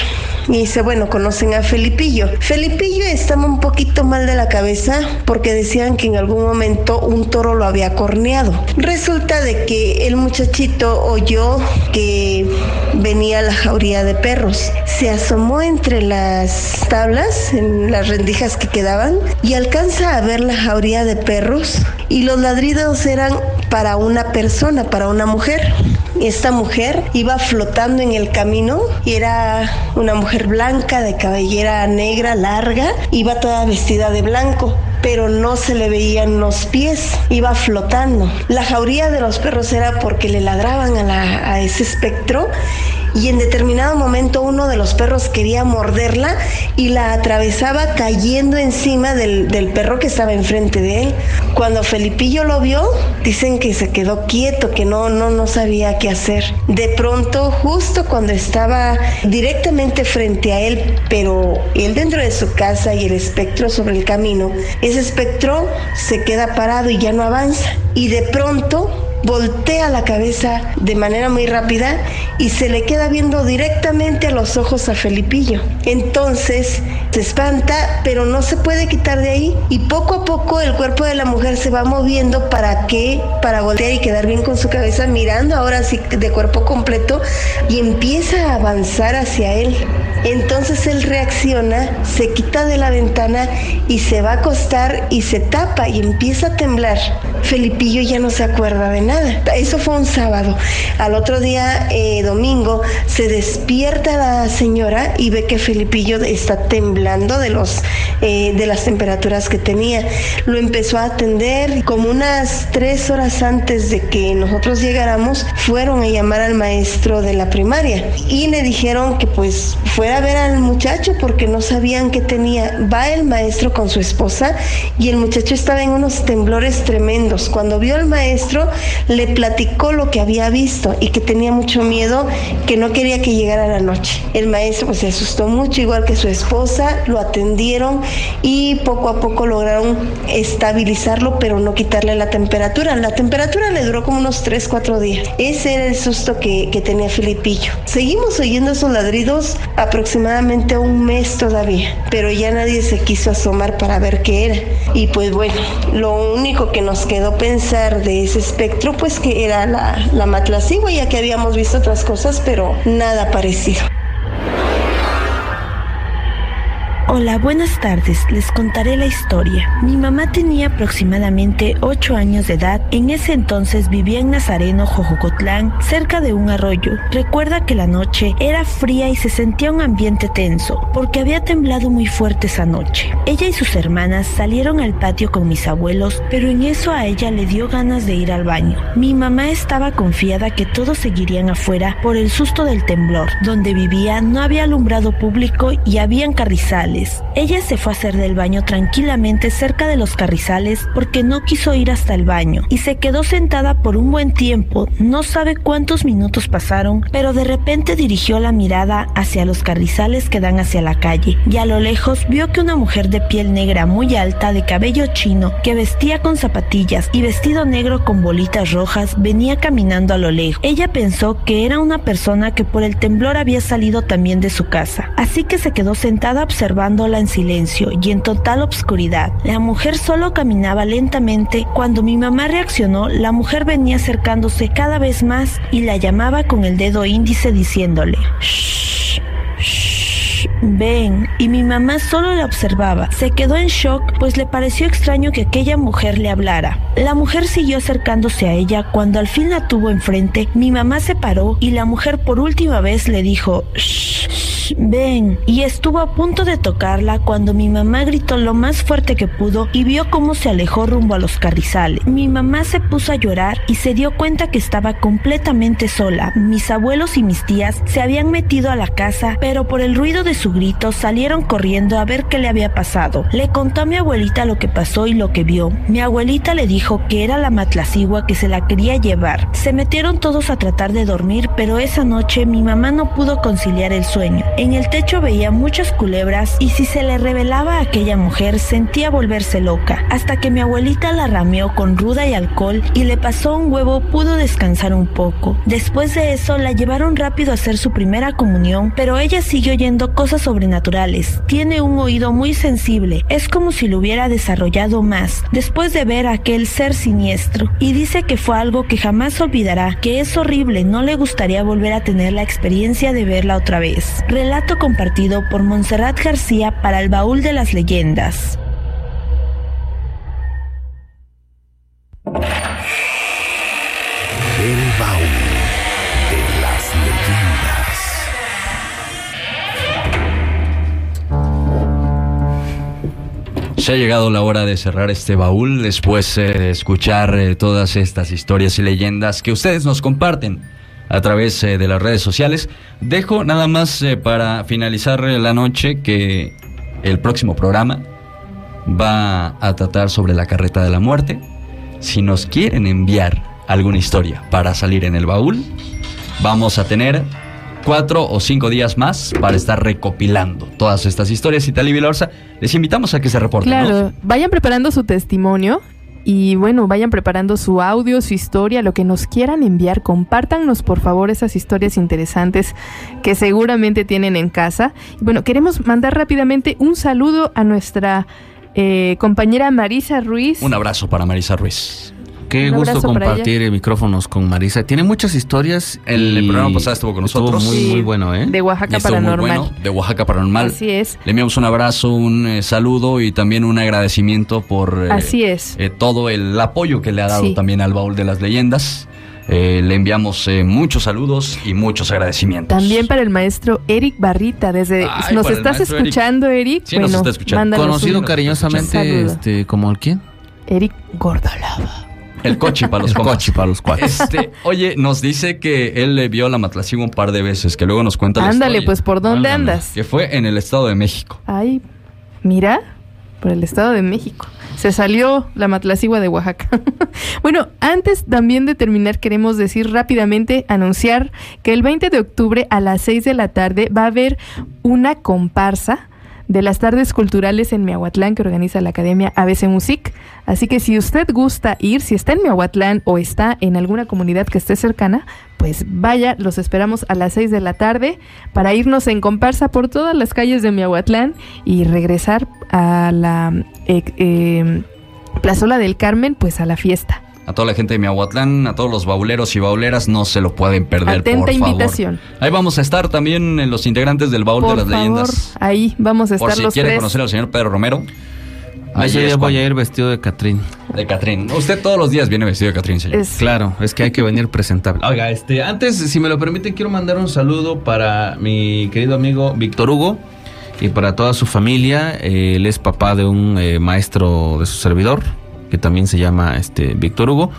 U: Y dice, bueno, conocen a Felipillo. Felipillo estaba un poquito mal de la cabeza porque decían que en algún momento un toro lo había corneado. Resulta de que el muchachito oyó que venía la jauría de perros. Se asomó entre las tablas, en las rendijas que quedaban, y alcanza a ver la jauría de perros. Y los ladridos eran para una persona, para una mujer. Esta mujer iba flotando en el camino y era una mujer blanca de cabellera negra larga, iba toda vestida de blanco pero no se le veían los pies, iba flotando. La jauría de los perros era porque le ladraban a, ese espectro y en determinado momento uno de los perros quería morderla y la atravesaba cayendo encima del, del, perro que estaba enfrente de él. Cuando Felipillo lo vio, dicen que se quedó quieto, que no, no, no sabía qué hacer. De pronto, justo cuando estaba directamente frente a él, pero él dentro de su casa y el espectro sobre el camino, ese espectro se queda parado y ya no avanza. Y de pronto voltea la cabeza de manera muy rápida y se le queda viendo directamente a los ojos a Felipillo. Entonces se espanta, pero no se puede quitar de ahí y poco a poco el cuerpo de la mujer se va moviendo para que, para voltear y quedar bien con su cabeza mirando ahora sí de cuerpo completo y empieza a avanzar hacia él. Entonces él reacciona, se quita de la ventana y se va a acostar y se tapa y empieza a temblar. Felipillo ya no se acuerda de nada. Eso fue un sábado. Al otro día, eh, domingo, se despierta la señora y ve que Felipillo está temblando de los eh, de las temperaturas que tenía. Lo empezó a atender como unas tres horas antes de que nosotros llegáramos, fueron a llamar al maestro de la primaria y le dijeron que pues fuera a ver al muchacho porque no sabían qué tenía. Va el maestro con su esposa y el muchacho estaba en unos temblores tremendos. Cuando vio al maestro, le platicó lo que había visto y que tenía mucho miedo, que no quería que llegara la noche. El maestro pues se asustó mucho, igual que su esposa, lo atendieron y poco a poco lograron estabilizarlo, pero no quitarle la temperatura. La temperatura le duró como unos 3, 4 días. Ese era el susto que, que tenía Filipillo. Seguimos oyendo esos ladridos aproximadamente un mes todavía, pero ya nadie se quiso asomar para ver qué era. Y pues bueno, lo único que nos quedó pensar de ese espectro, pues que era la, la matlacigua, ya que habíamos visto otras cosas, pero nada parecido.
L: Hola, buenas tardes. Les contaré la historia. Mi mamá tenía aproximadamente 8 años de edad. En ese entonces vivía en Nazareno, Jojocotlán, cerca de un arroyo. Recuerda que la noche era fría y se sentía un ambiente tenso, porque había temblado muy fuerte esa noche. Ella y sus hermanas salieron al patio con mis abuelos, pero en eso a ella le dio ganas de ir al baño. Mi mamá estaba confiada que todos seguirían afuera por el susto del temblor. Donde vivía no había alumbrado público y habían carrizales. Ella se fue a hacer del baño tranquilamente cerca de los carrizales porque no quiso ir hasta el baño y se quedó sentada por un buen tiempo, no sabe cuántos minutos pasaron, pero de repente dirigió la mirada hacia los carrizales que dan hacia la calle y a lo lejos vio que una mujer de piel negra muy alta, de cabello chino, que vestía con zapatillas y vestido negro con bolitas rojas, venía caminando a lo lejos. Ella pensó que era una persona que por el temblor había salido también de su casa, así que se quedó sentada observando en silencio y en total obscuridad. La mujer solo caminaba lentamente. Cuando mi mamá reaccionó, la mujer venía acercándose cada vez más y la llamaba con el dedo índice diciéndole, shh, shh, ven. Y mi mamá solo la observaba. Se quedó en shock, pues le pareció extraño que aquella mujer le hablara. La mujer siguió acercándose a ella. Cuando al fin la tuvo enfrente, mi mamá se paró y la mujer por última vez le dijo, ven. Y estuvo a punto de tocarla cuando mi mamá gritó lo más fuerte que pudo y vio cómo se alejó rumbo a los carrizales. Mi mamá se puso a llorar y se dio cuenta que estaba completamente sola. Mis abuelos y mis tías se habían metido a la casa, pero por el ruido de su grito salieron corriendo a ver qué le había pasado. Le contó a mi abuelita lo que pasó y lo que vio. Mi abuelita le dijo que era la matlacigua que se la quería llevar. Se metieron todos a tratar de dormir, pero esa noche mi mamá no pudo conciliar el sueño. En el techo veía muchas culebras y si se le revelaba a aquella mujer sentía volverse loca. Hasta que mi abuelita la rameó con ruda y alcohol y le pasó un huevo pudo descansar un poco. Después de eso la llevaron rápido a hacer su primera comunión, pero ella siguió oyendo cosas sobrenaturales. Tiene un oído muy sensible, es como si lo hubiera desarrollado más después de ver a aquel ser siniestro y dice que fue algo que jamás olvidará, que es horrible, no le gustaría volver a tener la experiencia de verla otra vez. Relato compartido por Montserrat García para el baúl de las leyendas.
G: El baúl de las leyendas.
B: Se ha llegado la hora de cerrar este baúl después eh, de escuchar eh, todas estas historias y leyendas que ustedes nos comparten a través eh, de las redes sociales. Dejo nada más eh, para finalizar la noche que el próximo programa va a tratar sobre la carreta de la muerte. Si nos quieren enviar alguna historia para salir en el baúl, vamos a tener cuatro o cinco días más para estar recopilando todas estas historias. Y Talí Vilorza, les invitamos a que se reporten.
D: Claro, vayan preparando su testimonio Y bueno, vayan preparando su audio, su historia, lo que nos quieran enviar. Compártanos por favor esas historias interesantes que seguramente tienen en casa. Y bueno, queremos mandar rápidamente un saludo a nuestra eh, compañera Marisa Ruiz.
B: Un abrazo para Marisa Ruiz.
E: Qué
D: Un
E: gusto compartir micrófonos con Marisa. Tiene muchas historias.
B: El, programa pasado estuvo con
E: estuvo
B: nosotros.
E: muy,
D: Sí.
E: muy bueno, ¿eh?
D: De Oaxaca
B: Y estuvo muy
D: Paranormal.
B: bueno, de Oaxaca Paranormal.
D: Así es.
B: Le enviamos un abrazo, un eh, saludo y también un agradecimiento por eh,
D: Así es.
B: eh, todo el apoyo que le ha dado
D: Sí.
B: también al baúl de las leyendas. Eh, le enviamos eh, muchos saludos y muchos agradecimientos.
D: También para el maestro Eric Barrita, desde
B: Ay,
D: nos estás
B: Eric.
D: escuchando, Eric.
B: Sí, nos
D: bueno,
B: está escuchando.
E: Conocido
D: un
E: cariñosamente este, como el quién?
D: Eric Gordolava.
B: El coche para los
E: El
B: compas.
E: coche para los cuates.
B: Este, oye, nos dice que él le vio la Matlacigua un par de veces, que luego nos cuenta la
D: Ándale,
B: historia.
D: pues ¿por dónde andas?
B: Que fue en el Estado de México.
D: Ay, mira, por el Estado de México. Se salió la matlacigua de Oaxaca. bueno, antes también de terminar, queremos decir rápidamente, anunciar que el 20 de octubre a las 6 de la tarde va a haber una comparsa de las tardes culturales en Miahuatlán que organiza la Academia ABC Music. Así que si usted gusta ir, si está en Miahuatlán o está en alguna comunidad que esté cercana, pues vaya, los esperamos a las 6 de la tarde para irnos en comparsa por todas las calles de Miahuatlán y regresar a la eh, eh, Plazola del Carmen, pues a la fiesta.
B: A toda la gente de Miahuatlán, a todos los bauleros y bauleras, no se lo pueden perder,
D: Atenta
B: por favor.
D: invitación.
B: Ahí vamos a estar también en los integrantes del baúl
D: Por
B: de las
D: favor,
B: leyendas.
D: ahí vamos a
B: Por
D: esar
B: si
D: los
B: quiere
D: tres.
B: conocer al señor Pedro Romero. ahí
E: Ese
B: es
E: día voy a ir vestido de Catrín.
B: De Catrín. Usted todos los días viene vestido de Catrín, señor.
D: Es-
E: Claro, es que hay que venir presentable. Oiga, este, antes, si me lo permite, quiero mandar un saludo para mi querido amigo Víctor Hugo y para toda su familia. Él es papá de un eh, maestro de su servidor, que también se llama este Víctor Hugo.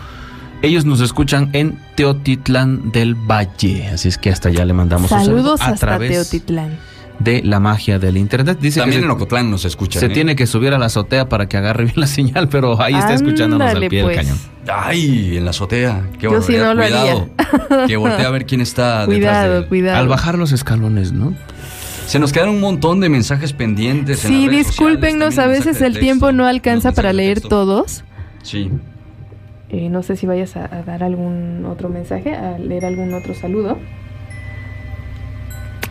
E: Ellos nos escuchan en Teotitlán del Valle, así es que hasta allá le mandamos un
D: Saludos
E: saludo a
D: hasta
E: través
D: Teotitlán.
E: de la magia del internet. Dice
B: También
E: que
B: en Ocotlán nos escuchan.
E: se
B: ¿eh?
E: tiene que subir a la azotea para que agarre bien la señal, pero ahí está escuchándonos al pie
D: pues.
E: del cañón.
B: Ay, en la azotea. Qué
D: Yo sí
B: barbaridad.
D: no lo
B: Cuidado. que voltee a ver quién está detrás de
D: Cuidado,
B: él.
D: cuidado.
E: Al bajar los escalones, ¿no?
B: Se nos quedaron un montón de mensajes pendientes. en
D: Sí,
B: redes
D: discúlpenos,
B: sociales,
D: a veces el tiempo no alcanza para leer
B: texto.
D: todos.
B: Sí.
D: Eh, no sé si vayas a, a dar algún otro mensaje, a leer algún otro saludo.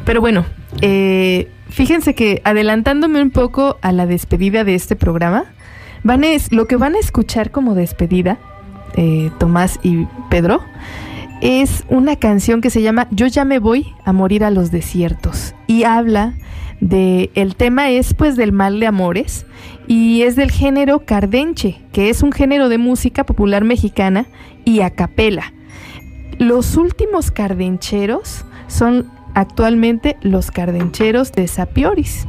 D: Pero bueno, eh, fíjense que adelantándome un poco a la despedida de este programa, van a es- lo que van a escuchar como despedida, eh, Tomás y Pedro, es una canción que se llama Yo ya me voy a morir a los desiertos y habla de el tema es pues del mal de amores y es del género cardenche, que es un género de música popular mexicana y a capela. Los últimos cardencheros son actualmente los cardencheros de Sapioris.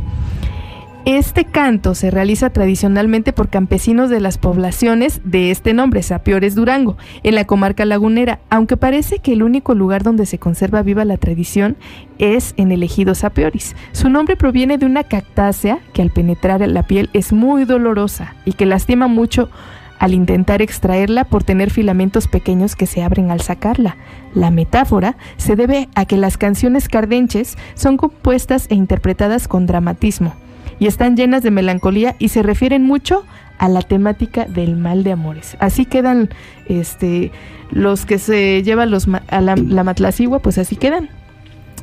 D: Este canto se realiza tradicionalmente por campesinos de las poblaciones de este nombre, Sapiores Durango, en la comarca lagunera, aunque parece que el único lugar donde se conserva viva la tradición es en el ejido Sapioris. Su nombre proviene de una cactácea que al penetrar en la piel es muy dolorosa y que lastima mucho al intentar extraerla por tener filamentos pequeños que se abren al sacarla. La metáfora se debe a que las canciones cardenches son compuestas e interpretadas con dramatismo y están llenas de melancolía y se refieren mucho a la temática del mal de amores. Así quedan este los que se llevan los a la, la matlacigua, pues así quedan.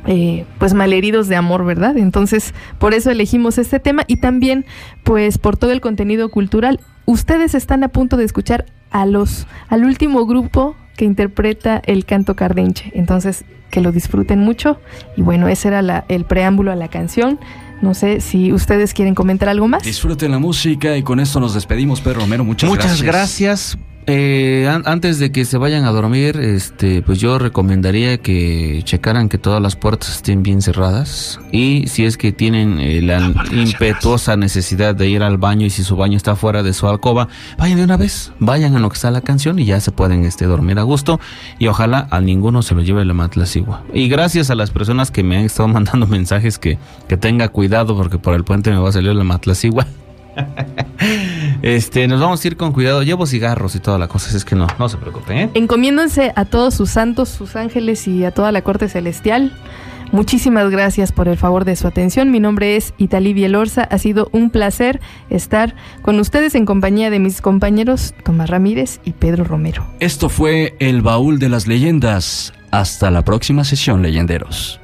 D: eh, pues malheridos de amor, ¿verdad? Entonces, por eso elegimos este tema y también, pues, por todo el contenido cultural. Ustedes están a punto de escuchar a los, al último grupo que interpreta el canto cardenche. Entonces, que lo disfruten mucho. Y bueno, ese era la- el preámbulo a la canción. No sé si ustedes quieren comentar algo más.
B: Disfruten la música y con esto nos despedimos, Pedro Romero. Muchas,
E: Muchas gracias. Eh, an- antes de que se vayan a dormir, este, pues yo recomendaría que checaran que todas las puertas estén bien cerradas y si es que tienen eh, la impetuosa necesidad de ir al baño y si su baño está fuera de su alcoba, vayan de una vez, vayan a lo que está la canción y ya se pueden este, dormir a gusto y ojalá a ninguno se lo lleve la matlacigua. Y gracias a las personas que me han estado mandando mensajes que, que tenga cuidado porque por el puente me va a salir la matlacigua. Este, nos vamos a ir con cuidado. Llevo cigarros y toda la cosa, así es que no, no se preocupen, ¿eh?
D: Encomiéndense a todos sus santos, sus ángeles y a toda la corte celestial Muchísimas gracias por el favor de su atención. Mi nombre es Italí Bielorza. Ha sido un placer estar con ustedes en compañía de mis compañeros Tomás Ramírez y Pedro Romero.
J: Esto fue El Baúl de las Leyendas. Hasta la próxima sesión, leyenderos.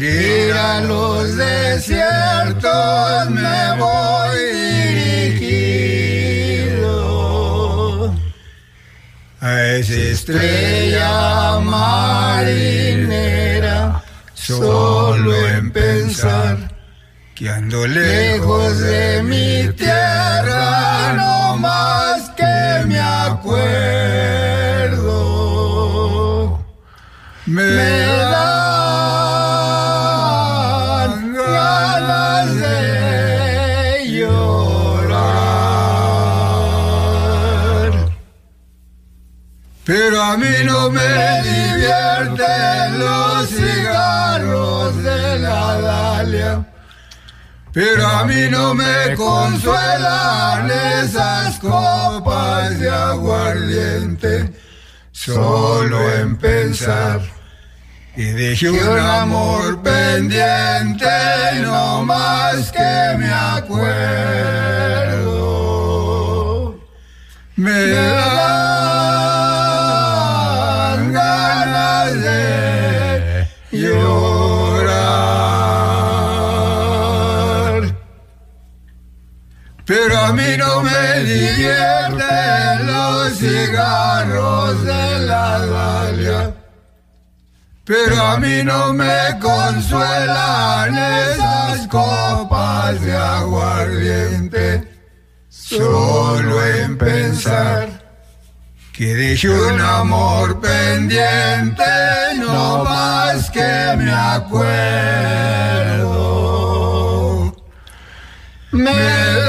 V: A los desiertos, me voy dirigido a esa estrella marinera, solo en pensar que ando lejos de mi tierra, no más que me acuerdo. Me dan Pero a mí no me divierten los cigarros de la Dalia. Pero a mí no me consuelan esas copas de aguardiente, solo en pensar y dejé un amor pendiente, no más que me acuerdo. Me dan Pero a mí no me divierten los cigarros de la Dalia. Pero a mí no me consuelan esas copas de aguardiente. Solo en pensar que dejé un amor pendiente, no más que me acuerdo. Me